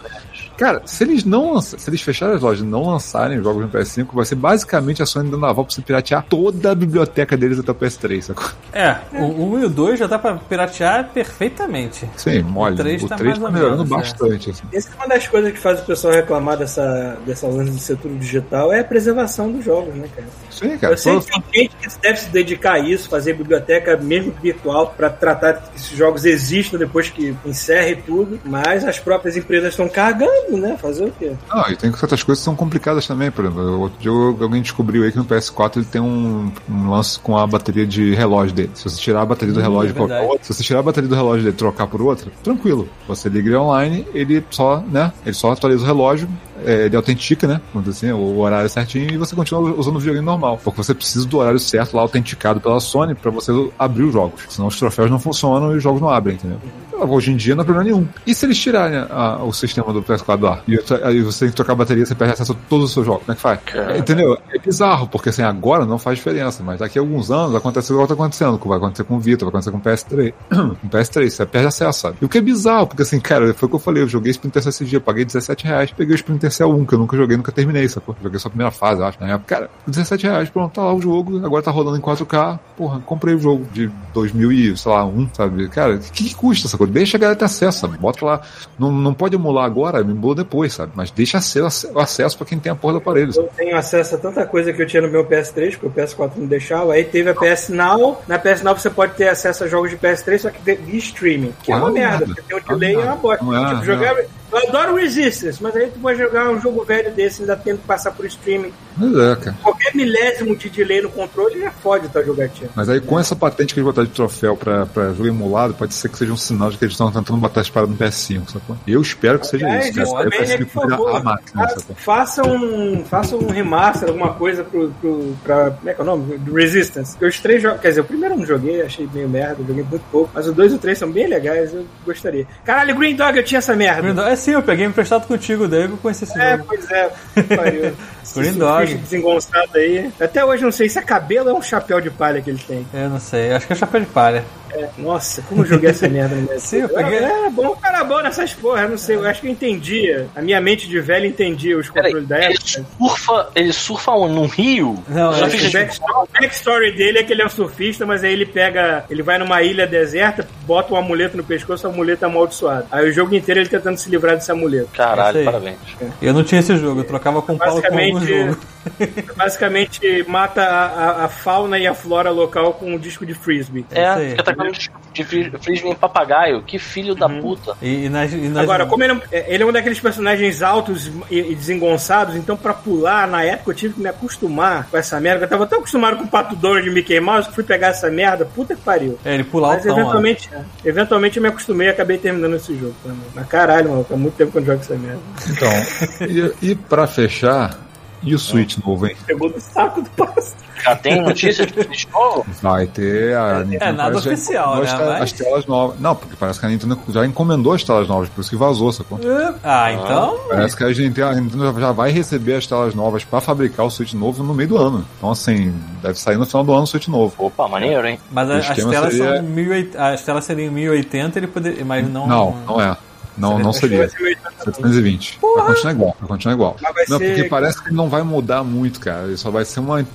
Cara, se eles não lança- se eles fecharem as lojas e não lançarem os jogos no PS5, vai ser basicamente a Sony dando aval pra você piratear toda a biblioteca deles até o PS3, sacou? É, o, o 1 e o 2 já dá pra piratear perfeitamente. Sim, mole. O tá 3 mais tá ou melhorando menos, é. bastante, assim. Essa é uma das coisas que faz o pessoal reclamar dessa, dessa lance do setor digital, é a preservação dos jogos, né, cara? Sim, cara. Eu sei que tem gente que deve se dedicar a isso, fazer biblioteca mesmo virtual, para tratar que esses jogos existam depois que encerre tudo, mas as próprias empresas estão cagando, né? Fazer o quê? Não, e tem certas coisas que são complicadas também, por exemplo. Outro dia alguém descobriu aí que no PS4 ele tem um, um lance com a bateria de relógio dele. Se você tirar a bateria do Hum, relógio é e colocar verdade. outra, se você tirar a bateria do relógio dele e trocar por outra, tranquilo. Você liga ele online, ele só, né? Ele só atualiza o relógio, é, ele autentica, né? Assim, o horário certinho e você continua usando o videogame normal. Porque você precisa do horário certo lá, autenticado pela Sony, pra você abrir os jogos. Senão os troféus não funcionam e os jogos não abrem, entendeu? Hoje em dia não é problema nenhum. E se eles tirarem a- o sistema do PS4 do ar? E aí você tem que trocar a bateria, você perde acesso a todos os seus jogos. Como é que faz? Cara. Entendeu? É bizarro, porque assim, agora não faz diferença, mas daqui a alguns anos acontece igual tá acontecendo. Vai acontecer com o Vita, vai acontecer com o PS3. [clears throat] com o PS3, você perde acesso, sabe? E o que é bizarro, porque assim, cara, foi o que eu falei, eu joguei Splinter Cell esse dia, paguei 17 reais, peguei o Splinter Cell 1, que eu nunca joguei, nunca terminei, sacou? Joguei só a primeira fase, eu acho, na época. Cara, 17 reais, pronto, tá lá o jogo, agora tá rodando em 4K, porra, comprei o jogo de 2000 e, sei lá, 1, sabe? Cara, o que, que custa, sacou? Deixa a galera ter acesso, sabe? Bota lá, não, não pode emular agora, me emula depois, sabe? Mas deixa acesso, o acesso pra quem tem a porra do aparelho, sabe? Eu tenho acesso a tanta coisa que eu tinha no meu PS3, porque o PS4 não deixava. Aí teve a PS Now. Na PS Now você pode ter acesso a jogos de PS3, só que de de streaming. Que é uma merda, porque tem um Ah, delay e é uma bosta. Não é, tipo, não. jogar. Eu adoro Resistance, mas aí tu vai jogar um jogo velho desse, ainda tendo que passar por streaming. Mas é, cara. Qualquer milésimo de delay no controle já fode tua jogatina. Mas aí com essa patente que eles botaram de troféu pra, pra jogo emulado, pode ser que seja um sinal de que eles estão tentando botar as paradas no PS5, sacou? Eu espero que seja Aliás, isso, cara. também, né, PS5 por virar favor, a máquina, fa- faça um, faça um remaster, alguma coisa pro, pro, pra. Como é que é o nome? Do Resistance. Porque os três jogos. Quer dizer, o primeiro eu não joguei, achei meio merda, joguei muito pouco. Mas o dois e o três são bem legais, eu gostaria. Caralho, Green Dog, eu tinha essa merda. É sim, eu peguei emprestado contigo, daí eu conheci esse É, jogo. pois é. Pariu. [laughs] Green Dog. desengonçado aí. Até hoje eu não sei se é cabelo ou é um chapéu de palha que ele tem. Eu não sei, acho que é chapéu de palha. É, nossa, como eu joguei essa merda no meu Sim, eu peguei- É, bom, cara bom nessas porra, não sei, eu acho que eu entendia. A minha mente de velho entendia os controles da ele época. surfa, ele surfa num rio? Não, é- O isso. backstory, o backstory dele é que ele é um surfista, mas aí ele pega. Ele vai numa ilha deserta, bota um amuleto no pescoço, o amuleto é amaldiçoado. Aí o jogo inteiro ele tentando se livrar desse amuleto. Caralho, aí. parabéns. Eu não tinha esse jogo, eu trocava com o Paulo com algum Basicamente, jogo. [laughs] basicamente mata a, a- a fauna e a flora local com um disco de frisbee. É, aí. fica atacando de, de fri- frisbee em papagaio. Que filho da puta. E, e nas, e nas- Agora, como ele, é um- ele é um daqueles personagens altos e, e desengonçados, então pra pular, na época eu tive que me acostumar com essa merda. Eu tava tão acostumado com o Pato Donald de Mickey Mouse que fui pegar essa merda, puta que pariu. É, ele pula Mas altão, ó. eventualmente, eventualmente eu me acostumei e acabei terminando esse jogo. também. Mas caralho, mano, há muito tempo que eu não jogo essa merda. Então, e, e pra fechar, e o Switch novo, hein? Pegou do saco do passo. Já tem notícia de Switch novo? Vai ter a Nintendo. É, nada oficial, né? Mas- as telas novas. Não, porque parece que a Nintendo já encomendou as telas novas, por isso que vazou, sacou? Ah, então. Parece que a Nintendo, a Nintendo já vai receber as telas novas pra fabricar o Switch novo no meio do ano. Então, assim, deve sair no final do ano o Switch novo. Opa, maneiro, hein? Mas a- as telas seria- são 1080, as telas seriam 1080, ele poderia, mas não. Não, não é. Não, não seria. 720. Vai continuar igual, vai continuar igual. Não, ser- porque parece que não vai mudar muito, cara. Ele só vai ser uma.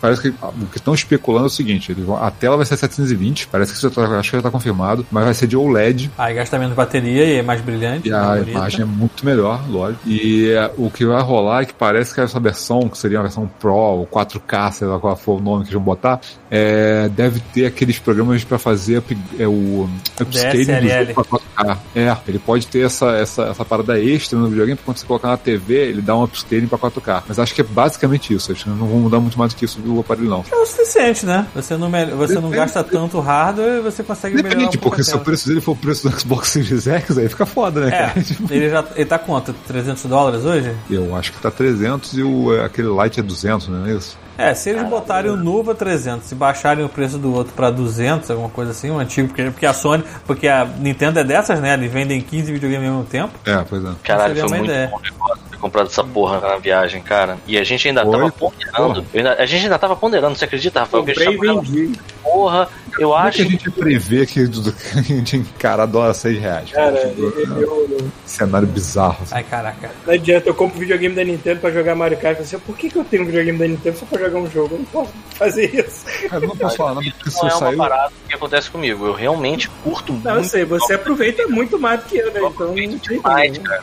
Parece que o que estão especulando é o seguinte: vão- a tela vai ser 720, parece que isso já tá, acho que já tá confirmado, mas vai ser de OLED. Aí gasta menos bateria e é mais brilhante. E a bonita. imagem é muito melhor, lógico. E é, o que vai rolar é que parece que essa versão, que seria a versão Pro, ou 4K, sei lá qual for o nome que eles vão botar, é, deve ter aqueles programas pra fazer up- é, o upscaling do jogo pra 4K. É, ele pode ter essa, essa, essa parada extra no videogame, pra quando você colocar na TV, ele dá um upscaling pra 4K. Mas acho que é basicamente isso. Acho que não vão mudar muito mais do que isso do aparelho, não. É o suficiente, né? Você não, você não Depende- gasta tanto hardware e você consegue melhorar um Depende, porque se o preço dele for o preço do Xbox Series X, aí fica foda, né, É, cara? Tipo, [laughs] ele já ele tá quanto? 300 dólares hoje? Eu acho que tá 300 e o, aquele Lite é 200, não é isso? É, se eles botarem o novo a 300 e baixarem o preço do outro pra 200, alguma coisa assim, o antigo, porque, porque a Sony, porque a Nintendo é dessas, né? Eles vendem 15 videogames ao mesmo tempo. É, pois é. Caralho, foi muito ideia. bom negócio comprado essa porra na viagem, cara. E a gente ainda Foi, tava ponderando. ainda- a gente ainda tava ponderando, você acredita, Rafael? Comprei e vendi. porra, eu Como é acho que a gente prevê que, [laughs] a gente encara dólar 6 reais? Cara, Tipo, eu, eu- cenário bizarro. assim. Ai, caraca. não adianta, eu compro videogame da Nintendo pra jogar Mario Kart. Assim, por que, que eu tenho um videogame da Nintendo só pra jogar um jogo? Eu não posso fazer isso. Cara, eu não posso falar nada porque se não eu é uma parada que acontece comigo. Eu realmente curto muito. Não, eu sei, você aproveita muito mais do que eu, né? Eu Então não tem demais, como. cara.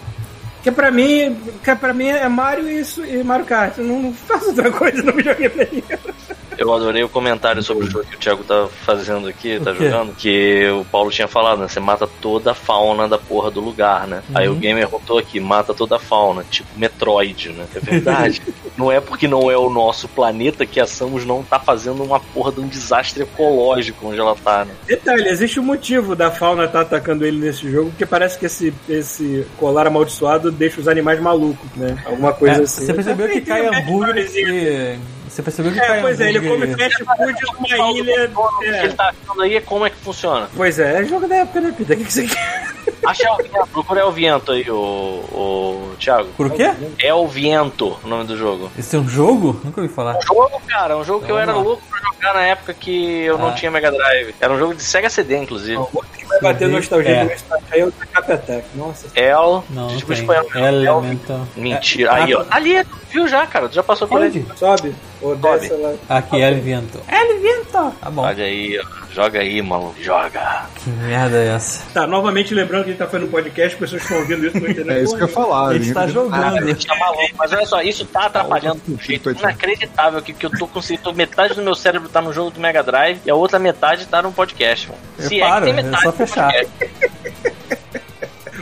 Porque pra mim, que pra mim é Mario e, e Mario Kart. Eu não, não faço outra coisa no videogame. Eu adorei o comentário sobre o jogo que o Thiago tá fazendo aqui, tá jogando, que o Paulo tinha falado, né? Você mata toda a fauna da porra do lugar, né? Aí Uhum. o gamer botou aqui, mata toda a fauna, tipo Metroid, né? É verdade. [laughs] não é porque não é o nosso planeta que a Samus não tá fazendo uma porra de um desastre ecológico onde ela tá, né? Detalhe, existe um motivo da fauna estar atacando ele nesse jogo, porque parece que esse, esse colar amaldiçoado deixa os animais malucos, né? Alguma coisa É, assim. Você percebeu que cai um e... Você percebeu que É, pois é, ele come hambúrger... fast food numa ilha. O que É. ele tá achando aí é como é que funciona. Pois é, é jogo da época, né, Pita? O que, que você quer? Acha El Viento, procura El Viento aí, o, o Thiago. Por quê? El Viento, o nome do jogo. Esse é um jogo? Nunca ouvi falar. jogo, cara, um jogo que eu era lá. louco jogar na época que eu Ah. não tinha Mega Drive. Era um jogo de Sega CD, inclusive. Outro que vai bater nostalgia É. do é o Cap Attack. Nossa. El. Não, não tipo tem. espanhol. Elemental. Mentira. É, Aí, ó. Ali, viu já, cara? Tu já passou por ele. Sobe. Ou desce lá. Aqui, El Viento. El Viento! Tá bom. Olha aí, ó. Joga aí, maluco. Joga. Que merda é essa? Tá, novamente lembrando que a gente tá fazendo podcast, pessoas estão ouvindo isso no [laughs] internet. É isso que eu ia falar. A gente tá jogando. A gente tá maluco. Mas olha só, isso tá atrapalhando de um jeito inacreditável aqui, que eu tô conseguindo. Metade do meu cérebro tá no jogo do Mega Drive e a outra metade tá no podcast, mano. Eu paro, é só do fechar. [laughs]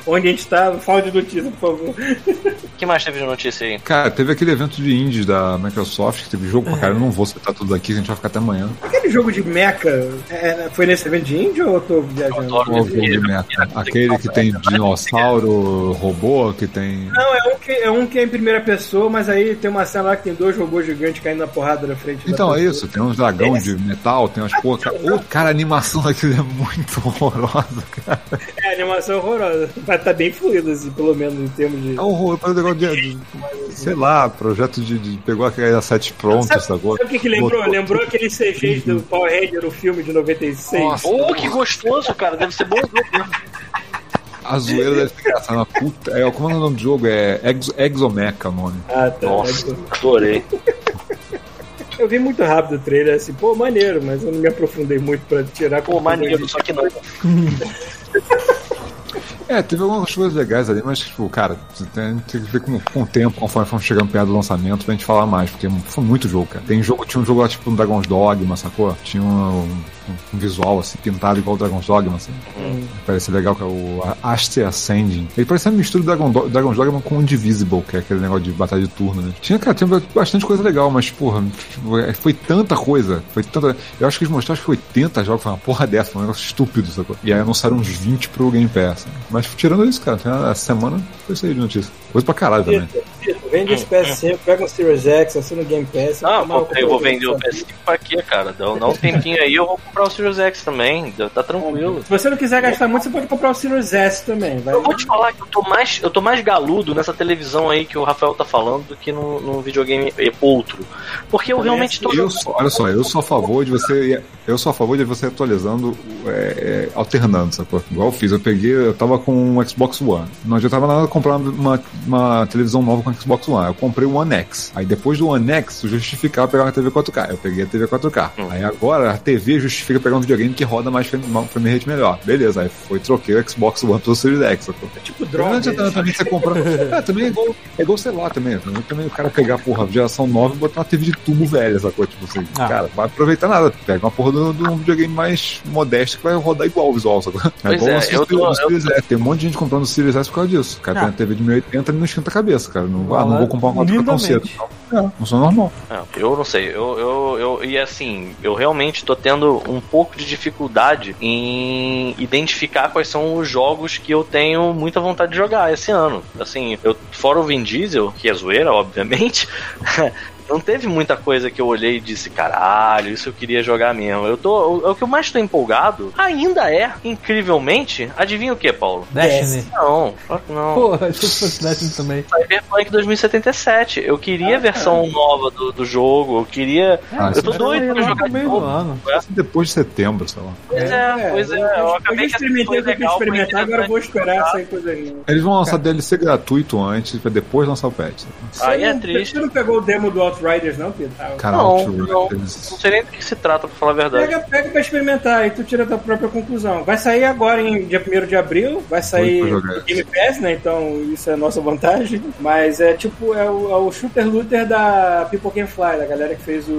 Onde a gente tá, fala de notícia, por favor. O que mais teve de notícia aí? Cara, teve aquele evento de indies da Microsoft, que teve jogo pra cara. Eu não vou citar tudo aqui, a gente vai ficar até amanhã. Aquele jogo de mecha, é, foi nesse evento de índio ou eu tô viajando? Qual jogo de meta? Aquele que tem dinossauro, robô, que tem. Não, é um, que, é um que é em primeira pessoa, mas aí tem uma cena lá que tem dois robôs gigantes caindo na porrada na frente da Então é isso, tem uns dragão de metal, tem umas porra. Cara, Ô, cara, a animação [laughs] daquilo é muito horrorosa, cara. É, a animação é horrorosa. Mas tá bem fluido, assim, pelo menos em termos de. É um horror, parece um negócio de, de- Sei lá, projeto de. de pegou aquele asset pronto, Sabe, sacou? sabe o que, que lembrou? Botou- Lembrou aqueles CGs do Power Ranger, o filme de 96. Nossa. Ô, que gostoso, cara. Deve ser bom jogo mesmo. A zoeira deve ser engraçada. uma Puta, é, como é o nome do jogo? É Exo, Exomecha o nome. Ah, tá. Nossa, adorei. Eu vi muito rápido o trailer, assim, pô, maneiro, mas eu não me aprofundei muito pra tirar Pô, maneiro, só que não. [laughs] É, teve algumas coisas legais ali, mas, tipo, cara, tem, tem que ver com, com o tempo, conforme fomos chegando perto do lançamento, pra gente falar mais, porque foi muito jogo, cara. Tem jogo, tinha um jogo lá, tipo, um Dragon's Dogma, sacou? Tinha um, um- um visual, assim, pintado igual o Dragon's Dogma, assim. Parece legal, que é o Aster Ascending. Ele parece uma mistura do Dragon, Do- Dragon's Dogma com o Indivisible, que é aquele negócio de batalha de turno, né? Tinha, cara, tinha bastante coisa legal, mas, porra, foi tanta coisa, foi tanta... Eu acho que eles mostraram que 80 jogos, foi uma porra dessa, foi um negócio estúpido, sacou? E aí anunciaram uns 20 pro Game Pass. né? Mas tirando isso, cara, essa semana foi isso aí de notícia. Coisa pra caralho também. Vende esse PS5, pega um Series X, assina o Game Pass. Não, toma pô, eu vou o vender o sabe? PS5 pra quê, cara? Dá, um tempinho aí, eu vou comprar o Series X também. Tá tranquilo. Se você não quiser gastar muito, você pode comprar o Series S também. Vai. Eu vou te falar que eu tô mais, eu tô mais galudo nessa televisão aí que o Rafael tá falando do que no, no videogame outro. Porque eu realmente tô. Eu sou, olha só, eu sou a favor de você. Eu sou a favor de você atualizando, é, é, alternando, sacou? Igual eu fiz, eu peguei, eu tava com um Xbox One. Não adiantava nada comprar uma, uma televisão nova com Xbox One. Eu comprei o One X. Aí depois do One X, justificava pegar uma TV 4K. Eu peguei a TV 4K. Aí agora a TV justifica pegar um videogame que roda mais frame frame rate melhor. Beleza, aí foi, troquei o Xbox One pelo Series X, sacou? tipo Não droga. adianta também você comprar. [laughs] É, também é igual, é igual, sei lá, também. Também, também o cara pegar, porra, geração nova e botar uma TV de tubo velha, sacou? Tipo assim, Ah. cara, vai aproveitar nada. Pega uma porra de um- de videogame mais modesto que vai rodar igual o visual, sacou? Pois igual é, o Series- eu tô- Series S. Tem um monte de gente comprando o Series S por causa disso. O cara Ah. tem a TV de 1080 não esquenta a cabeça, cara. Não, ah, não vou comprar uma 4K tão cedo. Não, é, funciona normal. É, eu não sei, eu, eu, eu. E assim, eu realmente tô tendo um pouco de dificuldade em identificar quais são os jogos que eu tenho muita vontade de jogar esse ano. Assim, eu, fora o Vin Diesel, que é zoeira, obviamente. [laughs] Não teve muita coisa que eu olhei e disse, caralho, isso eu queria jogar mesmo. Eu tô. O, o que eu mais tô empolgado ainda é, incrivelmente, adivinha o que, Paulo? Destiny. Não, não. Porra, eu fosse Destiny também. Cyberpunk 2077. Eu queria a versão nova do, do jogo. Eu queria. Ah, eu tô doido Aí, pra jogar no de meio do novo. ano. Depois de setembro, sei lá. Pois é, pois é. Eu Eu, acabei já experimentei o que eu experimentar, agora eu vou esperar sair coisa nenhuma. Eles vão lançar DLC gratuito antes, pra depois lançar o patch. Aí é triste. Você não pegou o demo do Outriders, não, Pedro? Ah, Cara, Não, Outriders. não. Não sei nem do que se trata, pra falar a verdade. Pega, pega pra experimentar e tu tira a tua própria conclusão. Vai sair agora em dia 1 de abril, vai sair no Game Pass, né? Então isso é a nossa vantagem. Mas é tipo, é o, é o shooter looter da People Can Fly, da galera que fez o,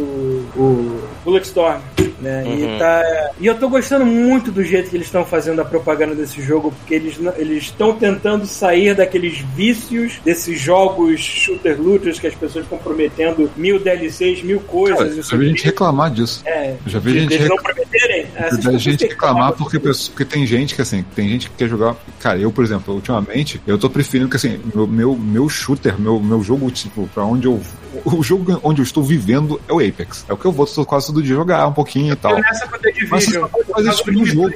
o Bulletstorm. Né? Uhum. E, tá, e eu tô gostando muito do jeito que eles estão fazendo a propaganda desse jogo, porque eles não- eles estão tentando sair daqueles vícios desses jogos shooter looters que as pessoas estão prometendo mil DLCs, mil coisas. Cara, já vi gente reclamar disso. É, já vi gente eles não prometerem? Da pessoas gente reclamar porque, porque tem gente que assim, tem gente que quer jogar. Cara, eu, por exemplo, ultimamente, eu tô preferindo que assim, meu, meu, meu shooter, meu, meu jogo, tipo, pra onde eu. O jogo onde eu estou vivendo é o Apex. É o que eu vou quase todo dia jogar um pouquinho e tal. Nessa Mas você Division. só pode fazer isso um jogo.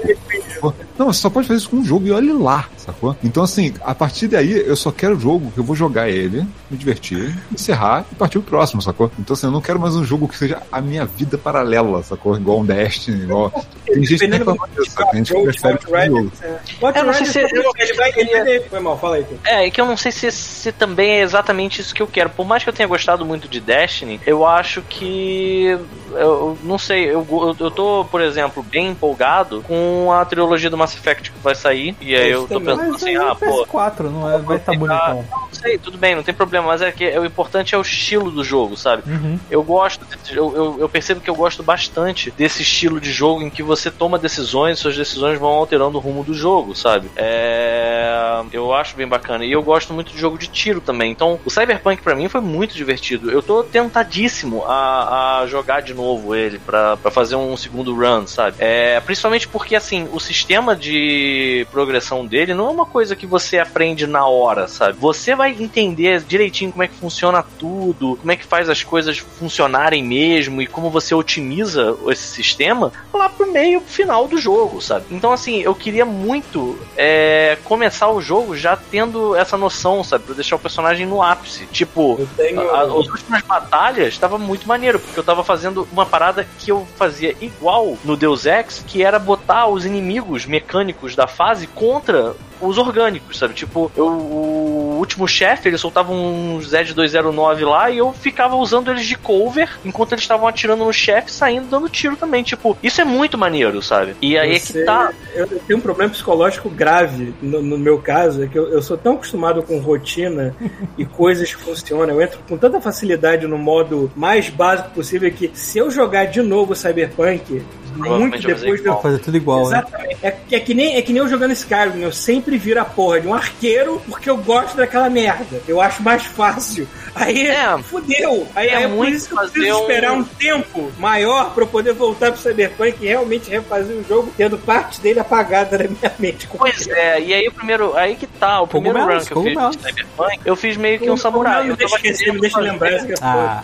Não, você só pode fazer isso com um jogo e olhe lá, sacou? Então, assim, a partir daí, eu só quero jogo que eu vou jogar ele, me divertir, encerrar e partir pro próximo, sacou? Então, assim, eu não quero mais um jogo que seja a minha vida paralela, sacou? Igual um Destiny, igual. [laughs] Tem gente que Dependendo reclama disso, sabe? Tem gente que prefere um jogo. é. Eu não sei se- vai ele vai- Foi mal, fala aí. É, é que eu não sei se, se também é exatamente isso que eu quero. Por mais que eu tenha gostado muito de Destiny, eu acho que. Eu não sei, eu, eu tô, por exemplo, bem empolgado com a trilogia do Mass Effect que vai sair. E aí eu tô pensando Mas assim, é ah, pô. PS4, não é? Vai estar tá bonitão. Não sei, tudo bem, não tem problema, mas é que é, o importante é o estilo do jogo, sabe? Uhum. Eu gosto, eu, eu, eu percebo que eu gosto bastante desse estilo de jogo em que você toma decisões, suas decisões vão alterando o rumo do jogo, sabe? É, eu acho bem bacana. E eu gosto muito de jogo de tiro também. Então, o Cyberpunk pra mim foi muito divertido. Eu tô tentadíssimo a, a jogar de novo ele pra, pra fazer um segundo run, sabe? É, principalmente porque, assim, o sistema de progressão dele não é uma coisa que você aprende na hora, sabe? Você vai entender direitinho como é que funciona tudo, como é que faz as coisas funcionarem mesmo e como você otimiza esse sistema lá pro meio final do jogo, sabe? Então, assim, eu queria muito é, começar o jogo já tendo essa noção, sabe? Pra deixar o personagem no ápice. Tipo, tenho. a- as últimas batalhas tava muito maneiro, porque eu tava fazendo uma parada que eu fazia igual no Deus Ex, que era botar os inimigos mecânicos da fase contra os orgânicos, sabe? Tipo, eu, o último chefe, ele soltava um Z209 lá e eu ficava usando eles de cover enquanto eles estavam atirando no chefe, saindo dando tiro também. Tipo, isso é muito maneiro, sabe? E aí é que Você- tá. Eu eu tenho um problema psicológico grave no, no meu caso, é que eu, eu sou tão acostumado com rotina [laughs] e coisas que funcionam. Eu entro com tanta facilidade no modo mais básico possível que se eu jogar de novo Cyberpunk, muito depois de eu. Fazer tudo igual, né? Exatamente. É, que- é que nem, é que nem eu jogando Skyrim. Eu sempre viro a porra de um arqueiro porque eu gosto daquela merda. Eu acho mais fácil. Aí, É. fudeu. Aí É é, por muito isso que eu preciso um- esperar um tempo maior pra eu poder voltar pro Cyberpunk e realmente refazer o jogo, tendo parte dele apagada na minha mente. Pois é, e aí o primeiro. Aí que tá, o primeiro run Cogumelos, que eu fiz de Cyberpunk, eu fiz meio que um samurai. não, Eu deixa esquecer, querendo deixa lembrar essa Ah,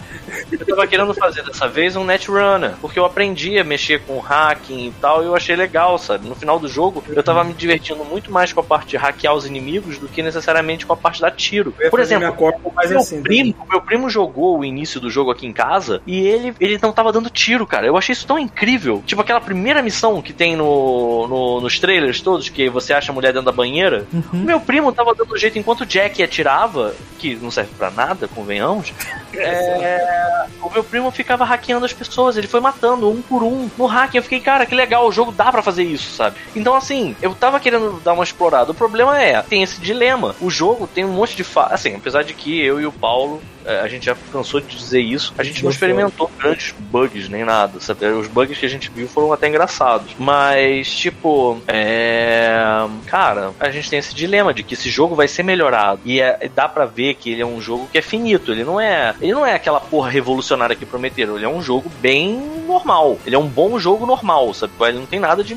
Eu tava querendo fazer dessa vez um netrunner, porque eu aprendi a mexer com hacking e tal, e eu achei legal, sabe? No final do jogo, eu tava me divertindo muito mais com a parte de hackear os inimigos do que necessariamente com a parte da tiro. Por exemplo, corpo meu assim. primo, meu primo jogou o início do jogo aqui em casa e ele, ele não tava dando tiro, cara. Eu achei isso tão incrível. Tipo aquela primeira missão que tem no, no- nos trailers todos, que você acha a mulher dentro da banheira. O meu primo tava dando jeito enquanto o Jack atirava, que não serve pra nada, convenhamos. [laughs] É, o meu primo ficava hackeando as pessoas, ele foi matando um por um no hacking. Eu fiquei, cara, que legal, o jogo dá pra fazer isso, sabe? Então, assim, eu tava querendo dar uma explorada. O problema é, tem esse dilema. O jogo tem um monte de fa... Assim, apesar de que eu e o Paulo a gente já cansou de dizer isso, a gente não experimentou grandes bugs nem nada, sabe? Os bugs que a gente viu foram até engraçados. Mas, tipo, é. Cara, a gente tem esse dilema de que esse jogo vai ser melhorado. E é- dá pra ver que ele é um jogo que é finito. Ele não é. Ele Ele não é aquela porra revolucionária que prometeram. Ele é um jogo bem normal. Ele é um bom jogo normal, sabe? Ele não tem nada de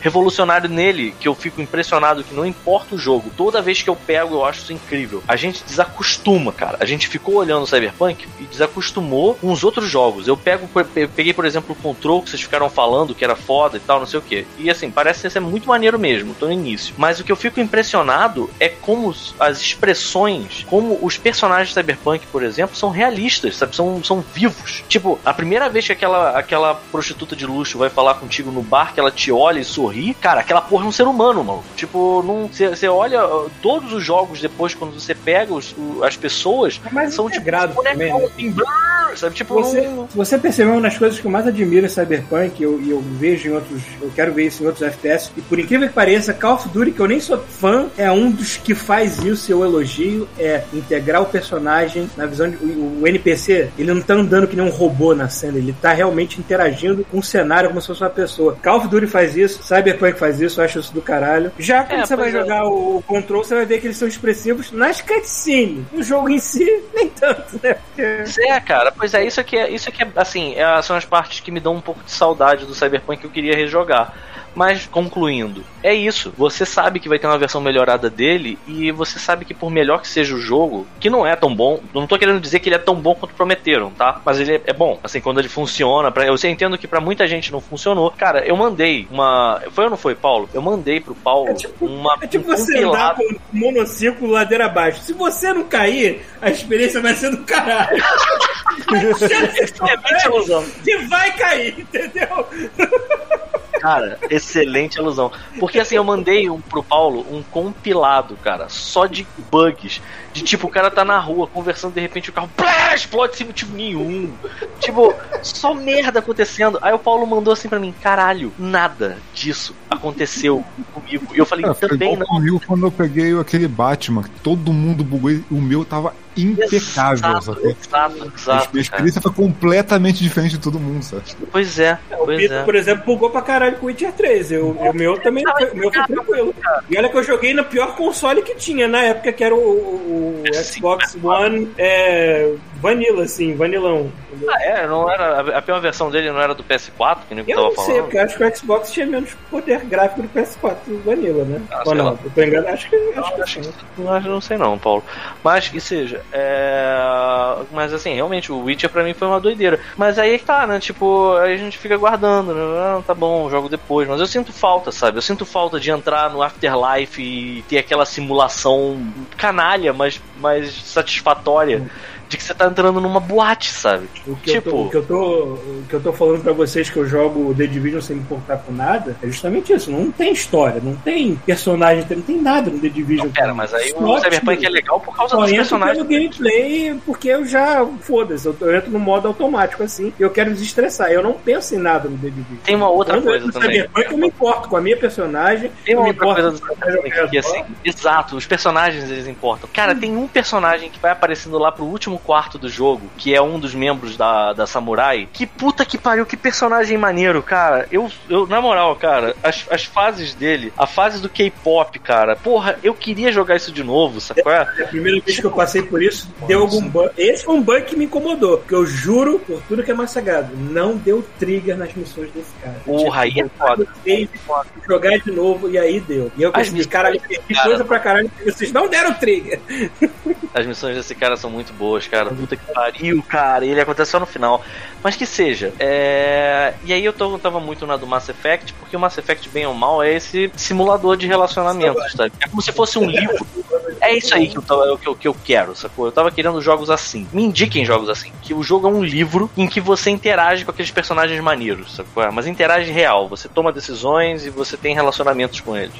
revolucionário nele que eu fico impressionado que não importa o jogo. Toda vez que eu pego, eu acho isso incrível. A gente desacostuma, cara. A gente ficou olhando o Cyberpunk e desacostumou com os outros jogos. Eu pego, eu peguei, por exemplo, o Control que vocês ficaram falando que era foda e tal, não sei o que. E assim, parece ser muito maneiro mesmo, tô no início. Mas o que eu fico impressionado é como as expressões, como os personagens de Cyberpunk, por exemplo, são realistas, sabe? São, são vivos. Tipo, a primeira vez que aquela, aquela prostituta de luxo vai falar contigo no bar, que ela te olha e sorri, cara, aquela porra é um ser humano, mano. Tipo, você olha todos os jogos depois, quando você pega os, as pessoas, Mas são integrado tipo, também, né? em blur, sabe? Tipo, Você, não- você percebeu uma das coisas que eu mais admiro em Cyberpunk, e eu, eu vejo em outros, eu quero ver isso em outros FPS, e por incrível que pareça, Call of Duty, que eu nem sou fã, é um dos que faz isso, eu elogio, é integrar o personagem na visão de. O, o NPC, ele não tá andando que nem um robô na cena, ele tá realmente interagindo com o cenário como se fosse uma pessoa. Call of Duty faz isso, Cyberpunk faz isso, eu acho isso do caralho. Já quando É, você vai é. jogar o Control, você vai ver que eles são expressivos nas cutscenes. No jogo em si, nem tanto, né? Porque... É, cara, pois é, isso aqui é, isso aqui é assim, é- são as partes que me dão um pouco de saudade do Cyberpunk que eu queria rejogar. Mas, concluindo, é isso. Você sabe que vai ter uma versão melhorada dele e você sabe que por melhor que seja o jogo, que não é tão bom, não tô querendo dizer que ele é tão bom quanto prometeram, tá? Mas ele é, é bom. Assim, quando ele funciona, pra, eu sei, entendo que pra muita gente não funcionou. Cara, eu mandei uma. Foi ou não foi, Paulo? Eu mandei pro Paulo É tipo- uma. É tipo um você andar compilado. com um monociclo ladeira abaixo. Se você não cair, a experiência vai ser do caralho. [laughs] Excelente ilusão. que vai cair, entendeu? Cara, excelente alusão. Porque assim, eu mandei um pro Paulo um compilado, cara, só de bugs. De tipo, o cara tá na rua conversando, de repente o carro plá, explode sem motivo nenhum. Tipo, só merda acontecendo. Aí o Paulo mandou assim pra mim: caralho, nada disso aconteceu comigo. E eu falei: Cara, foi também não. comigo quando eu peguei aquele Batman, todo mundo bugou e o meu tava impecável, Exato, exato, Minha exato. cara. experiência foi completamente diferente de todo mundo, sabe? Pois é, O pois Pito, é. por exemplo, bugou pra caralho com o Witcher 3. Eu, o meu também foi, o meu foi tranquilo. E olha que eu joguei no pior console que tinha na época, que era o, o- o Xbox One é, Vanilla, assim, vanilão. entendeu? Ah, é, não era, a pior versão dele não era do PS4, que nem eu Eu tava não sei, falando. porque eu acho que o Xbox tinha menos poder gráfico do PS4 do Vanilla, né? Ah, Ou não? Eu tô enganado, acho que, acho que acho sim. Mas não sei não, Paulo. Mas que seja. É... Mas assim, realmente, o Witcher pra mim foi uma doideira. Mas aí é tá, né? Tipo, aí a gente fica guardando, né? Ah, tá bom, jogo depois. Mas eu sinto falta, sabe? Eu sinto falta de entrar no Afterlife e ter aquela simulação canalha, mas, mas satisfatória. De que você tá entrando numa boate, sabe? O que, eu tô, Tipo- o, que eu tô, o que eu tô falando pra vocês que eu jogo The Division sem me importar com nada é justamente isso. Não tem história, não tem personagem, não tem nada no The Division. Não, pera, mas aí o Só, Cyberpunk tipo, é legal por causa Só dos personagens. pelo gameplay porque eu já. Foda-se, eu, eu entro no modo automático assim e eu quero desestressar. Eu não penso em nada no The Division. Tem uma outra Quando eu coisa também. Cyberpunk, eu me importo com a minha personagem. Tem eu uma outra coisa do o Cyberpunk que, assim, exato, os personagens eles importam. Cara, tem um personagem que vai aparecendo lá pro último quarto do jogo, que é um dos membros da, da Samurai. Que puta que pariu, que personagem maneiro, cara. Eu, eu na moral, cara, as, as fases dele, a fase do K-pop, cara, porra, eu queria jogar isso de novo, sabe qual é? A primeira vez que eu passei por isso, deu algum bug. Esse foi um bug que me incomodou. Porque eu juro, por tudo que é mais sagrado, não deu trigger nas missões desse cara. Porra, aí é foda. Jogar de novo e aí deu. E eu As consegui, caralho, perdi cara. coisa pra caralho porque vocês não deram trigger. As missões desse cara são muito boas, cara. Puta que pariu, cara. E ele acontece só no final. Mas que seja. É... E aí eu, tô, tava muito na do Mass Effect, porque o Mass Effect, bem ou mal, é esse simulador de relacionamentos, sabe? É como se fosse um livro. É isso aí que eu, tava, que, eu, que eu quero, sacou? Eu tava querendo jogos assim. Me indiquem jogos assim. Que o jogo é um livro em que você interage com aqueles personagens maneiros, sacou? Mas interage real. Você toma decisões e você tem relacionamentos com eles.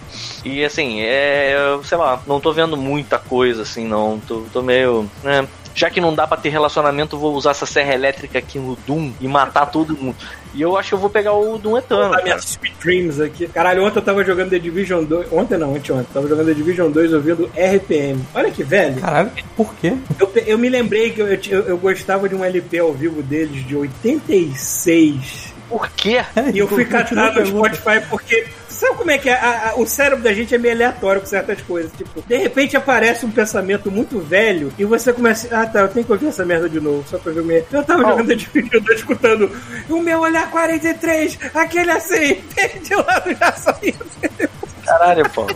E assim, é. Sei lá, não tô vendo muita coisa assim, não. Tô, tô meio. Né? Já que não dá pra ter relacionamento, eu vou usar essa serra elétrica aqui no Doom e matar todo mundo. E eu acho que eu vou pegar o Doom. Tá cara. minhas Sweet Dreams aqui. Caralho, ontem eu tava jogando The Division 2. Ontem não, anteontem. Tava jogando The Division 2 ouvindo RPM. Olha que velho. Caralho, por quê? Eu, eu me lembrei que eu, eu, eu gostava de um LP ao vivo deles de 86. Por quê? E eu fui catar a no. Spotify porque sabe como é que é? A- a- o cérebro da gente é meio aleatório com certas coisas. Tipo, de repente aparece um pensamento muito velho e você começa. Ah, tá, eu tenho que ouvir essa merda de novo, só pra ver o meu. Eu tava jogando de eu tô escutando. O meu olhar 43, aquele assim, [laughs] de lado já saiu. Caralho, Paulo.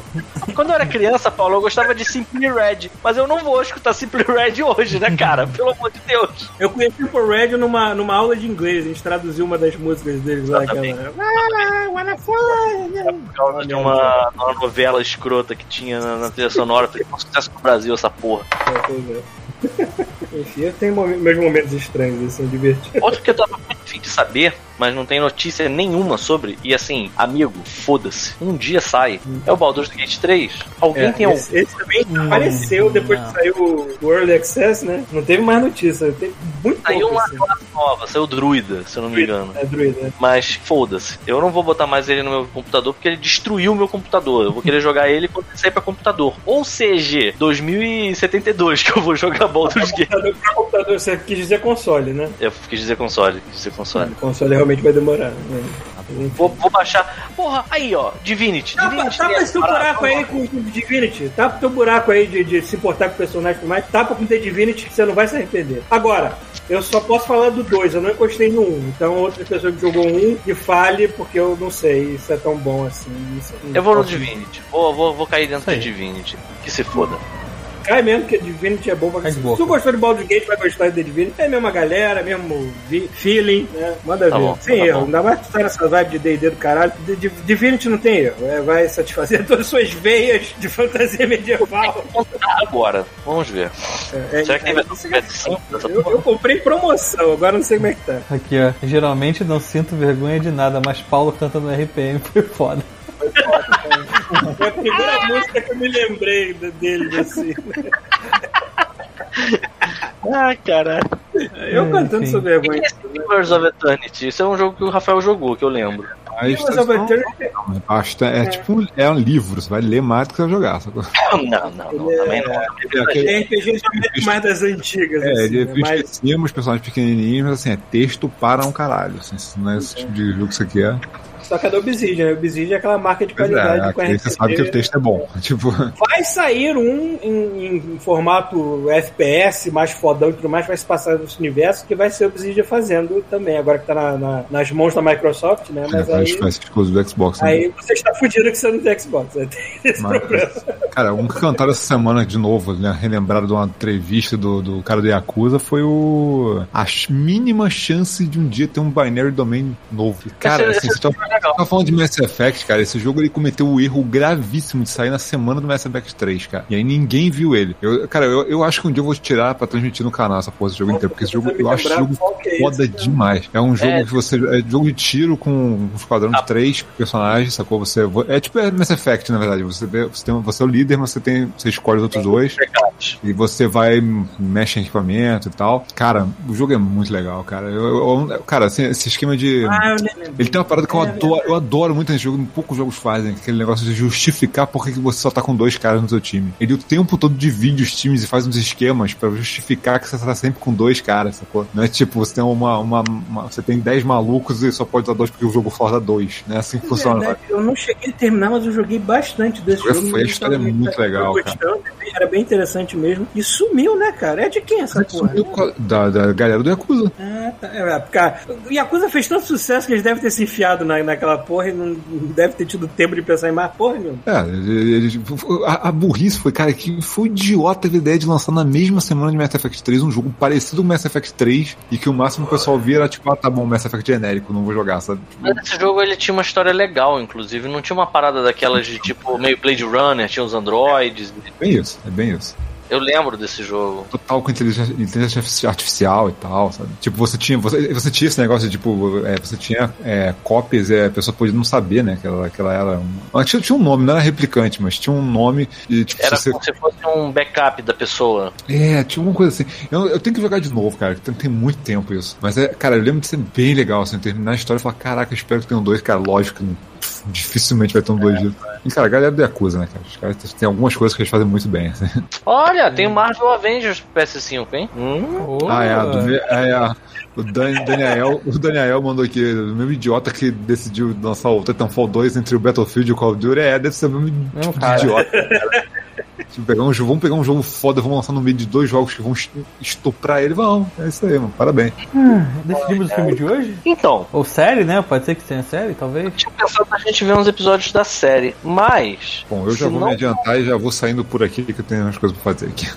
Quando eu era criança, Paulo, eu gostava de Simply Red. Mas eu não vou escutar Simply Red hoje, né, cara? Pelo amor de Deus. Eu conheci o Red numa, numa aula de inglês, a gente traduziu uma das músicas deles lá, aquela. Ah, wanna fly. Por causa de uma, uma novela escrota que tinha na, na trilha sonora. Foi um sucesso no Brasil, essa porra. É, pois é. Enfim, eu tenho meus momentos estranhos, assim, divertidos. Outro que eu tava muito afim de saber, mas não tem notícia nenhuma sobre, e assim, amigo, foda-se. Um dia sai. É o Baldur's Gate 3? Alguém É, tem algum. esse, esse também apareceu depois que saiu o Early Access, né? Não teve mais notícia, teve muito Saiu uma assim. classe nova, saiu Druida, se eu não me engano. É druida, né? Mas foda-se. Eu não vou botar mais ele no meu computador porque ele destruiu o meu computador. Eu vou querer jogar ele quando ele sair pra computador. Ou seja, 2072 que eu vou jogar Baldur's Gate. Computador pra computador, você quis dizer console, né? Eu quis dizer console, quis dizer console. O console realmente vai demorar. Né? Vou, vou baixar. Porra, aí ó, Divinity. Tapa, Divinity tapa esse teu buraco aí com o Divinity. Tapa teu buraco aí de, de se importar com o personagem e mais. Tapa com o The Divinity que você não vai se arrepender. Agora, eu só posso falar do 2, eu não encostei no 1. Um, então outra pessoa que jogou um que fale, porque eu não sei se é tão bom assim. Isso- Eu vou no Divinity. Vou, vou, vou cair dentro aí. do Divinity. Que se foda. Cai mesmo que Divinity é bom pra Se tu gostou de Baldur's Gate, vai gostar de The Divinity. É a mesma galera, mesmo feeling, né? Manda Tá ver. bom, Sem tá erro. bom. Ainda mais que tu tá nessa vibe de D&D do caralho. D- D- Divinity não tem erro. É, vai satisfazer [laughs] todas as suas veias de fantasia medieval. Agora, vamos ver. É, Será que tem é, versão PS5 dessa eu, eu comprei promoção, agora não sei como é que tá. Aqui, ó. Geralmente não sinto vergonha de nada, mas Paulo cantando RPM foi foda. Foi a primeira música que eu me lembrei de- dele, assim. Ah, caralho. Eu cantando enfim. sobre vergonha. Rivers of Eternity. Isso é um jogo que o Rafael jogou, que eu lembro. Eu vou ter- basta, é, tipo um, é um livro, você vai ler mais do que você vai jogar. Sacou? Não, não, não. Também não. É, É RPG mete mais das antigas, é, assim, ele né? é Mas esquecíamos, personagens pequenininhos, mas assim, é texto para um caralho. Assim, isso não é esse tipo de jogo que você quer. Só que a do Obsidian, né? Obsidian é aquela marca de Pois qualidade é, com aquele você sabe que o texto é bom. [laughs] Tipo, Vai sair um em, em formato FPS, mais fodão e tudo mais, vai se passar nesse universo, que vai ser o Obsidian fazendo também, agora que tá na- na- nas mãos da Microsoft, né? Mas é, aí, faz exclusivo do Xbox. né? aí você está fudido que você não tem Xbox, né? [laughs] Tem esse Mas- problema. Cara, um que cantaram essa semana de novo, né, relembrado de uma entrevista do, do cara do Yakuza, foi o. A mínima chance de um dia ter um binary domain novo. Cara, assim, você tá, é legal. tá falando de Mass Effect, cara. Esse jogo ele cometeu o erro gravíssimo de sair na semana do Mass Effect 3, cara. E aí ninguém viu ele. Eu, cara, eu, eu acho que um dia eu vou tirar pra transmitir no canal essa porra desse jogo inteiro, porque esse jogo eu acho jogo é foda esse? demais. É um jogo É. que você. É jogo de tiro com um esquadrão de três personagens, sacou? Você. É tipo é Mass Effect, na verdade. Você, você, tem, você é o líder, mas você tem. Você escolhe os outros dois. E você vai, mexe em equipamento e tal. Cara, o jogo é muito legal, cara. Eu, eu- cara, assim, esse esquema de. Ah, eu. Ele tem uma parada que eu É, adoro, eu adoro muito nesse jogo, poucos jogos fazem, aquele negócio de justificar por que você só tá com dois caras no seu time. Ele o tempo todo divide os times e faz uns esquemas pra justificar que você tá sempre com dois caras, sacou? Não é tipo, você tem uma, uma, uma- você tem dez malucos e só pode usar dois porque o jogo fora dá dois. Não é assim que funciona. Verdade, eu não cheguei a terminar, mas eu joguei bastante desse jogo. foi a história tava muito legal, tava gostando, Era bem interessante mesmo. E sumiu, né, cara? É de quem essa porra? Sumiu a- Da, da galera do Yakuza. Ah, tá. É, cara, o Yakuza fez tanto sucesso que eles devem ter se enfiado na, naquela porra e não deve ter tido tempo de pensar em mais porra, meu. É, a, a burrice foi, cara, que foi idiota a ideia de lançar na mesma semana de Mass Effect 3 um jogo parecido com Mass Effect 3 e que o máximo que o pessoal via era tipo, ah, tá bom, Mass Effect genérico, não vou jogar, sabe? Mas esse jogo ele tinha uma história legal, inclusive. Não tinha uma parada daquelas de tipo meio Blade Runner, tinha os androides. É bem isso, é bem isso. Eu lembro desse jogo. Total com inteligência, inteligência artificial e tal, sabe? Tipo, você tinha, você, você tinha esse negócio de, tipo, é, você tinha é, cópias e a pessoa podia não saber, né, que ela, que ela era. Uma, tinha, tinha um nome, não era replicante, mas tinha um nome e, tipo, Era se você. como se fosse um backup da pessoa. É, tinha alguma coisa assim. Eu, eu tenho que jogar de novo, cara. Tem, tem muito tempo isso. Mas é, cara, eu lembro de ser bem legal, assim, terminar a história e falar, caraca, eu espero que tenham dois, cara. Lógico que não- dificilmente vai ter um dois disso. E, cara, a galera do Yakuza, né, cara? Os caras têm algumas coisas que eles fazem muito bem, assim. [laughs] Olha, tem o Marvel Avengers pro PS5, hein? Hum, Oh, Ah, é, a do, é a O Dan- Daniel, o Daniel mandou aqui, o mesmo idiota que decidiu lançar o Titanfall 2 entre o Battlefield e o Call of Duty, é, deve ser o mesmo tipo de idiota. cara. [laughs] Tipo, pegar um, jogo- vamos pegar um jogo foda, vamos lançar no meio de dois jogos que vão est- estuprar ele, vão. É isso aí, mano. Parabéns. Decidimos o filme de hoje? Então, Ou série, né? Pode ser que tenha série, talvez. tinha pensado na gente ver uns episódios da série, mas. Bom, eu já vou não, me adiantar e já vou saindo por aqui que eu tenho umas coisas pra fazer aqui.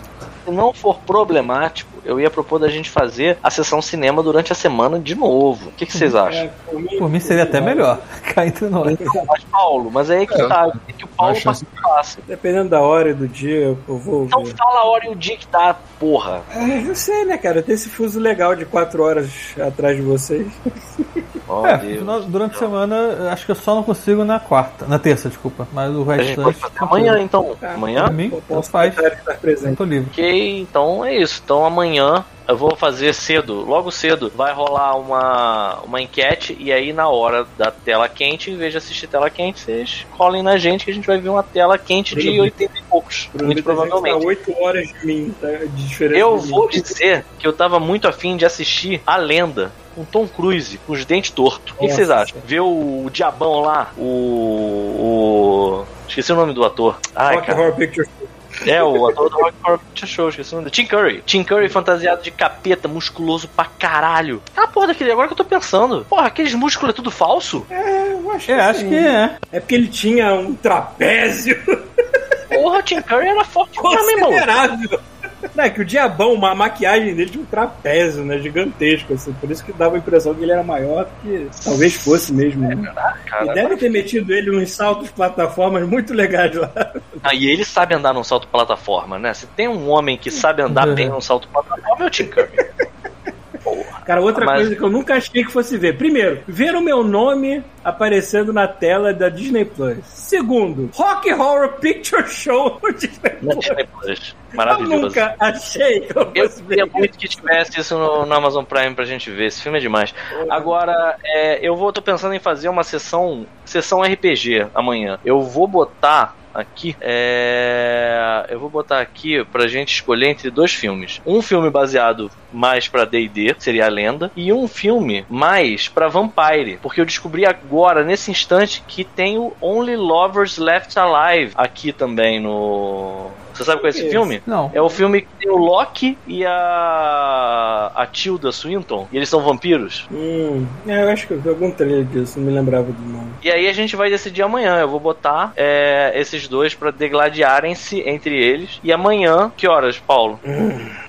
Se não for problemático, eu ia propor da gente fazer a sessão cinema durante a semana de novo. O que, que vocês acham? É, por mim, Por mim seria até melhor. [laughs] Cá entre nós. Mas, Paulo, mas aí é que É. tá. É que o Paulo passa fácil. Dependendo da hora e do dia, eu vou Então ver. fala a hora e o dia que dá, porra. É, eu sei, né, cara? Tem esse fuso legal de quatro horas atrás de vocês. [laughs] Oh, É, Deus. durante a semana, acho que eu só não consigo na quarta. Na terça, desculpa. Mas o pode fazer amanhã, então. Tá. Amanhã? Pra mim, posso faz. tentar estar Eu presente. tô livre. Ok, então é isso. Então amanhã eu vou fazer cedo, logo cedo, vai rolar uma, uma enquete e aí na hora da tela quente, em vez de assistir tela quente, vocês colhem na gente que a gente vai ver uma tela quente de Bruno, 80 e poucos, muito provavelmente. Tá 8 horas de mim, tá? De diferença. Eu de vou dizer que eu tava muito afim de assistir A Lenda. Com Tom Cruise, com os dentes tortos. O que vocês acham? Ver o, diabão lá, o. o... Esqueci o nome do ator. Ai, Rock cara. Horror Picture É, o ator do Rock Horror Picture Show, esqueci o nome. Tim Curry. Tim Curry fantasiado de capeta, musculoso pra caralho. Ah, porra daquele, agora que eu tô pensando. Porra, aqueles músculos é tudo falso? Eu acho É, acho que é. É porque ele tinha um trapézio Porra, Tim Curry era forte mesmo, irmão. considerável. Não, é que o diabão, uma a maquiagem dele tinha um trapézio, né? Gigantesco, assim. Por isso que dava a impressão que ele era maior do que talvez fosse mesmo. Né? Cara, E deve ter metido ele nos saltos plataformas muito legais lá. Ah, e ele sabe andar num salto plataforma, né? Se tem um homem que sabe andar bem num salto plataforma, é o Tim Curry. [laughs] Cara, outra Mas- coisa que eu nunca achei que fosse ver. Primeiro, ver o meu nome aparecendo na tela da Disney Plus. Segundo, Rock Horror Picture Show [laughs] no Disney Plus. Disney Plus. Eu Maravilhoso. nunca achei que eu Eu fosse queria ver. muito que tivesse isso no, no Amazon Prime pra gente ver. Esse filme é demais. Agora, é, eu vou, tô pensando em fazer uma sessão, sessão RPG amanhã. Eu vou botar aqui, é, eu vou botar aqui pra gente escolher entre dois filmes. Um filme baseado mais pra D&D, seria a Lenda, e um filme mais pra Vampire, porque eu descobri agora nesse instante que tem o Only Lovers Left Alive aqui também no Você sabe qual é esse filme? Não. É o filme que tem o Loki e a. a Tilda Swinton. E eles são vampiros. Hum, é, eu acho que eu vi algum trailer disso, não me lembrava do nome. E aí a gente vai decidir amanhã. Eu vou botar é, esses dois pra degladiarem-se entre eles. E amanhã, que horas, Paulo?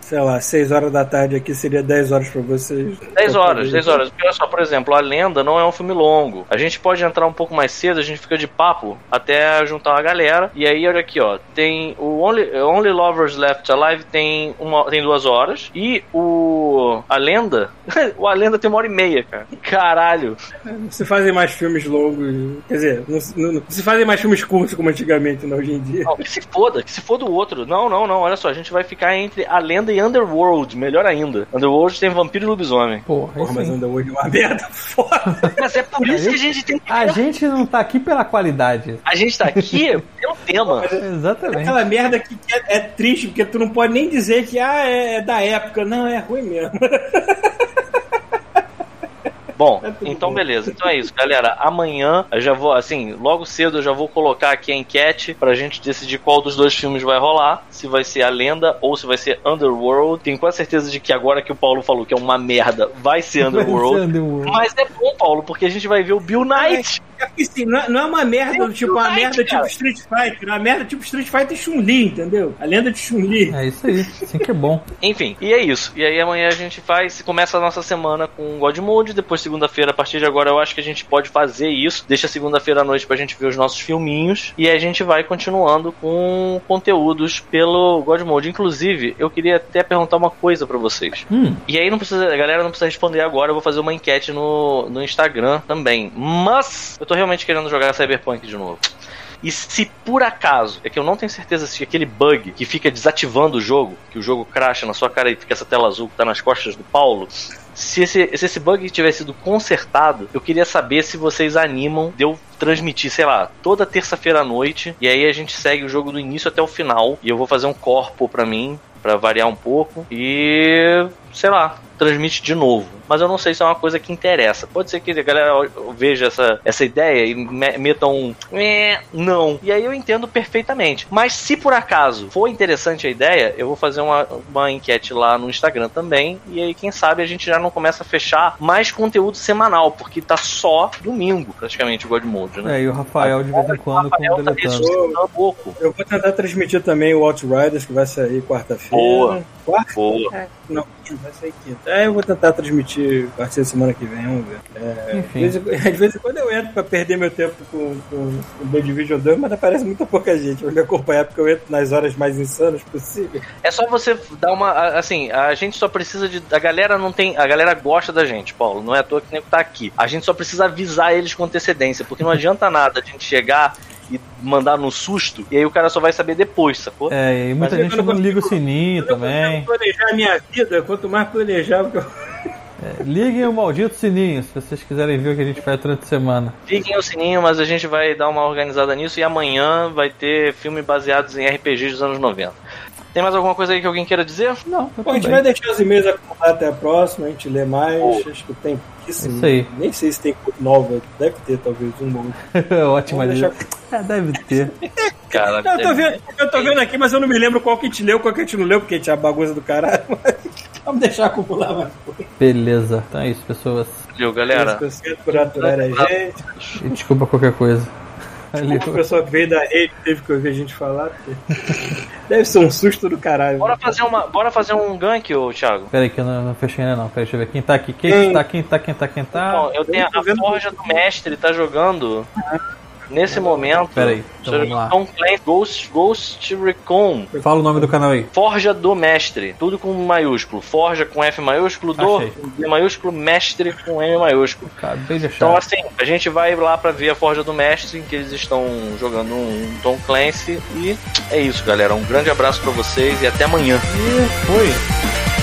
Sei lá, 6 horas da tarde aqui seria 10 horas pra vocês. 10 horas, Talvez. 10 horas. Porque olha só, por exemplo, A Lenda não é um filme longo. A gente pode entrar um pouco mais cedo, a gente fica de papo até juntar uma galera. E aí, olha aqui, ó. Tem o Only, Only Lovers Left Alive tem, uma, tem duas horas. E o. A Lenda. [laughs] o A Lenda tem uma hora e meia, cara. Caralho. Não se fazem mais filmes longos. Quer dizer, não, se- não- não se fazem mais filmes curtos como antigamente, não, hoje em dia. Não, que se foda, que se foda o outro. Não, não, não. Olha só, a gente vai ficar entre A Lenda e Underworld. Melhor ainda. Underworld tem vampiro e lobisomem. Porra, Porra, mas. Underworld é uma merda [laughs] foda. Mas é por isso que a gente tem que. A gente não tá aqui pela qualidade. A gente tá aqui [laughs] pelo tema. Exatamente. Aquela merda que que é, é triste, porque tu não pode nem dizer que ah, é, é da época. Não, é ruim mesmo. [laughs] Bom, É então beleza. Então é isso, galera. Amanhã eu já vou, assim, logo cedo eu já vou colocar aqui a enquete pra gente decidir qual dos dois filmes vai rolar. Se vai ser A Lenda ou se vai ser Underworld. Tenho quase certeza de que agora que o Paulo falou que é uma merda, vai ser Underworld. Underworld. Mas é bom, Paulo, porque a gente vai ver o Bill Knight. É porque assim, não é, não é uma merda, Tem tipo, uma merda tipo cara. Street Fighter. É uma merda tipo Street Fighter Chun-Li, entendeu? A lenda de Chun-Li. É isso aí. Assim que é bom. [laughs] Enfim, e é isso. E aí amanhã a gente faz, começa a nossa semana com God Mode, depois segunda-feira, a partir de agora eu acho que a gente pode fazer isso. Deixa segunda-feira à noite pra gente ver os nossos filminhos e aí a gente vai continuando com conteúdos pelo God Mode. Inclusive, eu queria até perguntar uma coisa pra vocês. Hum, E aí não precisa, a galera não precisa responder agora, eu vou fazer uma enquete no, no Instagram também. Mas eu tô realmente querendo jogar Cyberpunk de novo. E se por acaso, é que eu não tenho certeza se aquele bug que fica desativando o jogo, que o jogo cracha na sua cara e fica essa tela azul que tá nas costas do Paulo, se esse, se esse bug tivesse sido consertado, eu queria saber se vocês animam de eu transmitir, sei lá, toda terça-feira à noite, e aí a gente segue o jogo do início até o final, e eu vou fazer um corpo pra mim, pra variar um pouco, e sei lá, transmite de novo. mas eu não sei se é uma coisa que interessa. Pode ser que a galera veja essa, essa ideia e me- meta um "É, não. E aí eu entendo perfeitamente. Mas se por acaso for interessante a ideia, eu vou fazer uma, uma enquete lá no Instagram também. E aí, quem sabe, a gente já não começa a fechar mais conteúdo semanal, porque tá só domingo, praticamente, o God Mode, né? É, e o Rafael de vez em quando com tá um pouco. Eu vou tentar transmitir também o Outriders, que vai sair quarta-feira. Boa. Quarta? Boa. É, não, vai sair quinta. É, eu vou tentar transmitir a partir da semana que vem, vamos ver. É, de, Enfim. vez em, de vez em quando eu entro pra perder meu tempo com, com, com o The Division 2, mas aparece muita pouca gente pra me acompanhar, porque eu entro nas horas mais insanas possível. É só você dar uma. Assim, a gente só precisa de. A galera não tem. A galera gosta da gente, Paulo. Não é à toa que nem tá aqui. A gente só precisa avisar eles com antecedência, porque não adianta nada a gente chegar e mandar no susto, e aí o cara só vai saber depois, sacou? É, e muita Mas eu gente não liga o sininho Quando eu também. consigo planejar a minha vida, quanto mais planejar, porque eu É, liguem o maldito sininho se vocês quiserem ver o que a gente faz durante a semana. Liguem o sininho, mas a gente vai dar uma organizada nisso e amanhã vai ter filme baseados em RPGs dos anos 90. Tem mais alguma coisa aí que alguém queira dizer? Não, Bom, a gente vai deixar os e-mails até a próxima, a gente lê mais. Boa. Acho que tem pouquíssimo. Isso aí. Nem sei se tem nova, deve ter talvez um outro. [laughs] Ótima deixar- É, deve ter. [laughs] Cara, Não, eu, tô vendo, eu tô vendo aqui, mas eu não me lembro qual que a gente leu, qual que a gente não leu, porque tinha bagunça do caralho. [laughs] Mas vamos deixar acumular mais coisa. Beleza. Então é isso, pessoas. Valeu, galera. Por aturar a gente. Desculpa qualquer coisa. Valeu. Uma pessoa que veio da rede teve que ouvir a gente falar. [laughs] Deve ser um susto do caralho. Bora fazer, uma, bora fazer um gank, ô Thiago. Pera aí que eu não, não fechei ainda não. Pera aí, deixa eu ver. Quem tá aqui? Quem Quem? tá? Quem tá? Quem tá? Quem tá? Bom, eu tenho tô a Forja do Mestre, tá jogando. Nesse momento. Pera aí, então vamos lá. Tom Clancy, Ghost, Ghost Recon. Fala o nome do canal aí. Forja do Mestre, tudo com maiúsculo. Forja com F maiúsculo, do Achei. D maiúsculo, Mestre com M maiúsculo. Acabei de Então, assim, a gente vai lá pra ver a Forja do Mestre, em que eles estão jogando um Tom Clancy. E é isso, galera. Um grande abraço pra vocês e até amanhã. E foi.